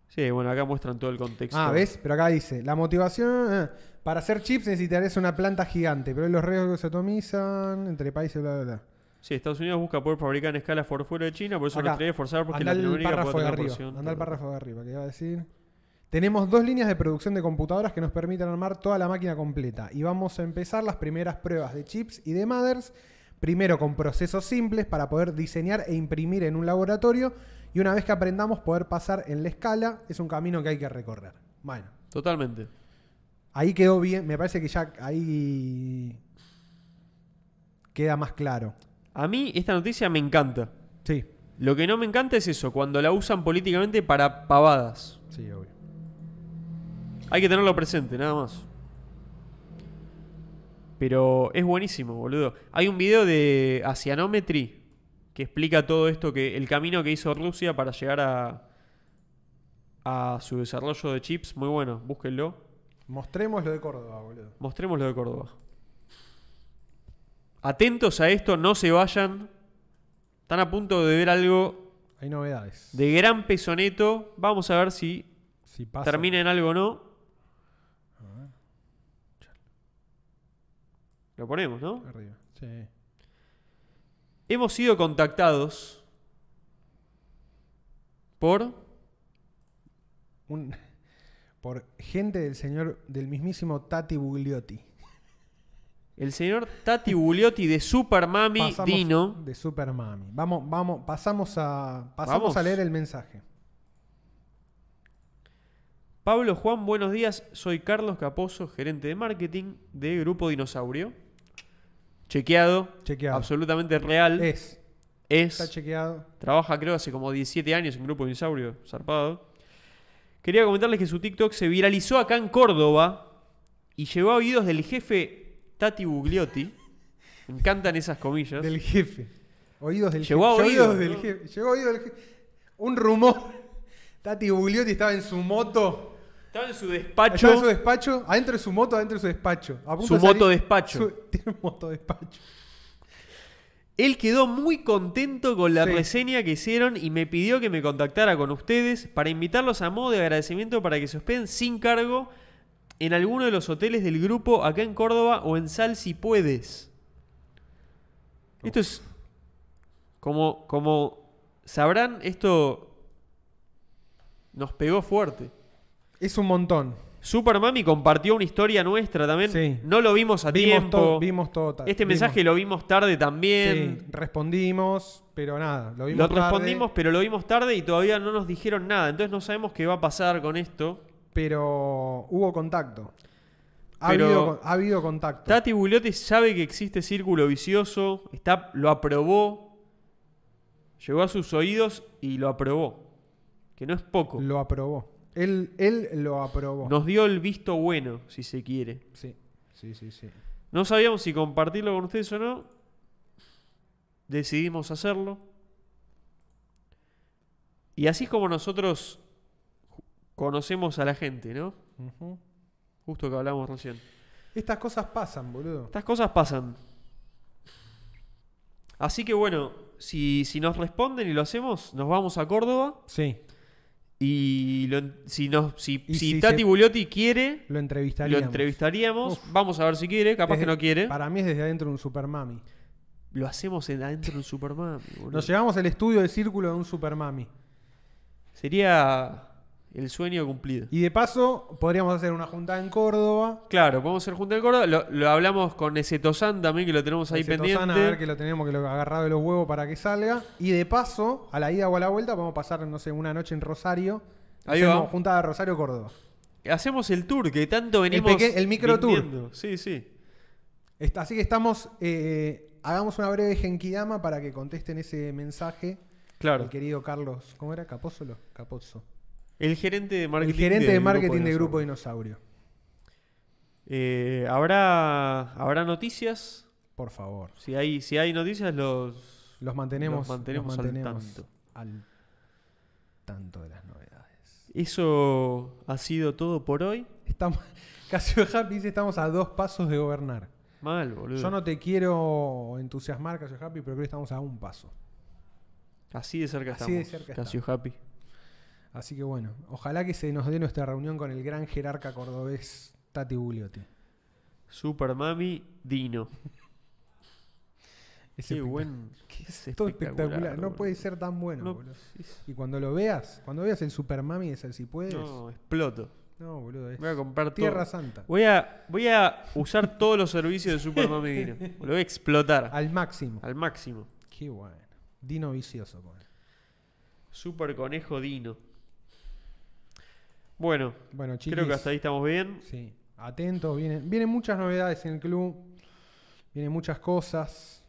Sí, bueno, acá muestran todo el contexto. Ah, ¿ves? Pero acá dice, la motivación... eh, para hacer chips necesitarías una planta gigante, pero los riesgos se atomizan entre países, bla, bla, bla. Sí, Estados Unidos busca poder fabricar en escala por fuera de China, por eso Acá. tiene que forzar porque Anda el Latinoamérica puede de tener arriba. porción. Anda el párrafo de arriba, que iba a decir. Tenemos dos líneas de producción de computadoras que nos permiten armar toda la máquina completa. Y vamos a empezar las primeras pruebas de chips y de mothers. Primero con procesos simples para poder diseñar e imprimir en un laboratorio. Y una vez que aprendamos poder pasar en la escala, es un camino que hay que recorrer. Bueno, Totalmente. Ahí quedó bien, me parece que ya ahí queda más claro. A mí esta noticia me encanta. Sí, Lo que no me encanta es eso, cuando la usan políticamente para pavadas. sí, obvio. Hay que tenerlo presente, nada más. Pero es buenísimo, boludo. Hay un video de Asianometry que explica todo esto, que el camino que hizo Rusia para llegar a, a su desarrollo de chips. Muy bueno, búsquenlo. Mostremos lo de Córdoba, boludo. Mostremos lo de Córdoba. Atentos a esto, no se vayan. Están a punto de ver algo Hay novedades. de gran peso neto. Vamos a ver si si pasa, termina en algo o no. Lo ponemos, ¿no? arriba. Sí. Hemos sido contactados por Un- por gente del señor, del mismísimo Tati Bugliotti. el señor Tati Bugliotti de Super Mami Pasamos Dino. De Super Mami. Vamos, vamos, pasamos a. Pasamos Vamos. a leer el mensaje. Pablo Juan, buenos días. Soy Carlos Caposo, gerente de marketing de Grupo Dinosaurio. Chequeado. Chequeado. Absolutamente real. Es. Es. Está chequeado. Trabaja creo hace como 17 años en Grupo Dinosaurio, zarpado. Quería comentarles que su TikTok se viralizó acá en Córdoba y llegó a oídos del jefe Tati Bugliotti. Me encantan esas comillas. Del jefe. Oídos del Llegó a jefe. oídos, del ¿no? jefe. Llegó a oídos del jefe. Un rumor. Tati Bugliotti estaba en su moto. Estaba en su despacho. Estaba en su despacho. Adentro de su moto, adentro de su despacho. A punto Su de moto despacho. su- [LAUGHS] tiene un moto despacho. Él quedó muy contento con la Sí. reseña que hicieron y me pidió que me contactara con ustedes para invitarlos a modo de agradecimiento para que se hospeden sin cargo en alguno de los hoteles del grupo acá en Córdoba o en Sal si puedes. Esto es como como sabrán esto nos pegó fuerte. Es un montón. Super Mami compartió una historia nuestra también. Sí. No lo vimos a Vimos tiempo. vimos todo. ta- este vimos- mensaje lo vimos tarde también. Sí, respondimos, pero nada. Lo vimos Lo tarde, respondimos, pero lo vimos tarde y todavía no nos dijeron nada. Entonces no sabemos qué va a pasar con esto. pero hubo contacto. Ha, Pero- habido, ha habido contacto. Tati Bugliotti sabe que existe círculo vicioso, está, lo aprobó, llegó a sus oídos y lo aprobó. Que no es poco. Lo aprobó. Él, él lo aprobó. Nos dio el visto bueno, si se quiere. Sí, sí, sí, sí. No sabíamos si compartirlo con ustedes o no. Decidimos hacerlo. Y así es como nosotros conocemos a la gente, ¿no? Justo que hablamos recién. Estas cosas pasan, boludo. Estas cosas pasan. Así que bueno, si, si nos responden y lo hacemos, nos vamos a Córdoba. Sí, Y lo si, nos, si, Y si si Tati Bugliotti quiere, lo lo entrevistaríamos. entrevistaríamos. Uf. Vamos a ver si quiere, capaz Desde- que no quiere. Para mí es desde adentro de un supermami. Lo hacemos en- adentro de un Superman. boludo. Nos llevamos al estudio de círculo de un supermami. Sería el sueño cumplido. Y de paso, podríamos hacer una junta en Córdoba. Claro, podemos ser junta de Córdoba. Lo, lo hablamos con Ezetosan también, que lo tenemos ahí Ese pendiente. A ver que lo tenemos que lo agarrado de los huevos para que salga. Y de paso, a la ida o a la vuelta, vamos a pasar, no sé, una noche en Rosario. Ahí Hacemos va. junta de Rosario Córdoba. Hacemos el tour que tanto venimos. el micro tour. Sí, sí. Est- Así que estamos. eh, hagamos una breve genkidama para que contesten ese mensaje. Claro. El querido Carlos. ¿Cómo era? ¿Capósolo? Capozzo. El gerente de El marketing. gerente de marketing de. Grupo Dinosaurio. Eh, ¿habrá, ¿Habrá noticias? Por favor. Si hay, si hay noticias, los. Los mantenemos, Los mantenemos los al tanto. al tanto de las novedades. Eso ha sido todo por hoy. Estamos, [LAUGHS] Casio Happy dice estamos a dos pasos de gobernar. Mal, boludo. Yo no te quiero entusiasmar, Casio Happy, pero creo que estamos a un paso. Así de cerca Así de estamos. cerca Casio Happy. Así que bueno, ojalá que se nos dé nuestra reunión con el gran jerarca cordobés Tati Bugliotti. Super Mami Dino. Es Qué buen. qué es Todo espectacular. No boludo. puede ser tan bueno, No, boludo. es- Y cuando lo veas, cuando veas el Super Mami de si puedes. No, no, exploto. boludo. Es Voy a comprar Tierra todo. Santa. Voy a, voy a usar todos los servicios de Super Mami Dino. Lo voy a explotar Al máximo. al máximo. Qué bueno. Dino vicioso, pone. Super Conejo Dino. Bueno, Bueno, creo que hasta ahí estamos bien. Sí. atentos. Vienen, vienen muchas novedades en el club. Vienen muchas cosas.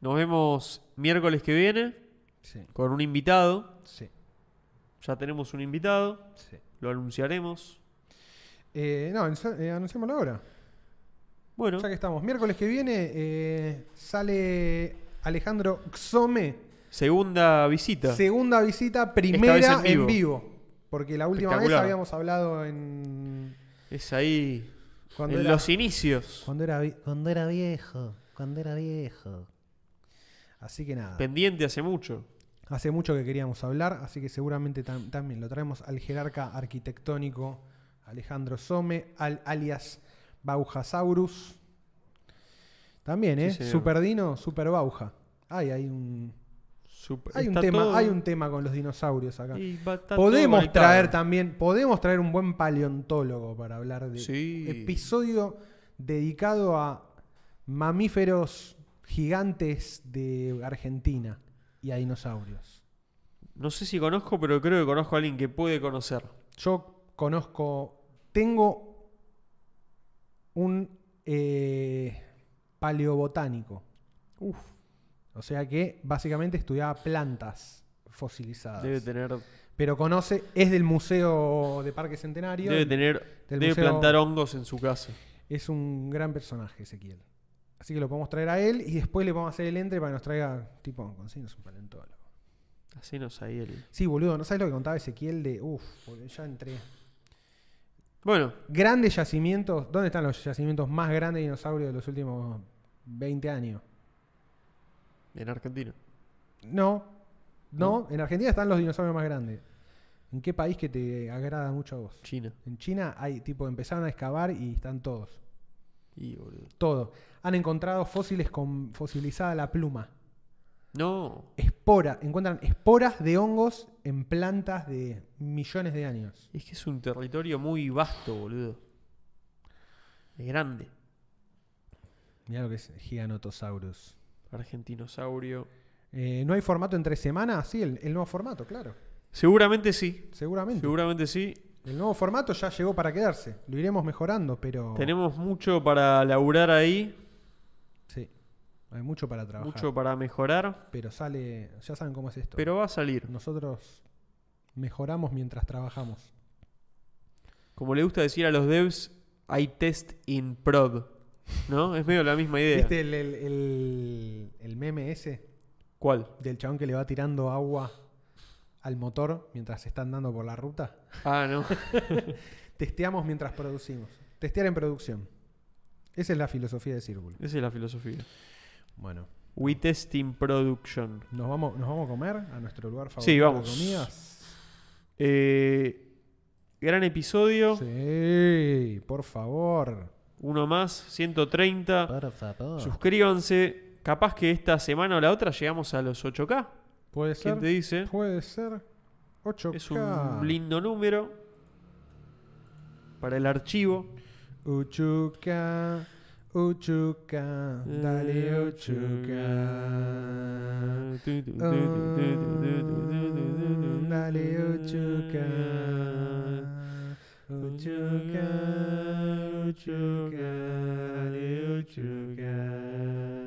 Nos vemos miércoles que viene Sí, con un invitado. sí, Ya tenemos un invitado. sí. Lo anunciaremos. Eh, no, eh, anunciémoslo ahora. Bueno, Ya que estamos. Miércoles que viene eh, sale Alejandro Xome. Segunda visita. Segunda visita, primera en en vivo. Porque la última vez habíamos hablado en. Es ahí. Cuando en era, los inicios. cuando era, cuando era viejo. Cuando era viejo. Así que nada. Pendiente hace mucho. Hace mucho que queríamos hablar, así que seguramente tam- también lo traemos al jerarca arquitectónico Alejandro Some, al, alias Baujasaurus. También, ¿eh? Sí, señor. Super Dino, Super Bauja. Ay, hay un, Super- hay un, tema, todo- hay un tema con los dinosaurios acá. Podemos traer también, podemos traer un buen paleontólogo para hablar de Sí. episodio dedicado a mamíferos gigantes de Argentina y a dinosaurios. No sé si conozco, pero creo que conozco a alguien que puede conocer. Yo conozco, tengo un eh, paleobotánico. Uf. O sea que básicamente estudiaba plantas fosilizadas. Debe tener, Pero conoce, es del Museo de Parque Centenario. debe tener, debe museo- plantar hongos en su casa. Es un gran personaje, Ezequiel. Así que lo podemos traer a él y después le podemos hacer el entre para que nos traiga, tipo, consignos un paleontólogo. Así nos ahí el. Sí, boludo, ¿no sabes lo que contaba Ezequiel de. Uf, ya entré. Bueno, Grandes yacimientos. ¿Dónde están los yacimientos más grandes de dinosaurios de los últimos 20 años? En Argentina. No, no, en Argentina están los dinosaurios más grandes. ¿En qué país que te agrada mucho a vos? China. En China hay, tipo, empezaron a excavar y están todos. Y boludo. Todo. Han encontrado fósiles con fosilizada la pluma. No. Espora, encuentran esporas de hongos en plantas de millones de años. Es que es un territorio muy vasto, boludo. Es grande. Mirá lo que es Giganotosaurus. Argentinosaurio. Eh, ¿No hay formato entre semanas? Sí, el, el nuevo formato, claro. Seguramente sí. Seguramente. Seguramente sí. El nuevo formato ya llegó para quedarse. Lo iremos mejorando, pero. Tenemos mucho para laburar ahí. Sí. Hay mucho para trabajar. Mucho para mejorar. Pero sale. Ya saben cómo es esto. Pero va a salir. Nosotros mejoramos mientras trabajamos. Como le gusta decir a los devs, hay test in prod. ¿No? Es medio la misma idea. ¿Viste el, el- el- el meme ese? ¿Cuál? Del chabón que le va tirando agua al motor mientras se está andando por la ruta. Ah, no. [LAUGHS] Testeamos mientras producimos. Testear en producción. Esa es la filosofía de Círculo. Esa es la filosofía. Bueno, We test in production. ¿nos vamos, ¿nos vamos a comer a nuestro lugar favorito Sí, vamos. de comidas? Eh, gran episodio. Sí, por favor. Uno más, 130. Por favor. Suscríbanse. Capaz que esta semana o la otra llegamos a los 8K. Puede ¿Quién ser. te dice? Puede ser. 8K. Es un lindo número para el archivo. Uchuca, Uchuca, dale Uchuca. Oh, dale Uchuca. Uchuca, Uchuca, dale Uchuca.